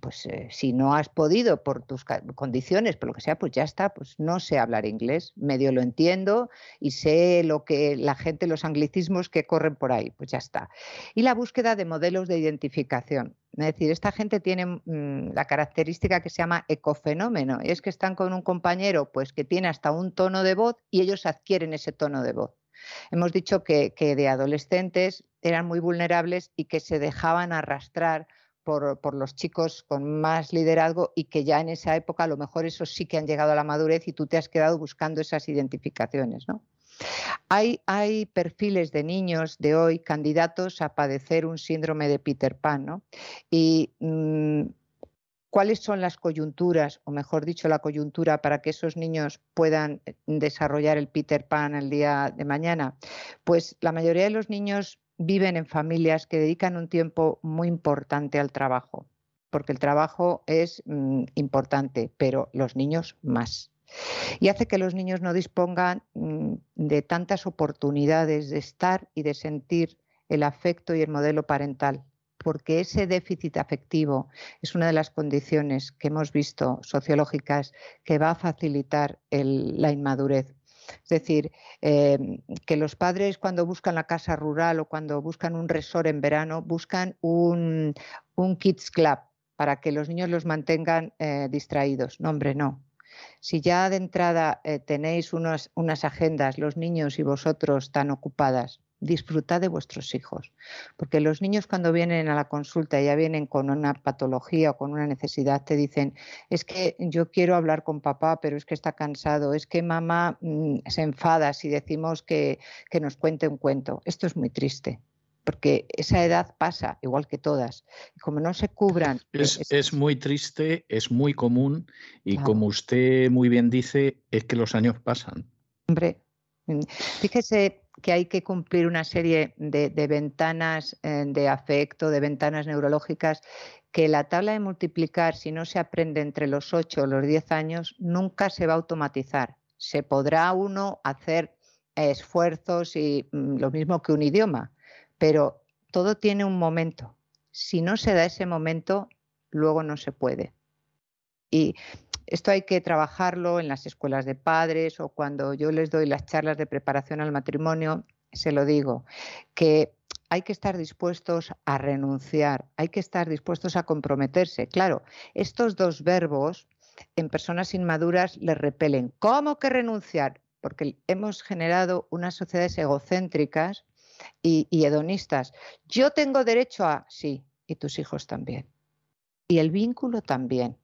pues eh, si no has podido por tus condiciones, por lo que sea, pues ya está, pues no sé hablar inglés, medio lo entiendo y sé lo que la gente, los anglicismos que corren por ahí, pues ya está. Y la búsqueda de modelos de identificación. Es decir, esta gente tiene mm, la característica que se llama ecofenómeno, y es que están con un compañero pues que tiene hasta un tono de voz y ellos adquieren ese tono de voz. Hemos dicho que de adolescentes eran muy vulnerables y que se dejaban arrastrar por, los chicos con más liderazgo y que ya en esa época a lo mejor esos sí que han llegado a la madurez y tú te has quedado buscando esas identificaciones. ¿no? Hay, hay, perfiles de niños de hoy candidatos a padecer un síndrome de Peter Pan, ¿no? Y mm, cuáles son las coyunturas, o mejor dicho, la coyuntura para que esos niños puedan desarrollar el Peter Pan el día de mañana? Pues la mayoría de los niños viven en familias que dedican un tiempo muy importante al trabajo, porque el trabajo es mm, importante, pero los niños más. Y hace que los niños no dispongan mm, de tantas oportunidades de estar y de sentir el afecto y el modelo parental porque ese déficit afectivo es una de las condiciones que hemos visto sociológicas que va a facilitar la inmadurez. Es decir, em, que los padres cuando buscan la casa rural o cuando buscan un resort en verano, buscan un, kids club para que los niños los mantengan eh, distraídos. No, hombre, no. Si ya de entrada eh, tenéis unas agendas, los niños y vosotros tan ocupadas, disfrutad de vuestros hijos. Porque los niños cuando vienen a la consulta ya vienen con una patología o con una necesidad, te dicen, es que yo quiero hablar con papá, pero es que está cansado, es que mamá mm, se enfada si decimos que, que nos cuente un cuento. Esto es muy triste porque esa edad pasa, igual que todas. Y como no se cubran. Es, muy triste, es muy común, y como usted muy bien dice, es que los años pasan. Hombre, mm, fíjese que hay que cumplir una serie de, ventanas eh, de afecto, de ventanas neurológicas, que la tabla de multiplicar, si no se aprende entre los 8 o los 10 años, nunca se va a automatizar. Se podrá uno hacer esfuerzos y mm, lo mismo que un idioma, pero todo tiene un momento. Si no se da ese momento, luego no se puede. Y esto hay que trabajarlo en las escuelas de padres o cuando yo les doy las charlas de preparación al matrimonio, se lo digo, que hay que estar dispuestos a renunciar, hay que estar dispuestos a comprometerse. Claro, estos dos verbos en personas inmaduras les repelen. ¿Cómo que renunciar? Porque hemos generado unas sociedades egocéntricas y, y hedonistas. Yo tengo derecho a, sí, y tus hijos también. Y el vínculo también.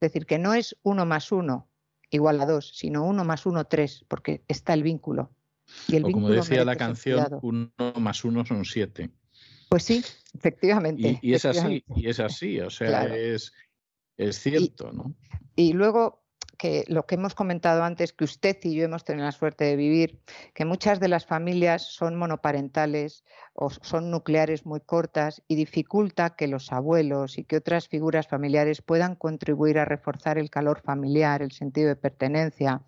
Es decir, que no es uno más uno igual a dos, sino uno más uno tres, porque está el vínculo. Y el o como decía la canción, uno más uno son siete. Pues sí, efectivamente. Y, es así, y es así, o sea, es, es cierto, ¿no? Y luego que lo que hemos comentado antes, que usted y yo hemos tenido la suerte de vivir, que muchas de las familias son monoparentales o son nucleares muy cortas y dificulta que los abuelos y que otras figuras familiares puedan contribuir a reforzar el calor familiar, el sentido de pertenencia.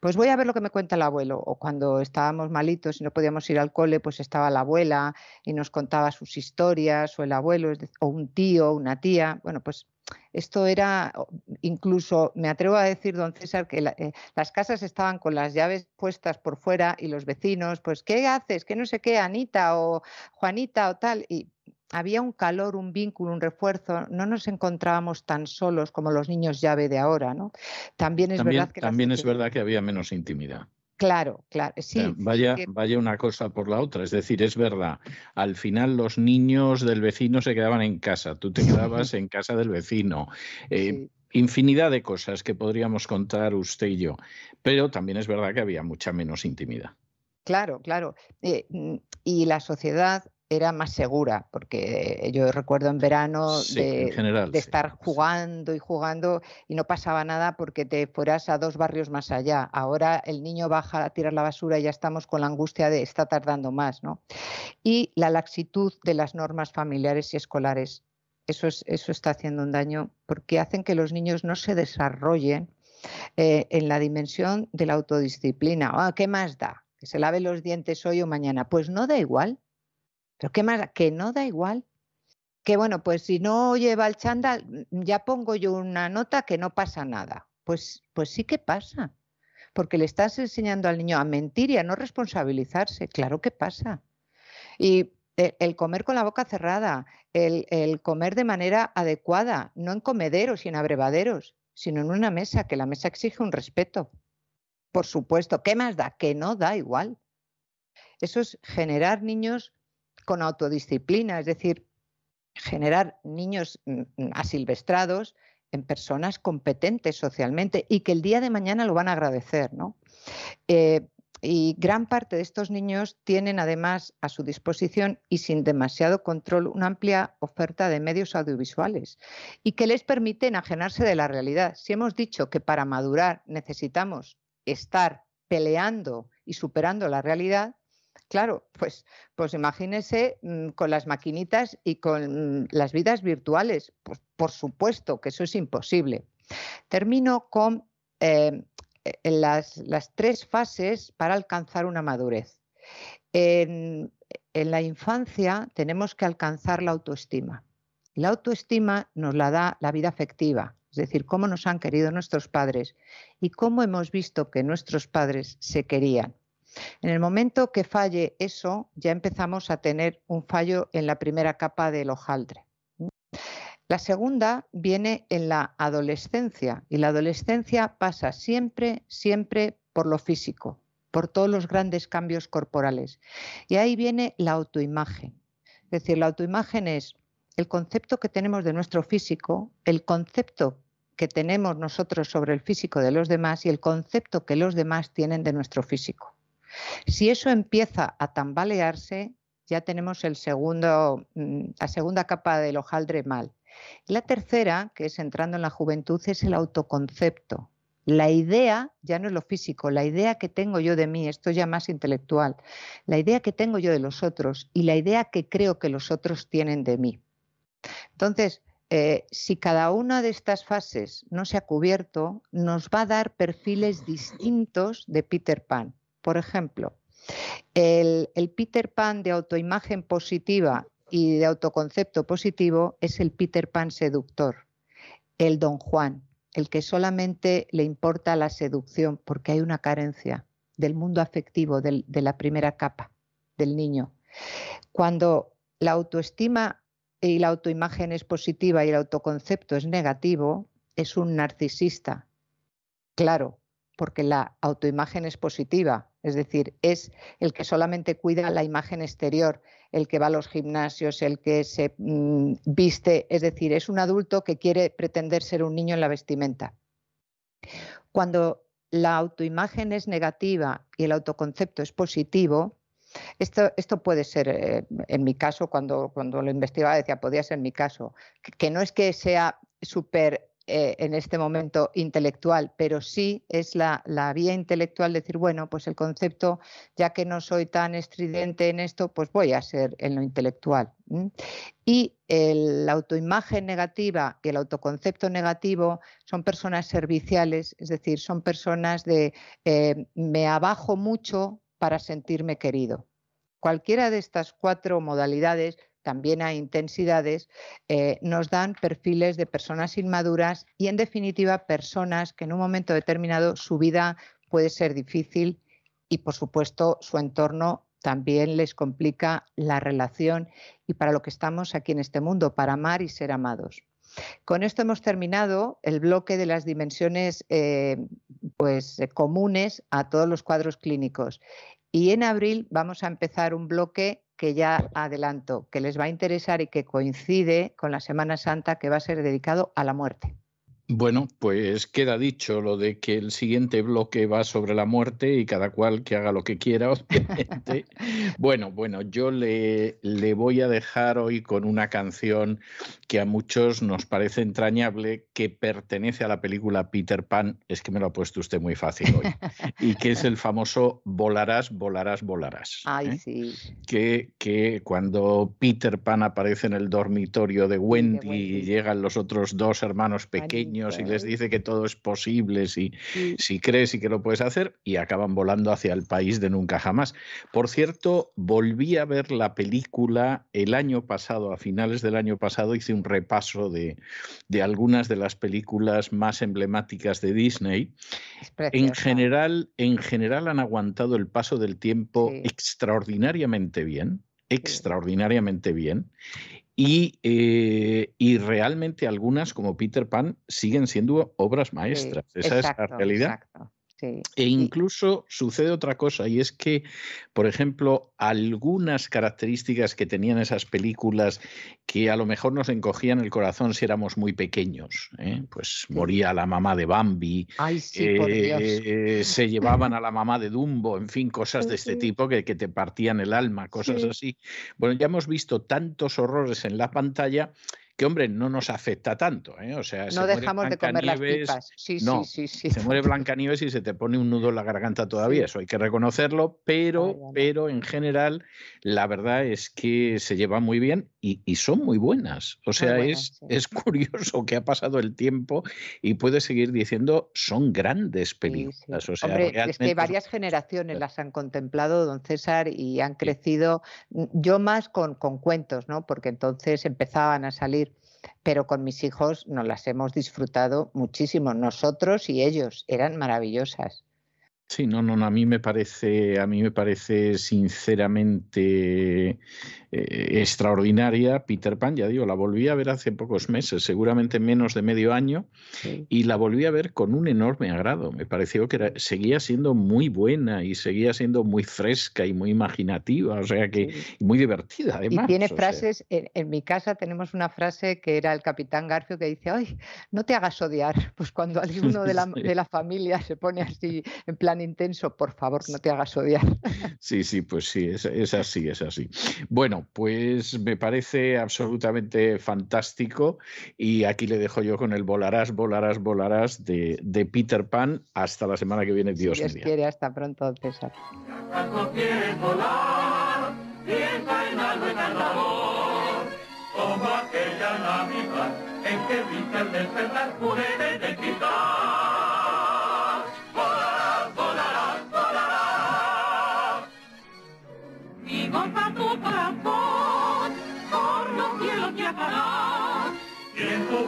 Pues voy a ver lo que me cuenta el abuelo. O cuando estábamos malitos y no podíamos ir al cole, pues estaba la abuela y nos contaba sus historias, o el abuelo, o un tío, una tía. Bueno, pues esto era, incluso me atrevo a decir, don César, que eh, las casas estaban con las llaves puestas por fuera y los vecinos, pues, ¿qué haces? ¿Qué no sé qué, Anita o Juanita o tal? Y había un calor, un vínculo, un refuerzo, no nos encontrábamos tan solos como los niños llave de ahora, ¿no? También es verdad que también es verdad que había menos intimidad. Claro, claro, sí. vaya, vaya una cosa por la otra. Es decir, es verdad, al final los niños del vecino se quedaban en casa, tú te quedabas *laughs* en casa del vecino. Eh, infinidad de cosas que podríamos contar usted y yo, pero también es verdad que había mucha menos intimidad. Claro, claro. Eh, mm, y la sociedad era más segura, porque yo recuerdo en verano de, estar jugando y jugando y no pasaba nada porque te fueras a dos barrios más allá. Ahora el niño baja a tirar la basura y ya estamos con la angustia de está tardando más, ¿no? Y la laxitud de las normas familiares y escolares. Eso, es, eso está haciendo un daño porque hacen que los niños no se desarrollen eh, en la dimensión de la autodisciplina. Ah, ¿Qué más da? Que se lave los dientes hoy o mañana. Pues no da igual pero qué más, que no da igual. Que bueno, pues si no lleva el chándal, mm, ya pongo yo una nota que no pasa nada. Pues, pues sí que pasa. Porque le estás enseñando al niño a mentir y a no responsabilizarse. Claro que pasa. Y e, el comer con la boca cerrada, el, el, comer de manera adecuada, no en comederos y en abrevaderos, sino en una mesa, que la mesa exige un respeto. Por supuesto, ¿qué más da? Que no da igual. Eso es generar niños con autodisciplina, es decir, generar niños mm, mm, asilvestrados en personas competentes socialmente y que el día de mañana lo van a agradecer. ¿no? Eh, y gran parte de estos niños tienen además a su disposición y sin demasiado control una amplia oferta de medios audiovisuales y que les permite enajenarse de la realidad. Si hemos dicho que para madurar necesitamos estar peleando y superando la realidad, claro, pues, pues imagínese mm, con las maquinitas y con las vidas virtuales. Pues por supuesto que eso es imposible. Termino con eh, las, las, tres fases para alcanzar una madurez. En, en la infancia tenemos que alcanzar la autoestima. La autoestima nos la da la vida afectiva, es decir, cómo nos han querido nuestros padres y cómo hemos visto que nuestros padres se querían. En el momento que falle eso, ya empezamos a tener un fallo en la primera capa del hojaldre. La segunda viene en la adolescencia y la adolescencia pasa siempre, siempre por lo físico, por todos los grandes cambios corporales. Y ahí viene la autoimagen. Es decir, la autoimagen es el concepto que tenemos de nuestro físico, el concepto que tenemos nosotros sobre el físico de los demás y el concepto que los demás tienen de nuestro físico. Si eso empieza a tambalearse, ya tenemos mm, la segunda capa del hojaldre mal. La tercera, que es entrando en la juventud, es el autoconcepto. La idea ya no es lo físico, la idea que tengo yo de mí, esto ya más intelectual, la idea que tengo yo de los otros y la idea que creo que los otros tienen de mí. Entonces, eh, si cada una de estas fases no se ha cubierto, nos va a dar perfiles distintos de Peter Pan. Por ejemplo, el, Peter Pan de autoimagen positiva y de autoconcepto positivo es el Peter Pan seductor, el Don Juan, el que solamente le importa la seducción porque hay una carencia del mundo afectivo de la primera capa del niño. Cuando la autoestima y la autoimagen es positiva y el autoconcepto es negativo, es un narcisista. Claro, porque la autoimagen es positiva, es decir, es el que solamente cuida la imagen exterior, el que va a los gimnasios, el que se mm, viste, es decir, es un adulto que quiere pretender ser un niño en la vestimenta. Cuando la autoimagen es negativa y el autoconcepto es positivo, esto, esto puede ser, eh, en mi caso, cuando, cuando lo investigaba decía, podría ser mi caso, que no es que sea súper eh, en este momento intelectual, pero sí es la, vía intelectual decir, bueno, pues el concepto, ya que no soy tan estridente en esto, pues voy a ser en lo intelectual. Y la autoimagen negativa y el autoconcepto negativo son personas serviciales, es decir, son personas de eh, me abajo mucho para sentirme querido. Cualquiera de estas cuatro modalidades también hay intensidades, eh, nos dan perfiles de personas inmaduras y, en definitiva, personas que en un momento determinado su vida puede ser difícil y, por supuesto, su entorno también les complica la relación y para lo que estamos aquí en este mundo, para amar y ser amados. Con esto hemos terminado el bloque de las dimensiones eh, pues, comunes a todos los cuadros clínicos. Y en abril vamos a empezar un bloque que ya adelanto, que les va a interesar y que coincide con la Semana Santa que va a ser dedicado a la muerte. Bueno, pues queda dicho lo de que el siguiente bloque va sobre la muerte y cada cual que haga lo que quiera, *laughs* obviamente. bueno, bueno, yo le, le, voy a dejar hoy con una canción que a muchos nos parece entrañable, que pertenece a la película Peter Pan, es que me lo ha puesto usted muy fácil hoy, *laughs* y que es el famoso Volarás, volarás, volarás. Ay, ¿eh? sí. Que, que cuando Peter Pan aparece en el dormitorio de Wendy, y llegan los otros dos hermanos pequeños, y les dice que todo es posible si, si crees y que lo puedes hacer y acaban volando hacia el país de nunca jamás. Por cierto, volví a ver la película el año pasado, a finales del año pasado, hice un repaso de, de algunas de las películas más emblemáticas de Disney. En general, en general han aguantado el paso del tiempo extraordinariamente bien extraordinariamente bien. Eh, y, realmente algunas, como Peter Pan, siguen siendo obras maestras. Esa es la realidad. E incluso sucede otra cosa, y es que, por ejemplo, algunas características que tenían esas películas que a lo mejor nos encogían el corazón si éramos muy pequeños, ¿eh? pues moría la mamá de Bambi, eh, se llevaban a la mamá de Dumbo, en fin, *laughs* cosas de este tipo que, que te partían el alma, cosas así. Bueno, ya hemos visto tantos horrores en la pantalla que hombre, no nos afecta tanto. ¿eh? O sea, no dejamos de comer las pipas. Sí, no, sí, sí, Se muere Blancanieves y se te pone un nudo en la garganta todavía. Eso hay que reconocerlo, pero, pero en general la verdad es que se lleva muy bien y, son muy buenas. O sea, es, es *laughs* curioso que ha pasado el tiempo y puedes seguir diciendo son grandes películas. O sea, hombre, es que varias generaciones las han contemplado, don César, y han crecido, yo más con, con cuentos, ¿no? Porque entonces empezaban a salir pero con mis hijos nos las hemos disfrutado muchísimo, nosotros y ellos, eran maravillosas. Sí, no, no, a mí me parece, a mí me parece sinceramente eh, extraordinaria. Peter Pan, ya digo, la volví a ver hace pocos meses, seguramente menos de medio año, y la volví a ver con un enorme agrado. Me pareció que seguía siendo muy buena y seguía siendo muy fresca y muy imaginativa, o sea que muy divertida además. Y tiene frases, en, mi casa tenemos una frase que era el capitán Garfio que dice, ay, no te hagas odiar, pues cuando alguno de la, *laughs* de la familia se pone así en plan intenso, por favor, no te hagas odiar. *laughs* Sí, sí, pues sí, es, es así, es así. Bueno, pues me parece absolutamente fantástico y aquí le dejo yo con el volarás, volarás, volarás de, de Peter Pan. Hasta la semana que viene, Dios, Dios quiere, hasta pronto, César. como aquella Navidad en que viste el despertar puré de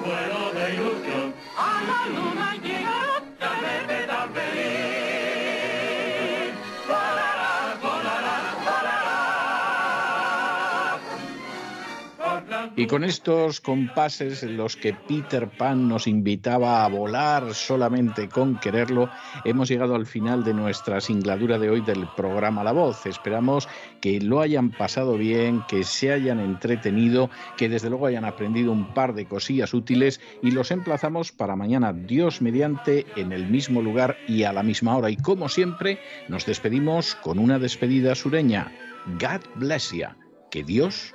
vuelo de ilusión. A la luna llegaron, ya me Y con estos compases en los que Peter Pan nos invitaba a volar solamente con quererlo, hemos llegado al final de nuestra singladura de hoy del programa La Voz. Esperamos que lo hayan pasado bien, que se hayan entretenido, que desde luego hayan aprendido un par de cosillas útiles y los emplazamos para mañana, Dios mediante, en el mismo lugar y a la misma hora. Y como siempre, nos despedimos con una despedida sureña. God bless you. Que Dios